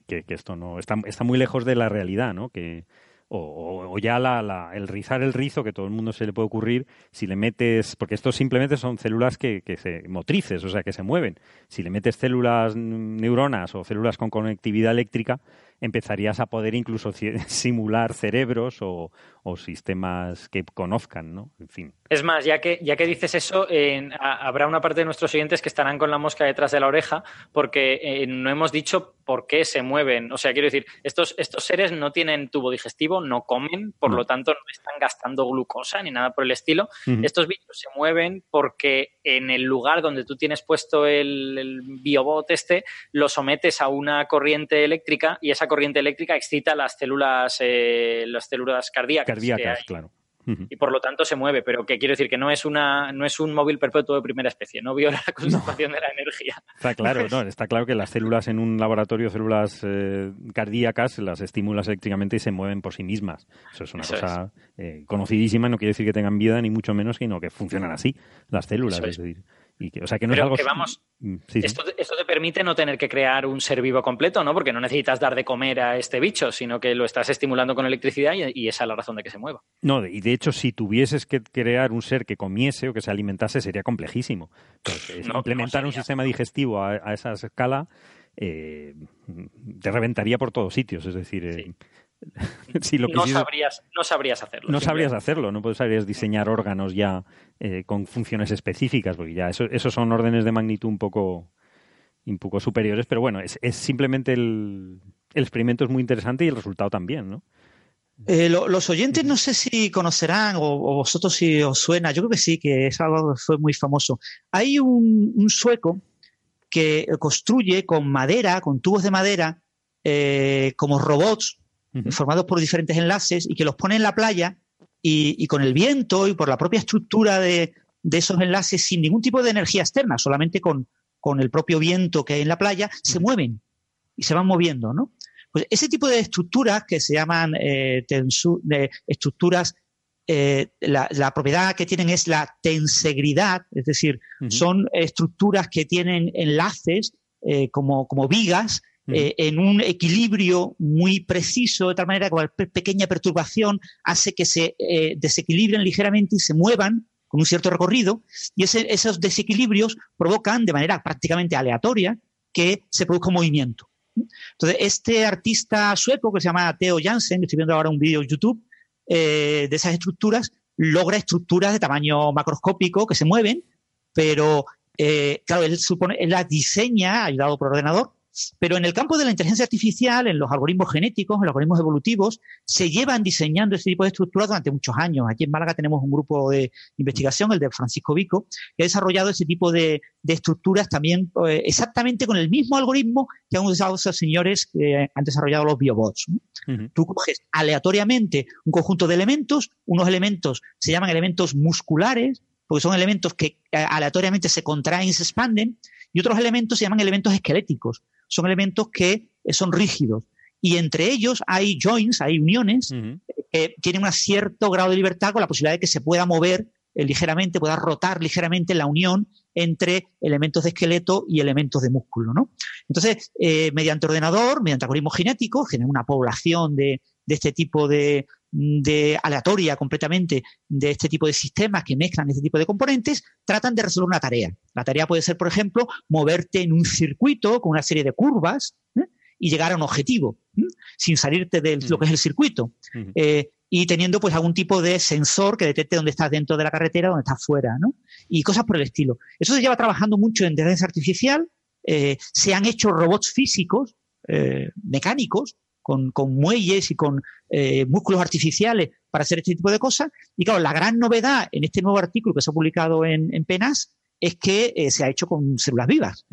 que, esto no está, muy lejos de la realidad, ¿no? Que, o, ya la, el rizar el rizo, que todo el mundo se le puede ocurrir, si le metes, porque esto simplemente son células que, que se motrices, o sea, que se mueven. Si le metes células neuronas o células con conectividad eléctrica, empezarías a poder incluso (laughs) simular cerebros o, sistemas que conozcan, ¿no? En fin. Es más, ya que, ya que dices eso, habrá una parte de nuestros oyentes que estarán con la mosca detrás de la oreja porque eh, no hemos dicho por qué se mueven. O sea, quiero decir, estos, estos seres no tienen tubo digestivo, no comen, por lo tanto no están gastando glucosa ni nada por el estilo. Estos bichos se mueven porque en el lugar donde tú tienes puesto el, el biobot este, lo sometes a una corriente eléctrica y esa corriente eléctrica excita las células, eh, las células cardíacas. Cardíacas, claro. Y por lo tanto se mueve, pero que quiero decir que no es una no es un móvil perpetuo de primera especie, no viola (laughs) la conservación de la energía. Está claro, no, está claro que las células en un laboratorio, células eh, cardíacas, las estimulas eléctricamente y se mueven por sí mismas. Eso es una cosa eh, conocidísima, no quiere decir que tengan vida ni mucho menos, sino que funcionan así las células. es decir, o sea, que no es algo... vamos, mm, Esto, te permite no tener que crear un ser vivo completo, ¿no? Porque no necesitas dar de comer a este bicho, sino que lo estás estimulando con electricidad y, esa es la razón de que se mueva. No, y de hecho, si tuvieses que crear un ser que comiese o que se alimentase, sería complejísimo. (laughs) implementar un sistema digestivo a, esa escala eh, te reventaría por todos sitios. Es decir, eh, (laughs) no, sabrías, no sabrías hacerlo. No sabrías hacerlo, no sabrías diseñar órganos ya eh, con funciones específicas, porque ya eso, esos son órdenes de magnitud un poco, un poco superiores, pero bueno, es, simplemente el, experimento es muy interesante y el resultado también, ¿no? Eh, los oyentes no sé si conocerán o, vosotros si os suena, yo creo que sí, que es algo que fue muy famoso. Hay un, sueco que construye con madera, con tubos de madera, eh, como robots formados por diferentes enlaces y que los pone en la playa y, con el viento y por la propia estructura de, esos enlaces sin ningún tipo de energía externa, solamente con, el propio viento que hay en la playa, se mueven y se van moviendo, ¿no? Pues ese tipo de estructuras que se llaman eh, estructuras, eh, la, propiedad que tienen es la tensegridad, es decir, son estructuras que tienen enlaces eh, como, como vigas eh, en un equilibrio muy preciso, de tal manera que cualquier pequeña perturbación hace que se eh, desequilibren ligeramente y se muevan con un cierto recorrido, y esos desequilibrios provocan de manera prácticamente aleatoria que se produzca un movimiento. Entonces, este artista sueco que se llama Theo Jansen, estoy viendo ahora un vídeo en YouTube, eh, de esas estructuras, logra estructuras de tamaño macroscópico que se mueven, pero claro, él, supone, él las diseña, ayudado por ordenador, pero en el campo de la inteligencia artificial, en los algoritmos genéticos, en los algoritmos evolutivos, se llevan diseñando este tipo de estructuras durante muchos años. Aquí en Málaga tenemos un grupo de investigación, el de Francisco Vico, que ha desarrollado ese tipo de, estructuras también eh, exactamente con el mismo algoritmo que han usado esos señores que han desarrollado los biobots. Tú coges aleatoriamente un conjunto de elementos, unos elementos se llaman elementos musculares, porque son elementos que eh, aleatoriamente se contraen y se expanden, y otros elementos se llaman elementos esqueléticos, son elementos que son rígidos. Y entre ellos hay joins, hay uniones, que tienen un cierto grado de libertad con la posibilidad de que se pueda mover eh, ligeramente, pueda rotar ligeramente la unión entre elementos de esqueleto y elementos de músculo. ¿no? Entonces, eh, mediante ordenador, mediante algoritmos genéticos, genera una población de, este tipo de, de, aleatoria completamente de este tipo de sistemas que mezclan este tipo de componentes, tratan de resolver una tarea. La tarea puede ser, por ejemplo, moverte en un circuito con una serie de curvas ¿eh? y llegar a un objetivo, sin salirte de lo que es el circuito y teniendo pues algún tipo de sensor que detecte dónde estás dentro de la carretera o dónde estás fuera, ¿no? Y cosas por el estilo. Eso se lleva trabajando mucho en inteligencia artificial. Eh, se han hecho robots físicos, eh, mecánicos, con, muelles y con eh, músculos artificiales para hacer este tipo de cosas. Y claro, la gran novedad en este nuevo artículo que se ha publicado en, PENAS es que se ha hecho con células vivas.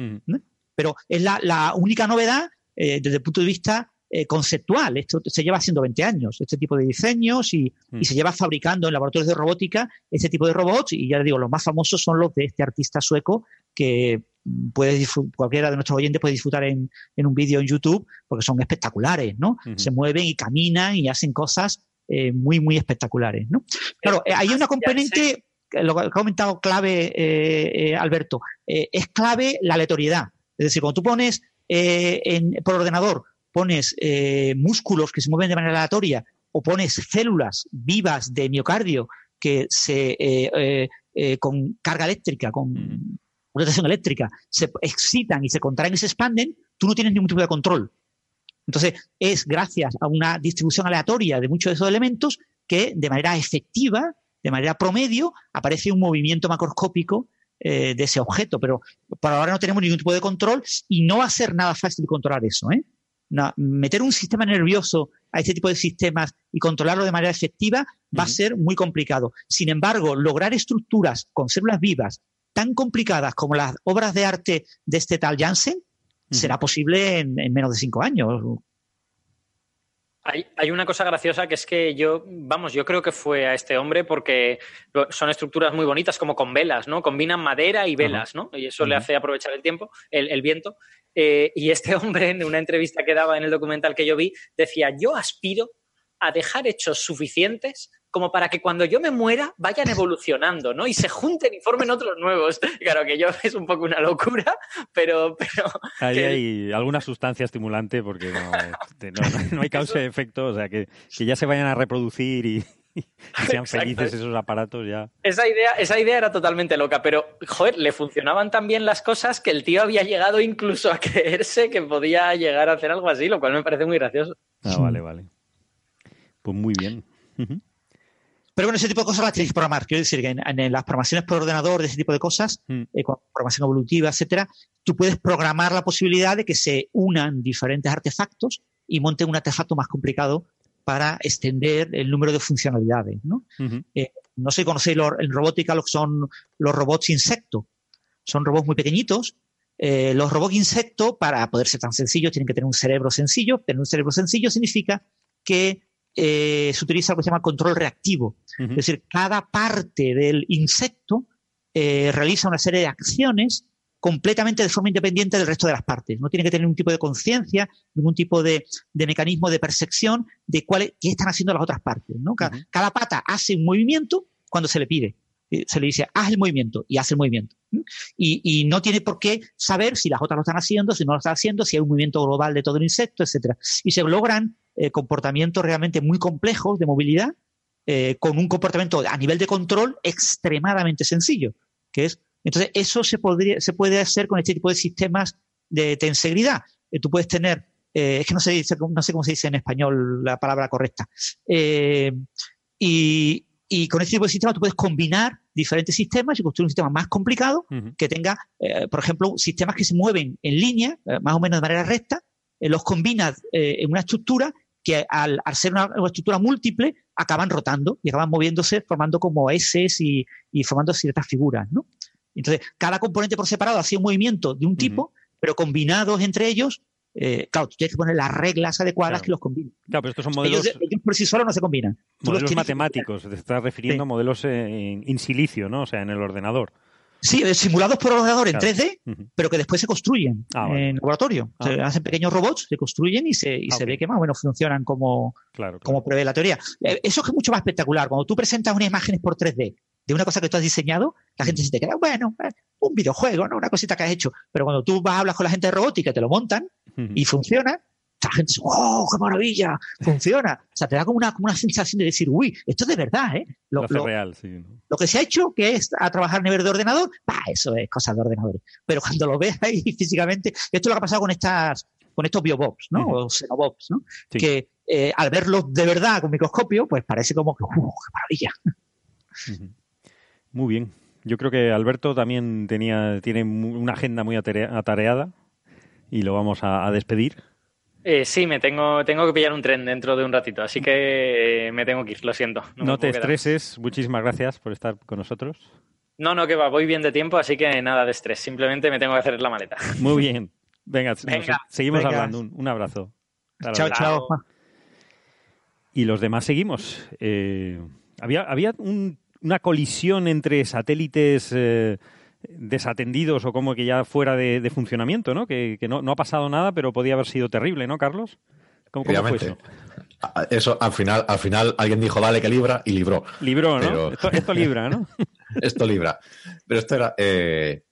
Pero es la, la única novedad desde el punto de vista eh, conceptual. Esto se lleva haciendo 20 años, este tipo de diseños, y, mm. se lleva fabricando en laboratorios de robótica este tipo de robots. Y ya les digo, los más famosos son los de este artista sueco que puede cualquiera de nuestros oyentes puede disfrutar en, un vídeo en YouTube porque son espectaculares, ¿no? Se mueven y caminan y hacen cosas eh, muy, muy espectaculares, ¿no? Claro, eh, hay una componente, lo que ha comentado clave Alberto, es clave la aleatoriedad. Es decir, cuando tú pones en, por ordenador pones eh, músculos que se mueven de manera aleatoria o pones células vivas de miocardio que se eh, eh, con carga eléctrica, con rotación eléctrica, se excitan y se contraen y se expanden, tú no tienes ningún tipo de control. Entonces, es gracias a una distribución aleatoria de muchos de esos elementos que de manera efectiva, de manera promedio, aparece un movimiento macroscópico de ese objeto. Pero por ahora no tenemos ningún tipo de control y no va a ser nada fácil controlar eso. ¿eh? Meter un sistema nervioso a este tipo de sistemas y controlarlo de manera efectiva va a ser muy complicado. Sin embargo, lograr estructuras con células vivas tan complicadas como las obras de arte de este tal Janssen será posible en, menos de cinco años. Hay, una cosa graciosa que es que yo, vamos, yo creo que fue a este hombre porque son estructuras muy bonitas, como con velas, ¿no? Combinan madera y velas, ¿no? Y eso le hace aprovechar el tiempo, el viento. Eh, y este (laughs) hombre, en una entrevista que daba en el documental que yo vi, decía, yo aspiro a dejar hechos suficientes como para que cuando yo me muera vayan evolucionando, ¿no? Y se junten y formen otros nuevos. (laughs) Claro que yo es un poco una locura, pero... pero Ahí hay alguna sustancia estimulante porque no, hay causa y efecto, o sea, que, que ya se vayan a reproducir y, (laughs) sean felices esos aparatos ya. Esa idea, esa idea era totalmente loca, pero joder, le funcionaban tan bien las cosas que el tío había llegado incluso a creerse que podía llegar a hacer algo así, lo cual me parece muy gracioso. Ah, vale, vale. Pues muy bien. Pero bueno, ese tipo de cosas las tienes que programar. Quiero decir que en, las programaciones por ordenador de ese tipo de cosas, mm. eh, con programación evolutiva, etcétera, tú puedes programar la posibilidad de que se unan diferentes artefactos y monten un artefacto más complicado para extender el número de funcionalidades. ¿no? Eh, no sé si conocéis en robótica lo que son los robots insecto. Son robots muy pequeñitos. Eh, los robots insecto, para poder ser tan sencillos, tienen que tener un cerebro sencillo. Tener un cerebro sencillo significa que eh, se utiliza lo que se llama control reactivo. Es decir, cada parte del insecto realiza una serie de acciones completamente de forma independiente del resto de las partes. No tiene que tener ningún tipo de conciencia, ningún tipo de, mecanismo de percepción de cuál, qué están haciendo las otras partes. ¿no? Cada, pata hace un movimiento cuando se le pide. Eh, se le dice, haz el movimiento y hace el movimiento. Y, no tiene por qué saber si las otras lo están haciendo, si no lo están haciendo, si hay un movimiento global de todo el insecto, etc. Y se logran eh, comportamientos realmente muy complejos de movilidad eh, con un comportamiento a nivel de control extremadamente sencillo, que es entonces, eso se, podría, se puede hacer con este tipo de sistemas de tensegridad. Eh, tú puedes tener, eh, es que no sé, no sé cómo se dice en español la palabra correcta, eh, y, con este tipo de sistemas tú puedes combinar diferentes sistemas y construir un sistema más complicado que tenga, por ejemplo, sistemas que se mueven en línea, más o menos de manera recta, los combinas en una estructura que al, ser una, estructura múltiple acaban rotando y acaban moviéndose formando como S y, y formando ciertas figuras, ¿no? Entonces, cada componente por separado hace un movimiento de un tipo, pero combinados entre ellos, eh, claro, tú tienes que poner las reglas adecuadas que los combinen. Claro, pero estos son modelos. Ellos, por sí solos no se combinan. Modelos matemáticos, te estás refiriendo a modelos en, silicio, ¿no? O sea, en el ordenador. Sí, eh, simulados por ordenador en 3D, pero que después se construyen ah, en laboratorio. Se ah. hacen pequeños robots, se construyen y se, y ah, se ve que más o menos funcionan como, como prevé la teoría. Eh, eso es mucho más espectacular. Cuando tú presentas unas imágenes por 3D de una cosa que tú has diseñado, la gente se te queda, bueno, eh, un videojuego, ¿no? Una cosita que has hecho. Pero cuando tú vas a hablar con la gente de robótica y te lo montan y funciona, la gente dice, ¡oh, qué maravilla! Funciona. O sea, te da como una, como una sensación de decir, uy, esto es de verdad, ¿eh? Lo, real, sí. Lo que se ha hecho, que es a trabajar a nivel de ordenador, bah, eso es cosa de ordenadores. Pero cuando lo ves ahí (laughs) físicamente, esto es lo que ha pasado con estas, con estos biobobs, ¿no? O xenobobs, ¿no? Que eh, al verlos de verdad con microscopio, pues parece como que, ¡uh, qué maravilla! Muy bien. Yo creo que Alberto también tenía, tiene una agenda muy atareada y lo vamos a despedir. Eh, sí, me tengo, tengo que pillar un tren dentro de un ratito, así que eh, me tengo que ir, lo siento. No, te estreses, muchísimas gracias por estar con nosotros. No, no, que va, voy bien de tiempo, así que nada de estrés, simplemente me tengo que hacer la maleta. Muy bien, venga, seguimos hablando, un, abrazo. chao, chao. Y los demás seguimos. Eh, había había una colisión entre satélites desatendidos o como que ya fuera de, funcionamiento, ¿no? Que, no, ha pasado nada, pero podía haber sido terrible, ¿no, Carlos? ¿Cómo, fue eso? Eso al final, al final alguien dijo dale que libra y libró. Libró, ¿no? Esto, libra, ¿no? (laughs) esto libra. Pero esto era. Eh,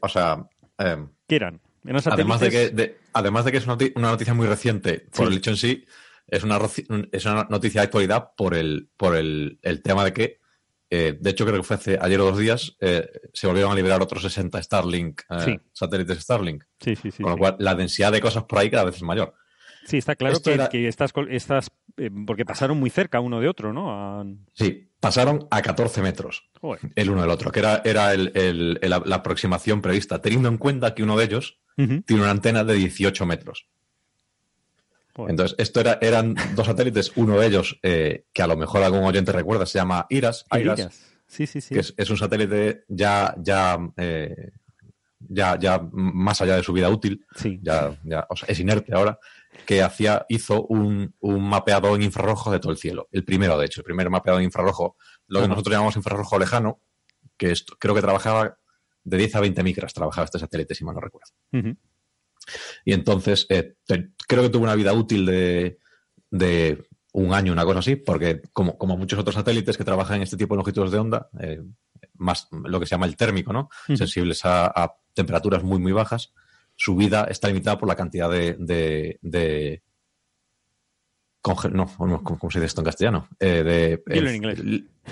o sea. Eh, ¿Qué eran? Además de, que, además de que es una noticia muy reciente por el hecho en sí, es una, es una noticia de actualidad por el, por el tema de que eh, de hecho, creo que fue hace ayer o dos días, eh, se volvieron a liberar otros 60 Starlink, eh, satélites Starlink. Sí, sí, sí. Con lo cual, la densidad de cosas por ahí cada vez es mayor. Sí, está claro que, estas, estas porque pasaron muy cerca uno de otro, ¿no? Sí, pasaron a 14 metros el uno del otro, que era, era la aproximación prevista, teniendo en cuenta que uno de ellos tiene una antena de 18 metros. Entonces, esto era, eran dos satélites, uno de ellos, eh, que a lo mejor algún oyente recuerda, se llama IRAS. IRAS, Sí, sí, sí. Que es, un satélite ya, ya, eh, ya, ya más allá de su vida útil. Sí. Ya, ya, o sea, es inerte ahora. Que hacía, hizo un, un, mapeado en infrarrojo de todo el cielo. El primero, de hecho, el primer mapeado en infrarrojo, lo que nosotros llamamos infrarrojo lejano, que creo que trabajaba de 10 a 20 micras, trabajaba este satélite, si mal no recuerdo. Y entonces eh, creo que tuvo una vida útil de, un año, una cosa así, porque como, muchos otros satélites que trabajan en este tipo de longitudes de onda, eh, más lo que se llama el térmico, ¿no? Sensibles a, temperaturas muy, muy bajas, su vida está limitada por la cantidad de. de, no, ¿cómo se dice esto en castellano? Eh, de, en inglés.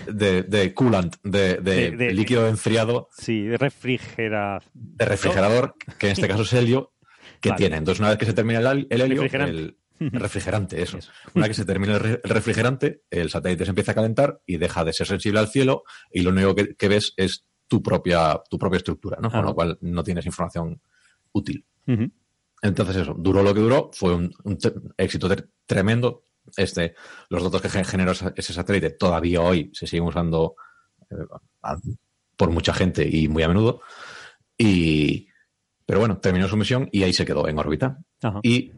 De, de, coolant, de, líquido enfriado. Sí, de refrigerador. De refrigerador, que en este caso es helio, que tiene. Entonces, una vez que se termina el, helio, el (laughs) refrigerante, eso. Una vez que se termina el, refrigerante, el satélite se empieza a calentar y deja de ser sensible al cielo y lo único que, ves es tu propia, tu propia estructura, ¿no? Con lo cual no tienes información útil. Entonces, eso, duró lo que duró, fue un, éxito tremendo. Este, los datos que generó ese satélite todavía hoy se siguen usando eh, por mucha gente y muy a menudo. Y, pero bueno, terminó su misión y ahí se quedó en órbita. Y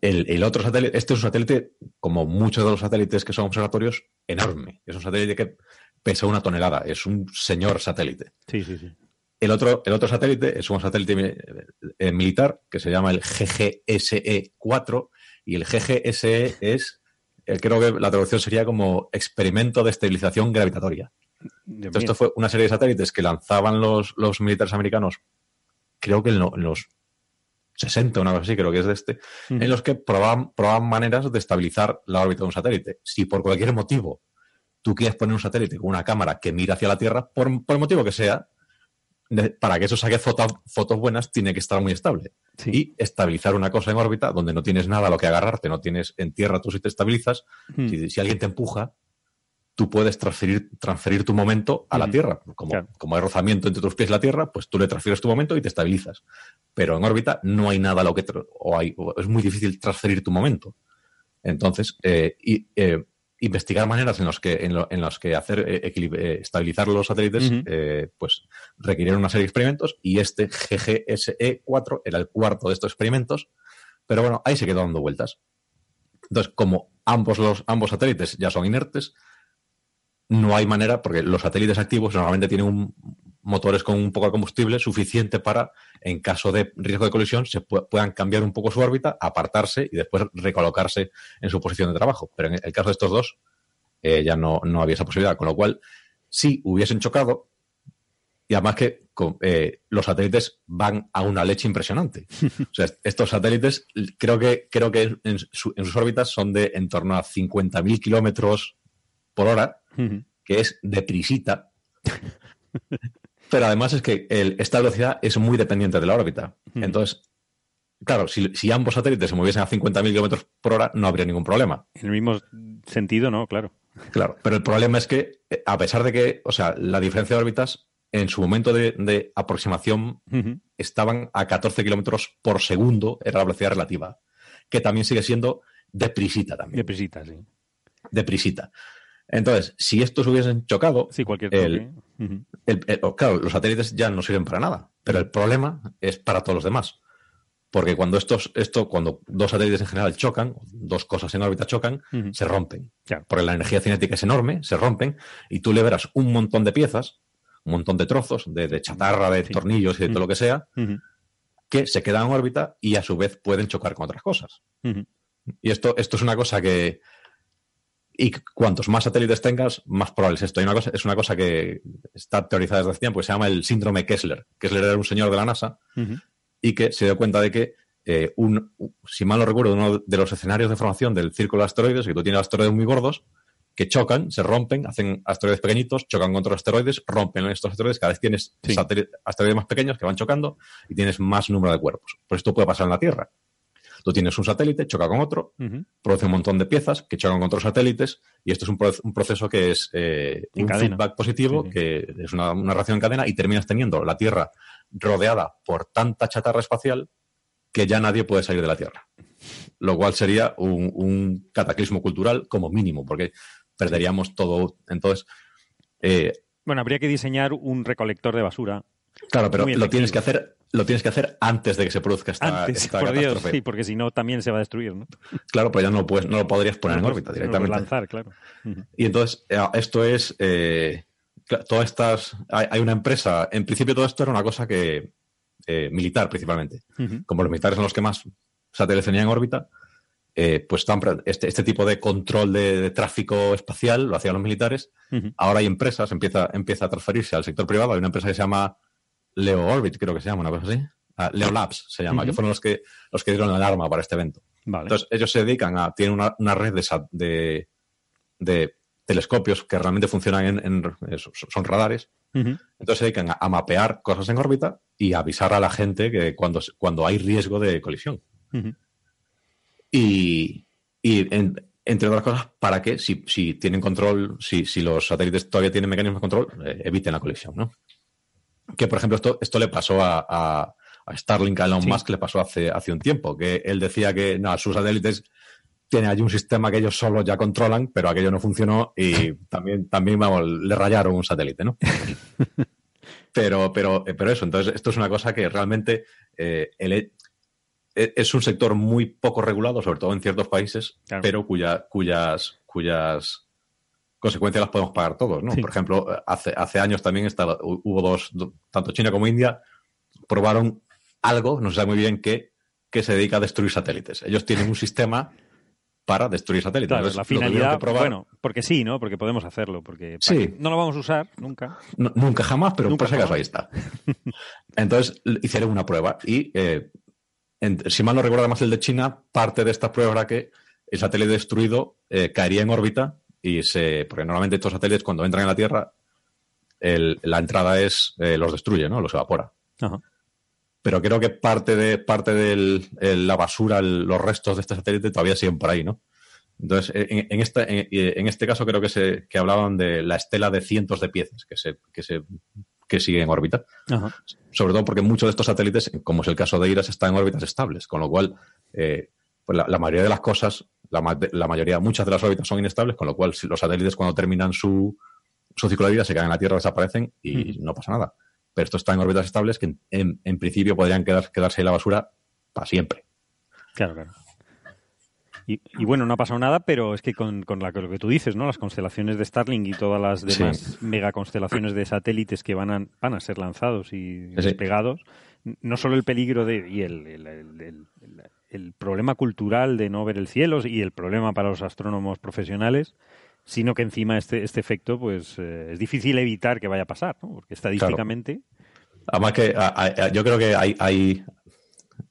el, otro satélite, este es un satélite, como muchos de los satélites que son observatorios, enorme. Es un satélite que pesa una tonelada. Es un señor satélite. Sí, sí, sí. El otro, el otro satélite es un satélite eh, militar que se llama el GGSE-4 y el GGSE es, creo que la traducción sería como experimento de estabilización gravitatoria. Entonces, esto fue una serie de satélites que lanzaban los, los militares americanos creo que en, los 60, una cosa así, creo que es de este, en los que probaban, maneras de estabilizar la órbita de un satélite. Si por cualquier motivo tú quieres poner un satélite con una cámara que mira hacia la Tierra, por, el motivo que sea, para que eso saque fotos, fotos buenas, tiene que estar muy estable. Y estabilizar una cosa en órbita donde no tienes nada a lo que agarrarte, no tienes en tierra, tú si te estabilizas, si, alguien te empuja, tú puedes transferir, transferir tu momento a la Tierra. Como, como hay rozamiento entre tus pies y la Tierra, pues tú le transfieres tu momento y te estabilizas. Pero en órbita no hay nada a lo que... O hay, es muy difícil transferir tu momento. Entonces, eh, y, eh, investigar maneras en las que, en, los que hacer eh, estabilizar los satélites, pues requirieron una serie de experimentos y este GGSE-4 era el cuarto de estos experimentos. Pero bueno, ahí se quedó dando vueltas. Entonces, como ambos, los, ambos satélites ya son inertes, no hay manera, porque los satélites activos normalmente tienen un, motores con un poco de combustible suficiente para, en caso de riesgo de colisión, se puedan cambiar un poco su órbita, apartarse y después recolocarse en su posición de trabajo. Pero en el caso de estos dos, eh, ya no, no había esa posibilidad. Con lo cual, si hubiesen chocado, y además que eh, los satélites van a una leche impresionante. O sea, (laughs) estos satélites creo que, creo que en, sus órbitas son de en torno a 50.000 kilómetros por hora, que es deprisita. Pero además es que esta velocidad es muy dependiente de la órbita. Entonces, claro, si, ambos satélites se moviesen a 50.000 kilómetros por hora, no habría ningún problema. En el mismo sentido, no, claro. Claro, pero el problema es que, eh, a pesar de que, o sea, la diferencia de órbitas en su momento de, aproximación estaban a 14 kilómetros por segundo, era la velocidad relativa, que también sigue siendo deprisita también. Deprisita, sí. Deprisita. Entonces, si estos hubiesen chocado, sí, cualquier el, claro, los satélites ya no sirven para nada, pero el problema es para todos los demás. Porque cuando estos, esto, cuando dos satélites en general chocan, dos cosas en órbita chocan, se rompen. Porque la energía cinética es enorme, se rompen, y tú liberas un montón de piezas, un montón de trozos, de, chatarra, de tornillos y de todo lo que sea, que se quedan en órbita y a su vez pueden chocar con otras cosas. Y esto, esto es una cosa que, y cuantos más satélites tengas, más probable es esto. una cosa, es una cosa que está teorizada desde hace tiempo, que se llama el síndrome Kessler. Kessler era un señor de la NASA y que se dio cuenta de que, eh, un, si mal no recuerdo, uno de los escenarios de formación del círculo de asteroides, que tú tienes asteroides muy gordos, que chocan, se rompen, hacen asteroides pequeñitos, chocan contra los asteroides, rompen estos asteroides, cada vez tienes asteroides más pequeños que van chocando y tienes más número de cuerpos. Pues esto puede pasar en la Tierra. Tú tienes un satélite, choca con otro, produce un montón de piezas que chocan con otros satélites y esto es un, proceso que es eh, un feedback positivo, que es una, reacción en cadena y terminas teniendo la Tierra rodeada por tanta chatarra espacial que ya nadie puede salir de la Tierra. Lo cual sería un, cataclismo cultural como mínimo, porque perderíamos todo. Entonces. Eh, bueno, habría que diseñar un recolector de basura. Claro, pero lo tienes que hacer lo tienes que hacer antes de que se produzca esta, antes, por Dios, sí, porque si no también se va a destruir, ¿no? Claro, pero ya no lo, puedes, no lo podrías poner en órbita directamente. lanzar, claro. Y entonces, eh, esto es... Eh, todas estas... Hay, una empresa... En principio todo esto era una cosa que... Eh, militar, principalmente. Como los militares son los que más satélites tenían en órbita, pues este, este, tipo de control de, tráfico espacial lo hacían los militares. Ahora hay empresas, empieza, empieza a transferirse al sector privado. Hay una empresa que se llama Leo Orbit, creo que se llama, una cosa así. Ah, Leo Labs se llama, que fueron los que, los que dieron el arma para este evento. Entonces, ellos se dedican a, tienen una, red de, de, telescopios que realmente funcionan en, son radares. Entonces se dedican a, mapear cosas en órbita y avisar a la gente que cuando, cuando hay riesgo de colisión. Y, entre otras cosas, para que si, si tienen control, si, si, los satélites todavía tienen mecanismos de control, eh, eviten la colisión, ¿no? Que, por ejemplo, esto, esto le pasó a, a, Starlink, a Elon Musk, le pasó hace, hace un tiempo, que él decía que no, sus satélites tienen allí un sistema que ellos solo ya controlan, pero aquello no funcionó y (laughs) también, también vamos, le rayaron un satélite, ¿no? (laughs) pero, pero, eh, pero eso, entonces, esto es una cosa que realmente eh, e, es un sector muy poco regulado, sobre todo en ciertos países, pero cuya, cuyas, cuyas consecuencias las podemos pagar todos, ¿no? Por ejemplo, hace, hace años también estaba, hubo dos, tanto China como India, probaron algo, no se sabe muy bien qué, que se dedica a destruir satélites. Ellos tienen un sistema para destruir satélites. la finalidad, bueno, porque sí, ¿no? Porque podemos hacerlo, porque sí. no lo vamos a usar nunca. nunca jamás, pero nunca por si acaso ahí está. Entonces hicieron una prueba y, eh, si mal no recuerdo más el de China, parte de esta prueba era que el satélite destruido eh, caería en órbita y se. Porque normalmente estos satélites, cuando entran en la Tierra, la entrada es. Eh, los destruye, ¿no? Los evapora. Pero creo que parte de parte de la basura, los restos de este satélite todavía siguen por ahí, ¿no? Entonces, en, en, este, en, este caso creo que se que hablaban de la estela de cientos de piezas que se, que se que siguen en órbita. Sobre todo porque muchos de estos satélites, como es el caso de IRAS, están en órbitas estables, con lo cual eh, pues la, mayoría de las cosas la, mayoría, muchas de las órbitas son inestables, con lo cual si los satélites cuando terminan su, su ciclo de vida se caen en la Tierra, desaparecen y no pasa nada. Pero esto está en órbitas estables que en, principio podrían quedar, quedarse en la basura para siempre. Claro, claro. Y, bueno, no ha pasado nada, pero es que con, la, lo que tú dices, ¿no? Las constelaciones de Starlink y todas las demás megaconstelaciones de satélites que van a, van a ser lanzados y despegados, no solo el peligro de, y el, el, problema cultural de no ver el cielo y el problema para los astrónomos profesionales, sino que encima este, este efecto pues eh, es difícil evitar que vaya a pasar, ¿no? porque estadísticamente... Además que yo creo que hay, hay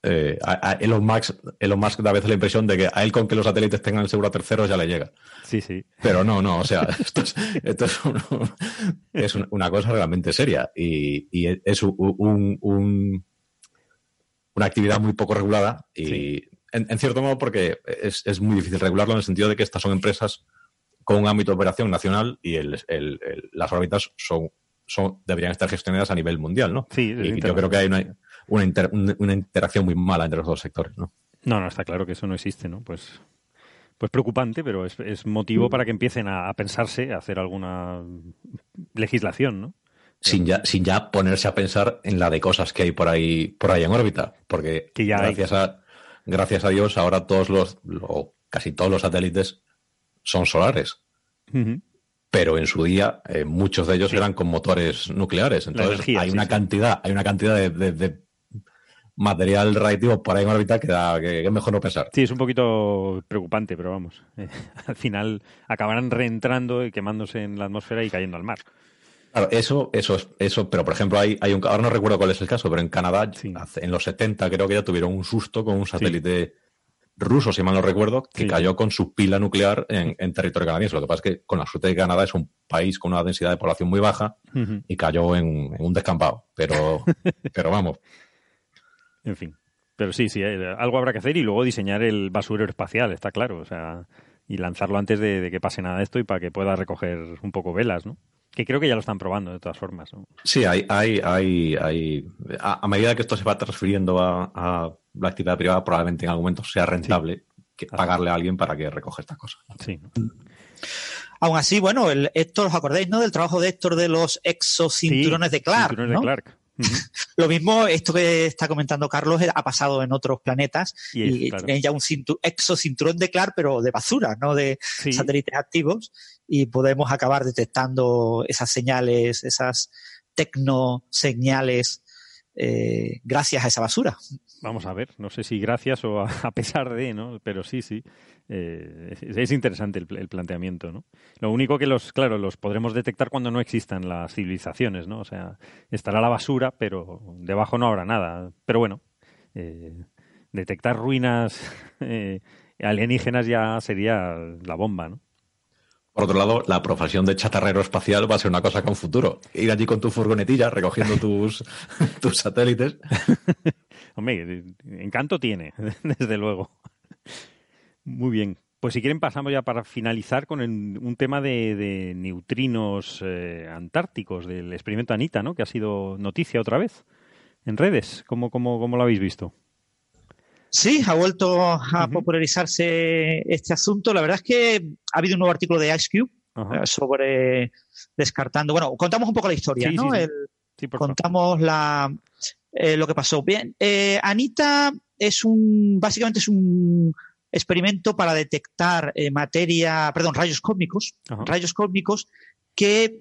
eh, a, Elon, Musk, Elon Musk da a veces la impresión de que a él con que los satélites tengan el seguro a terceros ya le llega. Sí, sí. Pero no, no, o sea, (laughs) esto es, esto es, una cosa realmente seria y, es un, una actividad muy poco regulada y en, cierto modo porque es, muy difícil regularlo en el sentido de que estas son empresas con un ámbito de operación nacional y las órbitas son, son, deberían estar gestionadas a nivel mundial, ¿no? Sí, y yo creo que hay una, una, interacción muy mala entre los dos sectores, ¿no? No, no, está claro que eso no existe, ¿no? Pues, pues preocupante, pero es, motivo para que empiecen a, pensarse, a hacer alguna legislación, ¿no? Sin ya, sin ya ponerse a pensar en la de cosas que hay por ahí, por ahí en órbita. Porque gracias, a, gracias a Dios ahora todos los, casi todos los satélites son solares. Pero en su día eh, muchos de ellos eran con motores nucleares. Entonces hay, una cantidad, hay una cantidad de material radiactivo por ahí en órbita que, que, es mejor no pensar. Sí, es un poquito preocupante, pero vamos, eh, (laughs) al final acabarán reentrando y quemándose en la atmósfera y cayendo al mar. Claro, eso, eso, eso, pero por ejemplo hay, hay un, ahora no recuerdo cuál es el caso, pero en Canadá en los 70 creo que ya tuvieron un susto con un satélite ruso, si mal no recuerdo, que cayó con su pila nuclear en, territorio canadiense. Lo que pasa es que con la suerte de Canadá es un país con una densidad de población muy baja y cayó en, en, un descampado. Pero, (laughs) pero vamos, en fin. Pero sí, sí, eh, algo habrá que hacer y luego diseñar el basurero espacial, está claro. O sea, y lanzarlo antes de, que pase nada de esto y para que pueda recoger un poco velas, ¿no? Que creo que ya lo están probando de todas formas. ¿no? Sí, hay, hay, hay, hay a, medida que esto se va transfiriendo a, la actividad privada, probablemente en algún momento sea rentable que pagarle a alguien para que recoja estas cosas. Sí. Aún así, bueno, el, Héctor, ¿os acordáis, no? Del trabajo de Héctor de los exocinturones de Clark. Cinturones de Clark. (laughs) Lo mismo, esto que está comentando Carlos ha pasado en otros planetas y, tienen ya un exocinturón de Clark, pero de basura, no de satélites activos, y podemos acabar detectando esas señales, esas tecnoseñales eh, gracias a esa basura. Vamos a ver, no sé si gracias o a, pesar de, ¿no? Pero sí, sí. Eh, es, interesante el, planteamiento, ¿no? Lo único que los, claro, los podremos detectar cuando no existan las civilizaciones, ¿no? O sea, estará la basura, pero debajo no habrá nada. Pero bueno, eh, detectar ruinas (laughs) alienígenas ya sería la bomba, ¿no? Por otro lado, la profesión de chatarrero espacial va a ser una cosa con futuro. Ir allí con tu furgonetilla recogiendo tus, (laughs) tus satélites. (laughs) Hombre, encanto tiene, (laughs) desde luego. Muy bien. Pues si quieren pasamos ya para finalizar con un tema de, neutrinos eh, antárticos del experimento Anita, ¿no? Que ha sido noticia otra vez en redes. ¿Cómo, cómo, cómo lo habéis visto? Sí, ha vuelto a popularizarse este asunto. La verdad es que ha habido un nuevo artículo de Ice Cube eh, sobre descartando. Bueno, contamos un poco la historia, ¿no? contamos la, eh, lo que pasó. Bien, eh, Anita es un, básicamente es un experimento para detectar materia, perdón, rayos cósmicos, rayos cósmicos que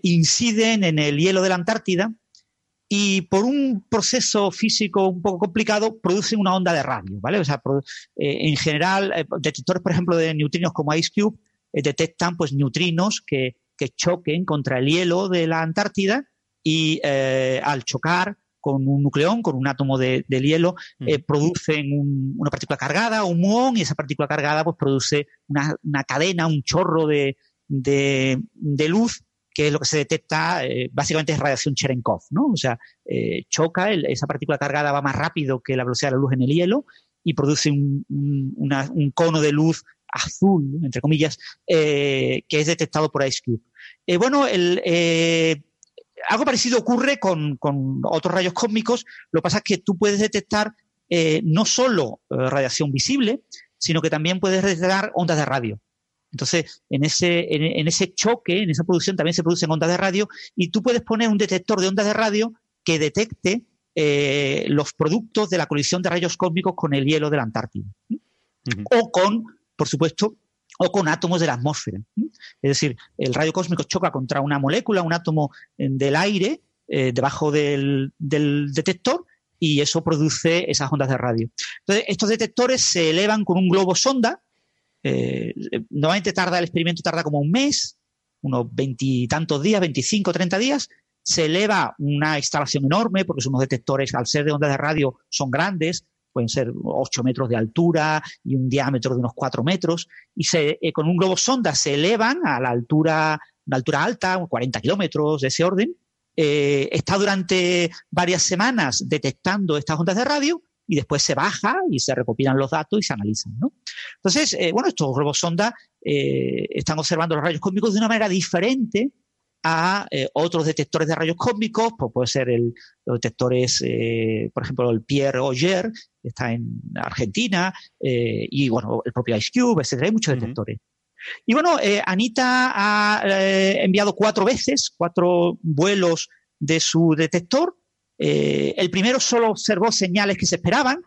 inciden en el hielo de la Antártida y por un proceso físico un poco complicado producen una onda de radio, ¿vale? O sea, eh, en general, eh, detectores, por ejemplo, de neutrinos como IceCube eh, detectan pues neutrinos que, que, choquen contra el hielo de la Antártida y al chocar con un nucleón, con un átomo de, del hielo, mm. producen una partícula cargada, un muón, y esa partícula cargada pues produce una, una cadena, un chorro de, de, de luz que es lo que se detecta, eh, básicamente es radiación Cherenkov, ¿no? O sea, eh, choca, esa partícula cargada va más rápido que la velocidad de la luz en el hielo y produce un, cono de luz azul, entre comillas, eh, que es detectado por IceCube. bueno, algo parecido ocurre con, con, otros rayos cósmicos, lo que pasa es que tú puedes detectar no solo radiación visible, sino que también puedes detectar ondas de radio. Entonces, en ese, en, ese choque, en esa producción también se producen ondas de radio y tú puedes poner un detector de ondas de radio que detecte eh, los productos de la colisión de rayos cósmicos con el hielo de la Antártida. o con, por supuesto, o con átomos de la atmósfera. Es decir, el rayo cósmico choca contra una molécula, un átomo eh, del aire eh, debajo del, detector y eso produce esas ondas de radio. Entonces, estos detectores se elevan con un globo sonda. Eh, normalmente tarda el experimento tarda como un mes, unos veintitantos días, 25, 30 días. Se eleva una instalación enorme porque son unos detectores, al ser de ondas de radio, son grandes pueden ser 8 metros de altura y un diámetro de unos 4 metros, y se, eh, con un globo sonda se elevan a la altura, una altura alta, 40 kilómetros de ese orden, eh, está durante varias semanas detectando estas ondas de radio y después se baja y se recopilan los datos y se analizan. ¿no? Entonces, eh, bueno, estos globos sonda están observando los rayos cósmicos de una manera diferente a eh, otros detectores de rayos cósmicos, pues puede ser el, los detectores, eh, por ejemplo, el Pierre Auger, que está en Argentina, eh, y bueno, el propio IceCube, etcétera, hay muchos detectores. Y bueno, Anita ha enviado cuatro veces, cuatro vuelos de su detector. El primero solo observó señales que se esperaban,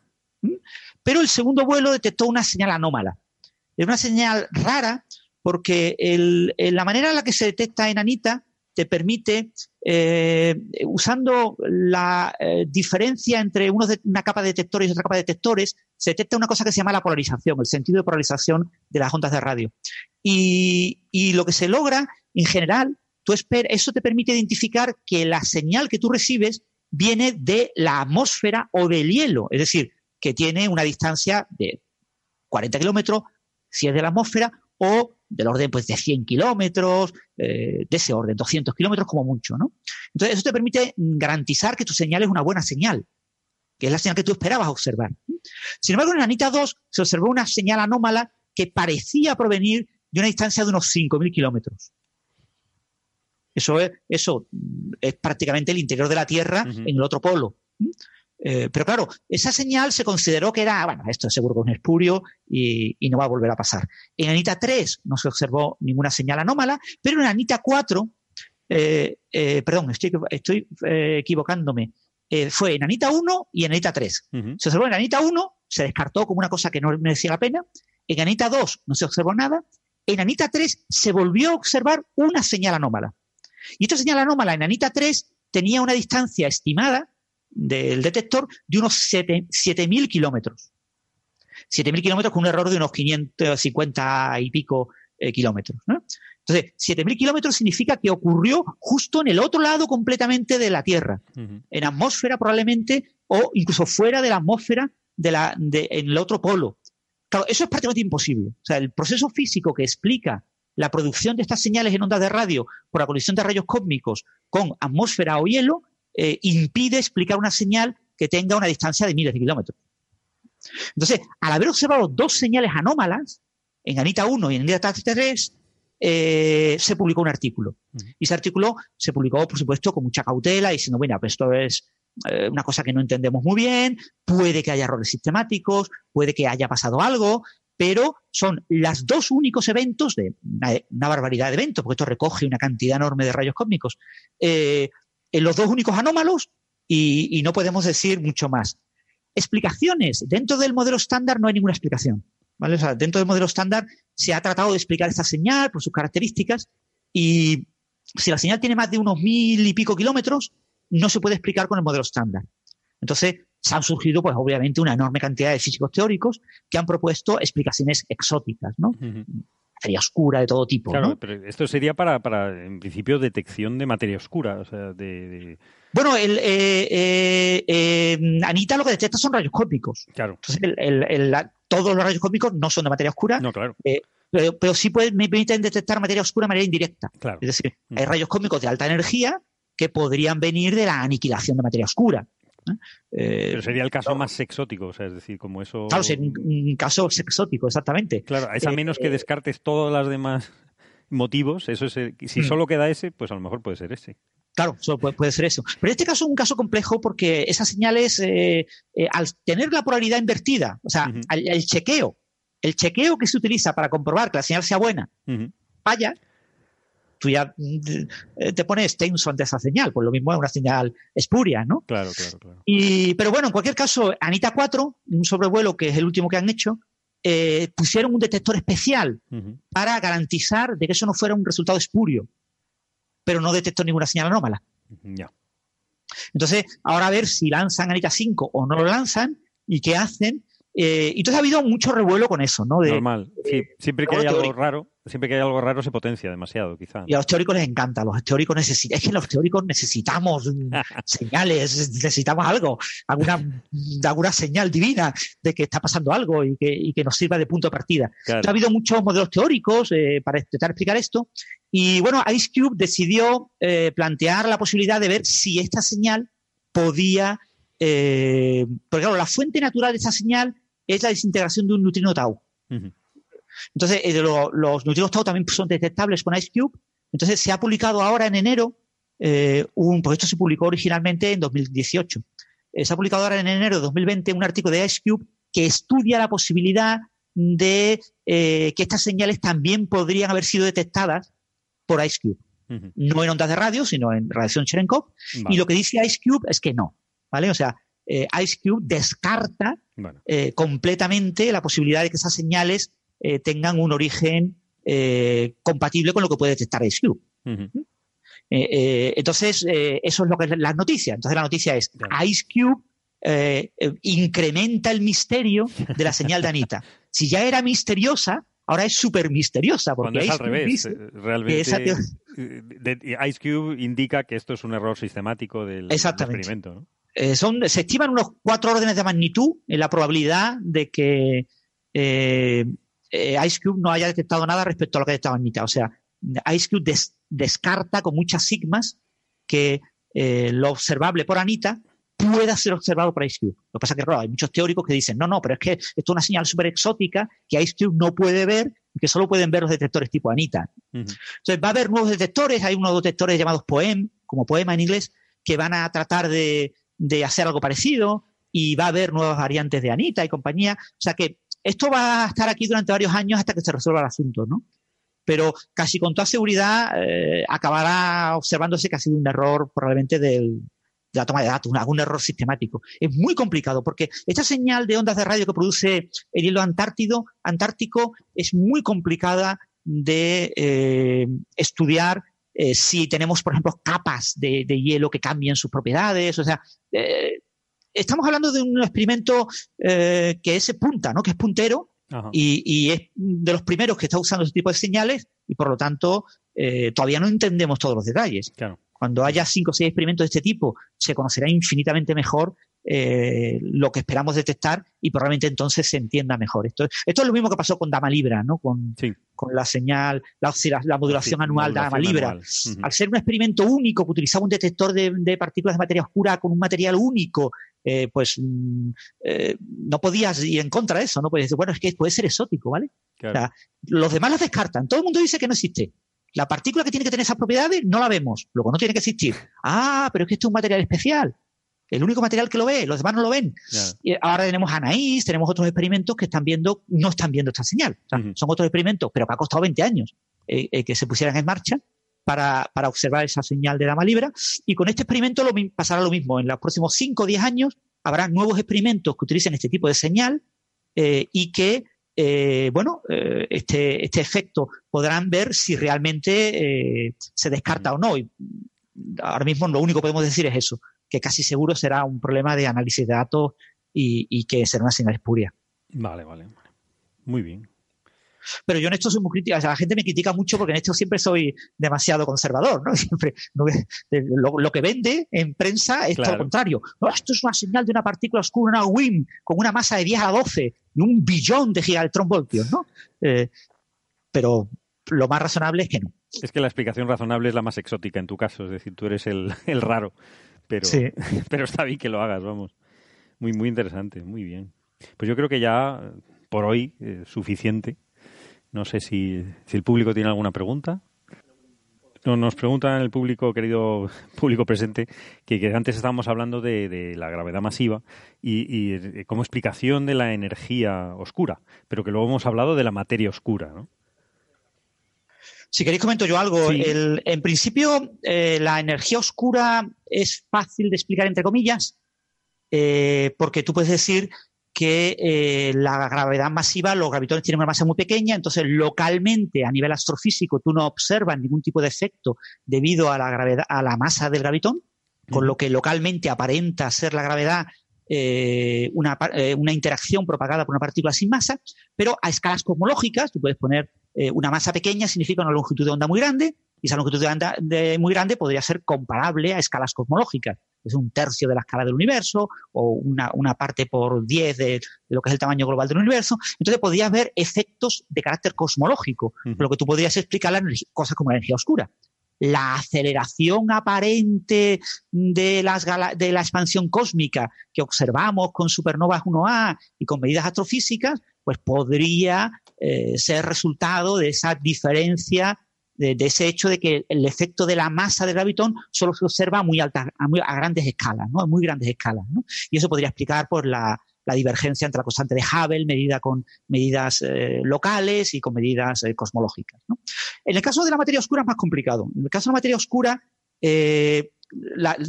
pero el segundo vuelo detectó una señal anómala. Es una señal rara porque la manera en la que se detecta en Anita te permite, eh, usando la eh, diferencia entre una capa de detectores y otra capa de detectores, se detecta una cosa que se llama la polarización, el sentido de polarización de las ondas de radio. Y, lo que se logra, en general, tú eso te permite identificar que la señal que tú recibes viene de la atmósfera o del hielo, es decir, que tiene una distancia de 40 kilómetros, si es de la atmósfera, o del orden pues, de 100 kilómetros, eh, de ese orden, 200 kilómetros como mucho. ¿no? Entonces, eso te permite garantizar que tu señal es una buena señal, que es la señal que tú esperabas observar. Sin embargo, en Anita 2 se observó una señal anómala que parecía provenir de una distancia de unos 5.000 kilómetros. Eso es, eso es prácticamente el interior de la Tierra en el otro polo. Eh, pero claro, esa señal se consideró que era, bueno, esto es seguro que es un espurio y, no va a volver a pasar. En Anita 3 no se observó ninguna señal anómala, pero en Anita 4, eh, eh, perdón, estoy, equivocándome, fue en Anita 1 y en Anita 3. Se observó en Anita 1, se descartó como una cosa que no merecía la pena. En Anita 2 no se observó nada. En Anita 3 se volvió a observar una señal anómala. Y esta señal anómala en Anita 3 tenía una distancia estimada del detector de unos 7.000 kilómetros. 7.000 kilómetros con un error de unos 550 y pico eh, kilómetros. Entonces, 7.000 kilómetros significa que ocurrió justo en el otro lado completamente de la Tierra, en atmósfera probablemente, o incluso fuera de la atmósfera de la, de, en el otro polo. Claro, eso es prácticamente imposible. O sea, el proceso físico que explica la producción de estas señales en ondas de radio por la colisión de rayos cósmicos con atmósfera o hielo eh, impide explicar una señal que tenga una distancia de miles de kilómetros. Entonces, al haber observado dos señales anómalas, en Anita 1 y en Anita 3, eh, se publicó un artículo. Y ese artículo se publicó, por supuesto, con mucha cautela, diciendo, bueno, pues esto es eh, una cosa que no entendemos muy bien, puede que haya errores sistemáticos, puede que haya pasado algo, pero son los dos únicos eventos de una, barbaridad de eventos, porque esto recoge una cantidad enorme de rayos cósmicos, en los dos únicos anómalos y, no podemos decir mucho más. Explicaciones. Dentro del modelo estándar no hay ninguna explicación. ¿vale? dentro del modelo estándar se ha tratado de explicar esta señal por sus características y si la señal tiene más de unos mil y pico kilómetros, no se puede explicar con el modelo estándar. Entonces, se han surgido, pues obviamente, una enorme cantidad de físicos teóricos que han propuesto explicaciones exóticas, ¿no? materia oscura de todo tipo. Claro, pero esto sería para, para, en principio, detección de materia oscura. O sea, de, Bueno, el, eh, eh, eh, Anita lo que detecta son rayos cósmicos. Claro. Entonces, el, todos los rayos cósmicos no son de materia oscura. No, claro. pero, sí pueden, me permiten detectar materia oscura de manera indirecta. Claro. Es decir, hay rayos cósmicos de alta energía que podrían venir de la aniquilación de materia oscura. Eh, Pero sería el caso más exótico, o sea, es decir, como eso. Claro, sería un caso exótico, exactamente. Claro, es a eh, menos que eh, descartes todos los demás motivos, eso es, si mm. solo queda ese, pues a lo mejor puede ser ese. Claro, solo puede, ser eso. Pero este caso es un caso complejo porque esas señales, al tener la polaridad invertida, o sea, el, chequeo, el chequeo que se utiliza para comprobar que la señal sea buena, falla, tú ya eh, te pones tenso ante esa señal, pues lo mismo es una señal espuria, ¿no? Claro, claro, claro. Y, pero bueno, en cualquier caso, Anita 4, un sobrevuelo que es el último que han hecho, eh, pusieron un detector especial para garantizar de que eso no fuera un resultado espurio, pero no detectó ninguna señal anómala. Entonces, ahora a ver si lanzan Anita 5 o no lo lanzan y qué hacen. Eh, entonces ha habido mucho revuelo con eso, ¿no? Normal. siempre que hay algo raro, siempre que hay algo raro se potencia demasiado, quizá. Y a los teóricos les encanta. Los teóricos necesitan, es que los teóricos necesitamos (laughs) señales, necesitamos algo, alguna, alguna señal divina de que está pasando algo y que, y que nos sirva de punto de partida. ha habido muchos modelos teóricos eh, para intentar explicar esto. Y bueno, Ice Cube decidió eh, plantear la posibilidad de ver si esta señal podía. Eh, porque claro, la fuente natural de esta señal es la desintegración de un neutrino tau. Entonces, eh, los neutrinos tau también son detectables con IceCube. Entonces, se ha publicado ahora en enero eh, un, pues esto se publicó originalmente en 2018. Eh, se ha publicado ahora en enero de 2020 un artículo de IceCube que estudia la posibilidad de que estas señales también podrían haber sido detectadas por IceCube. No en ondas de radio, sino en radiación Cherenkov. Y lo que dice IceCube es que no. ¿Vale? O sea, eh, IceCube descarta eh, completamente la posibilidad de que esas señales eh, tengan un origen compatible con lo que puede detectar IceCube. entonces, eso es lo que es la noticia. Entonces, la noticia es IceCube incrementa el misterio de la señal de Anita. (laughs) Si ya era misteriosa, ahora es súper misteriosa. Porque es al revés. Realmente, IceCube indica que esto es un error sistemático del, experimento. ¿no? Eh, son, se estiman unos cuatro órdenes de magnitud en la probabilidad de que eh, eh IceCube no haya detectado nada respecto a lo que detectaba Anita. O sea, IceCube descarta con muchas sigmas que eh, lo observable por Anita pueda ser observado por IceCube. Lo que pasa es que, claro, hay muchos teóricos que dicen, no, no, pero es que esto es una señal súper exótica que IceCube no puede ver y que solo pueden ver los detectores tipo Anita. Entonces, va a haber nuevos detectores, hay unos detectores llamados POEM, como poema en inglés, que van a tratar de, de hacer algo parecido y va a haber nuevas variantes de Anita y compañía. O sea que esto va a estar aquí durante varios años hasta que se resuelva el asunto, ¿no? Pero casi con toda seguridad eh, acabará observándose que ha sido un error probablemente del, de la toma de datos, algún error sistemático. Es muy complicado porque esta señal de ondas de radio que produce el hielo antártido, antártico es muy complicada de eh, estudiar eh, si tenemos, por ejemplo, capas de, hielo que cambian sus propiedades. O sea, eh, estamos hablando de un experimento eh, que es punta, ¿no? Que es puntero y, es de los primeros que está usando ese tipo de señales y, por lo tanto, todavía no entendemos todos los detalles. Cuando haya cinco o seis experimentos de este tipo, se conocerá infinitamente mejor eh, lo que esperamos detectar y probablemente entonces se entienda mejor. Esto, esto es lo mismo que pasó con Dama Libra, ¿no? Con, con la señal, la, la modulación anual de Dama Libra. Al ser un experimento único que utilizaba un detector de, partículas de materia oscura con un material único, eh, pues mm, eh, no podías ir en contra de eso, ¿no? Puedes decir, bueno, es que puede ser exótico, ¿vale? los demás las descartan. Todo el mundo dice que no existe. La partícula que tiene que tener esas propiedades no la vemos, luego no tiene que existir. Ah, pero es que esto es un material especial el único material que lo ve, los demás no lo ven. Y ahora tenemos Anaís, tenemos otros experimentos que están viendo, no están viendo esta señal. Son otros experimentos, pero que ha costado 20 años eh, eh, que se pusieran en marcha para, observar esa señal de dama libra. Y con este experimento lo, pasará lo mismo. En los próximos 5 o 10 años habrá nuevos experimentos que utilicen este tipo de señal eh, y que, bueno, este, este efecto podrán ver si realmente se descarta o no. Y ahora mismo lo único que podemos decir es eso, que casi seguro será un problema de análisis de datos y, que será una señal espuria. Vale, vale. Muy bien. Pero yo en esto soy muy crítica. la gente me critica mucho porque en esto siempre soy demasiado conservador, ¿no? (laughs) Siempre lo, que vende en prensa es todo lo contrario. esto es una señal de una partícula oscura, una WIM, con una masa de 10 a 12 y un billón de gigaelectronvoltios, ¿no? Eh, pero lo más razonable es que no. Es que la explicación razonable es la más exótica en tu caso, es decir, tú eres el raro pero, (laughs) pero está bien que lo hagas, vamos. Muy, muy interesante, muy bien. Pues yo creo que ya por hoy es suficiente. No sé si, si el público tiene alguna pregunta. No, nos preguntan el público, querido (laughs) público presente, que, antes estábamos hablando de, la gravedad masiva y, y, eh, como explicación de la energía oscura, pero que luego hemos hablado de la materia oscura, ¿no? Si queréis comento yo algo. en principio, eh, la energía oscura es fácil de explicar entre comillas, eh, porque tú puedes decir que eh, la gravedad masiva, los gravitones tienen una masa muy pequeña, entonces localmente a nivel astrofísico tú no observas ningún tipo de efecto debido a la gravedad, a la masa del gravitón, con lo que localmente aparenta ser la gravedad eh, una, eh, una, interacción propagada por una partícula sin masa, pero a escalas cosmológicas, tú puedes poner una masa pequeña significa una longitud de onda muy grande, y esa longitud de onda muy grande podría ser comparable a escalas cosmológicas es un tercio de la escala del universo o una, parte por 10 de, lo que es el tamaño global del universo. Entonces podrías ver efectos de carácter cosmológico, lo que tú podrías explicar las cosas como la energía oscura. La aceleración aparente de, las de la expansión cósmica que observamos con supernovas 1A y con medidas astrofísicas, pues podría eh, ser resultado de esa diferencia de, ese hecho de que el efecto de la masa del gravitón solo se observa a muy altas, a, grandes escalas, ¿no? A muy grandes escalas. Y eso podría explicar por la, divergencia entre la constante de Hubble medida con medidas eh, locales y con medidas eh, cosmológicas. En el caso de la materia oscura es más complicado. En el caso de la materia oscura, eh,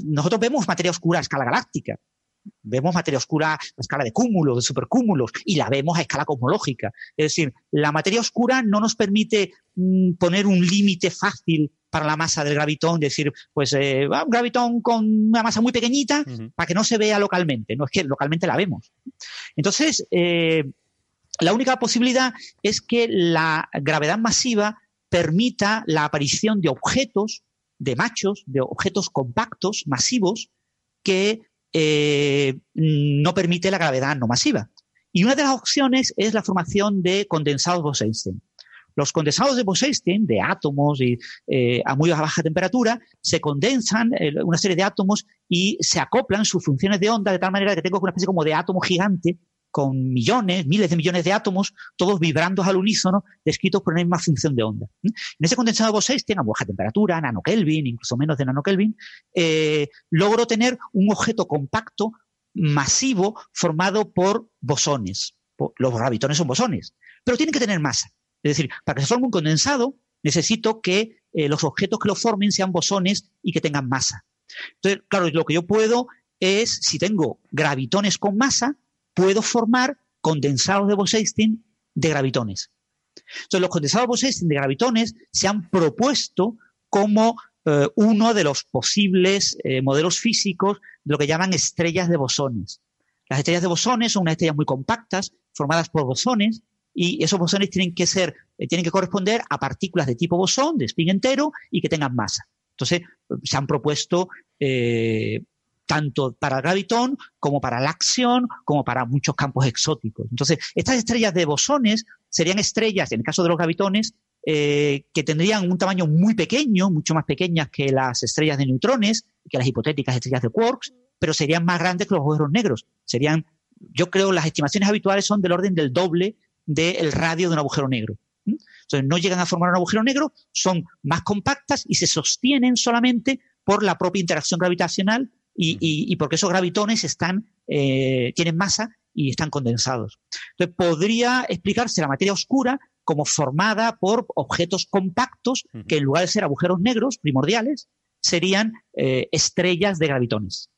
nosotros vemos materia oscura a escala galáctica, vemos materia oscura a escala de cúmulos, de supercúmulos, y la vemos a escala cosmológica. Es decir, la materia oscura no nos permite mm, poner un límite fácil para la masa del gravitón, decir, pues eh, un gravitón con una masa muy pequeñita para que no se vea localmente. No es que localmente la vemos. Entonces, eh, la única posibilidad es que la gravedad masiva permita la aparición de objetos, de machos, de objetos compactos, masivos, que eh, no permite la gravedad no masiva. Y una de las opciones es la formación de condensados Bose-Einstein. Los condensados de Bose-Einstein, de átomos y, eh, a muy baja temperatura, se condensan eh, una serie de átomos y se acoplan sus funciones de onda de tal manera que tengo una especie como de átomo gigante con millones, miles de millones de átomos, todos vibrando al unísono, descritos por una misma función de onda. En ese condensado Bose-Einstein, a baja temperatura, nanokelvin, incluso menos de nanokelvin, eh, logro tener un objeto compacto, masivo, formado por bosones. Los gravitones son bosones, pero tienen que tener masa. Es decir, para que se forme un condensado, necesito que eh, los objetos que lo formen sean bosones y que tengan masa. Entonces, claro, lo que yo puedo es, si tengo gravitones con masa, puedo formar condensados de Bose-Einstein de gravitones. Entonces, los condensados de Bose-Einstein de gravitones se han propuesto como eh, uno de los posibles eh, modelos físicos de lo que llaman estrellas de bosones. Las estrellas de bosones son unas estrellas muy compactas, formadas por bosones, y esos bosones tienen que ser, eh, tienen que corresponder a partículas de tipo bosón, de spin entero, y que tengan masa. Entonces, se han propuesto tanto para el gravitón como para la acción, como para muchos campos exóticos. Entonces, estas estrellas de bosones serían estrellas, en el caso de los gravitones, eh, que tendrían un tamaño muy pequeño, mucho más pequeñas que las estrellas de neutrones, que las hipotéticas estrellas de quarks, pero serían más grandes que los agujeros negros. Serían, yo creo, las estimaciones habituales son del orden del doble del radio de un agujero negro. Entonces, no llegan a formar un agujero negro, son más compactas y se sostienen solamente por la propia interacción gravitacional y, porque esos gravitones están, eh, tienen masa y están condensados. Entonces, podría explicarse la materia oscura como formada por objetos compactos que en lugar de ser agujeros negros primordiales, serían eh, estrellas de gravitones.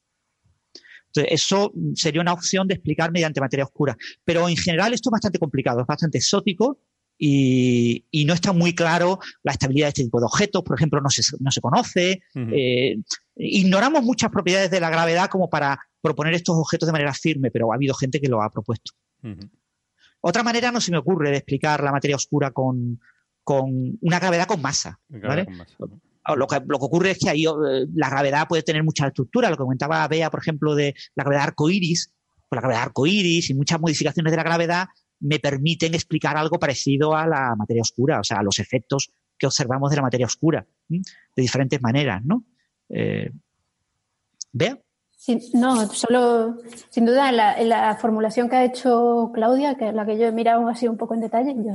Entonces, eso sería una opción de explicar mediante materia oscura. Pero en general esto es bastante complicado, es bastante exótico y, no está muy claro la estabilidad de este tipo de objetos, por ejemplo, no se, no se conoce. Eh, ignoramos muchas propiedades de la gravedad como para proponer estos objetos de manera firme, pero ha habido gente que lo ha propuesto. Otra manera no se me ocurre de explicar la materia oscura con, una gravedad con masa. Lo, que, lo que ocurre es que ahí eh, la gravedad puede tener mucha estructura. Lo que comentaba Bea, por ejemplo, de la gravedad arcoíris, pues la gravedad arcoíris y muchas modificaciones de la gravedad me permiten explicar algo parecido a la materia oscura, o sea, a los efectos que observamos de la materia oscura, de diferentes maneras, ¿no? Eh, ¿Vea? no, solo, sin duda, la, la, formulación que ha hecho Claudia, que es la que yo he mirado así un poco en detalle, yo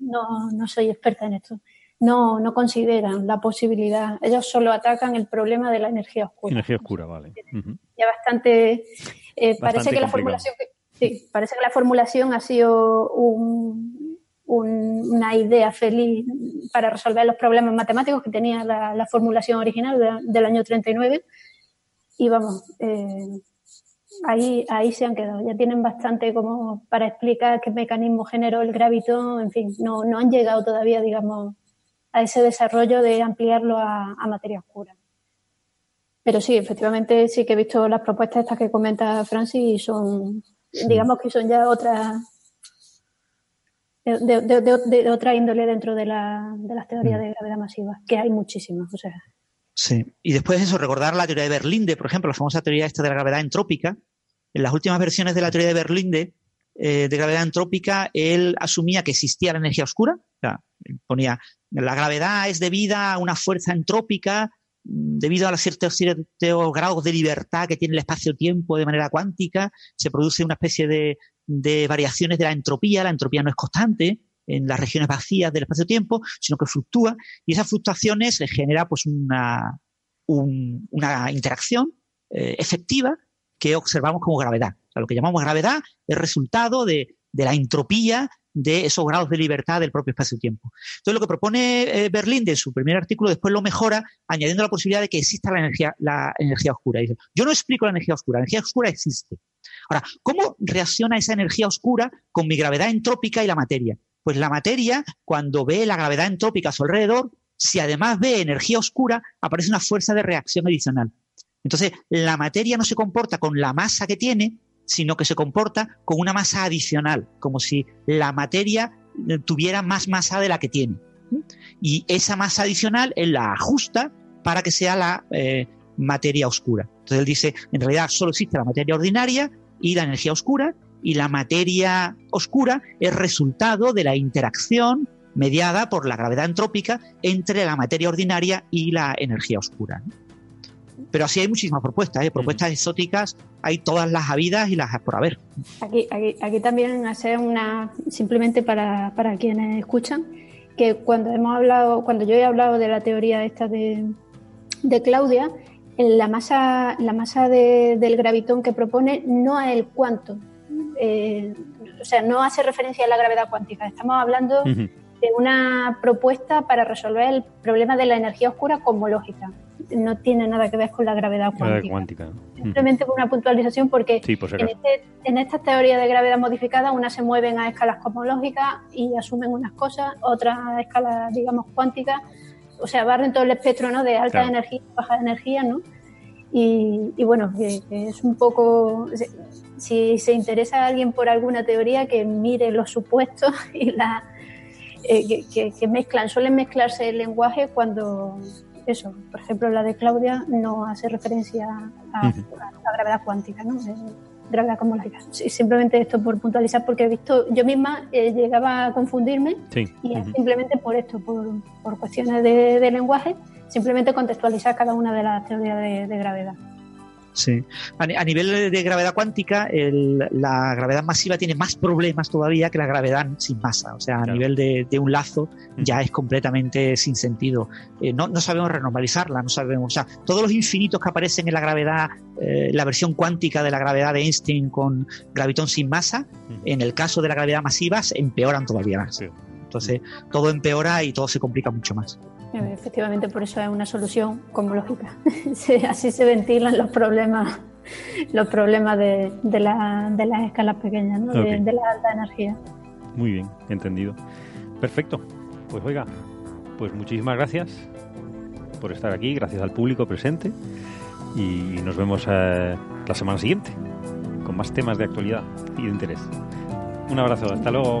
no, no, soy experta en esto, no, no consideran la posibilidad, ellos solo atacan el problema de la energía oscura. Energía oscura, vale. Ya bastante, eh, parece que la formulación Sí, parece que la formulación ha sido una idea feliz para resolver los problemas matemáticos que tenía la, formulación original del año 39. Y vamos, eh, ahí, ahí se han quedado. Ya tienen bastante como para explicar qué mecanismo generó el gravitón, en fin, no, no han llegado todavía, digamos, a ese desarrollo de ampliarlo a, materia oscura. Pero sí, efectivamente sí que he visto las propuestas estas que comenta Francis y son, digamos que son ya otras de, otra índole dentro de, la, de las teorías mm. de gravedad masiva, que hay muchísimas. O sea. Sí, y después de eso, recordar la teoría de Berlinde, por ejemplo, la famosa teoría esta de la gravedad entrópica. En las últimas versiones de la teoría de Berlinde, eh, de gravedad entrópica, él asumía que existía la energía oscura, ponía la gravedad es debida a una fuerza entrópica mm, debido a ciertos, ciertos grados de libertad que tiene el espacio-tiempo de manera cuántica, se produce una especie de, de variaciones de la entropía. La entropía no es constante en las regiones vacías del espacio-tiempo, sino que fluctúa y esas fluctuaciones genera pues una, una interacción eh, efectiva que observamos como gravedad. lo que llamamos gravedad es resultado de, la entropía de esos grados de libertad del propio espacio-tiempo. Entonces, lo que propone eh, Berlín de su primer artículo después lo mejora añadiendo la posibilidad de que exista la energía, la energía oscura. Dice, yo no explico la energía oscura, la energía oscura existe. Ahora, ¿cómo reacciona esa energía oscura con mi gravedad entrópica y la materia? Pues la materia, cuando ve la gravedad entrópica a su alrededor, si además ve energía oscura, aparece una fuerza de reacción adicional. Entonces, la materia no se comporta con la masa que tiene, sino que se comporta con una masa adicional, como si la materia eh, tuviera más masa de la que tiene. Y esa masa adicional él la ajusta para que sea la eh, materia oscura. Entonces él dice, en realidad solo existe la materia ordinaria y la energía oscura, y la materia oscura es resultado de la interacción mediada por la gravedad entrópica entre la materia ordinaria y la energía oscura. Pero así hay muchísimas propuestas, ¿eh? propuestas exóticas, hay todas las habidas y las por haber. Aquí, aquí, también hacer una, simplemente para, para, quienes escuchan, que cuando hemos hablado, cuando yo he hablado de la teoría esta de, de Claudia, la masa, la masa del gravitón que propone no es el cuánto. Eh, o sea, no hace referencia a la gravedad cuántica. Estamos hablando de una propuesta para resolver el problema de la energía oscura cosmológica. No tiene nada que ver con la gravedad cuántica. Simplemente por una puntualización, porque en, este, en estas teorías de gravedad modificada, unas se mueven a escalas cosmológicas y asumen unas cosas, otras a escalas, digamos, cuánticas o sea, barren todo el espectro ¿no? de alta energía, baja energía, ¿no? Y, bueno, es un poco, si se interesa a alguien por alguna teoría, que mire los supuestos (laughs) y la, eh, que, mezclan, suelen mezclarse el lenguaje cuando, eso, por ejemplo, la de Claudia no hace referencia a, la gravedad cuántica, ¿no? gravedad cosmológica. Simplemente esto por puntualizar, porque he visto, yo misma eh, llegaba a confundirme y es simplemente por esto, por, por cuestiones de, lenguaje, simplemente contextualizar cada una de las teorías de gravedad. Sí. A, nivel de gravedad cuántica, la gravedad masiva tiene más problemas todavía que la gravedad sin masa. O sea, a nivel de, un lazo mm. ya es completamente sin sentido. Eh, no, sabemos renormalizarla, no sabemos. O sea, todos los infinitos que aparecen en la gravedad, eh, la versión cuántica de la gravedad de Einstein con gravitón sin masa, mm. en el caso de la gravedad masiva, empeoran todavía más. Entonces, todo empeora y todo se complica mucho más. Eh, efectivamente, por eso es una solución cosmológica. (laughs) Así se ventilan los problemas, los problemas de, las escalas pequeñas, de, la alta energía. Muy bien, entendido. Perfecto. Pues oiga, pues muchísimas gracias por estar aquí, gracias al público presente y nos vemos eh, la semana siguiente con más temas de actualidad y de interés. Un abrazo, hasta luego.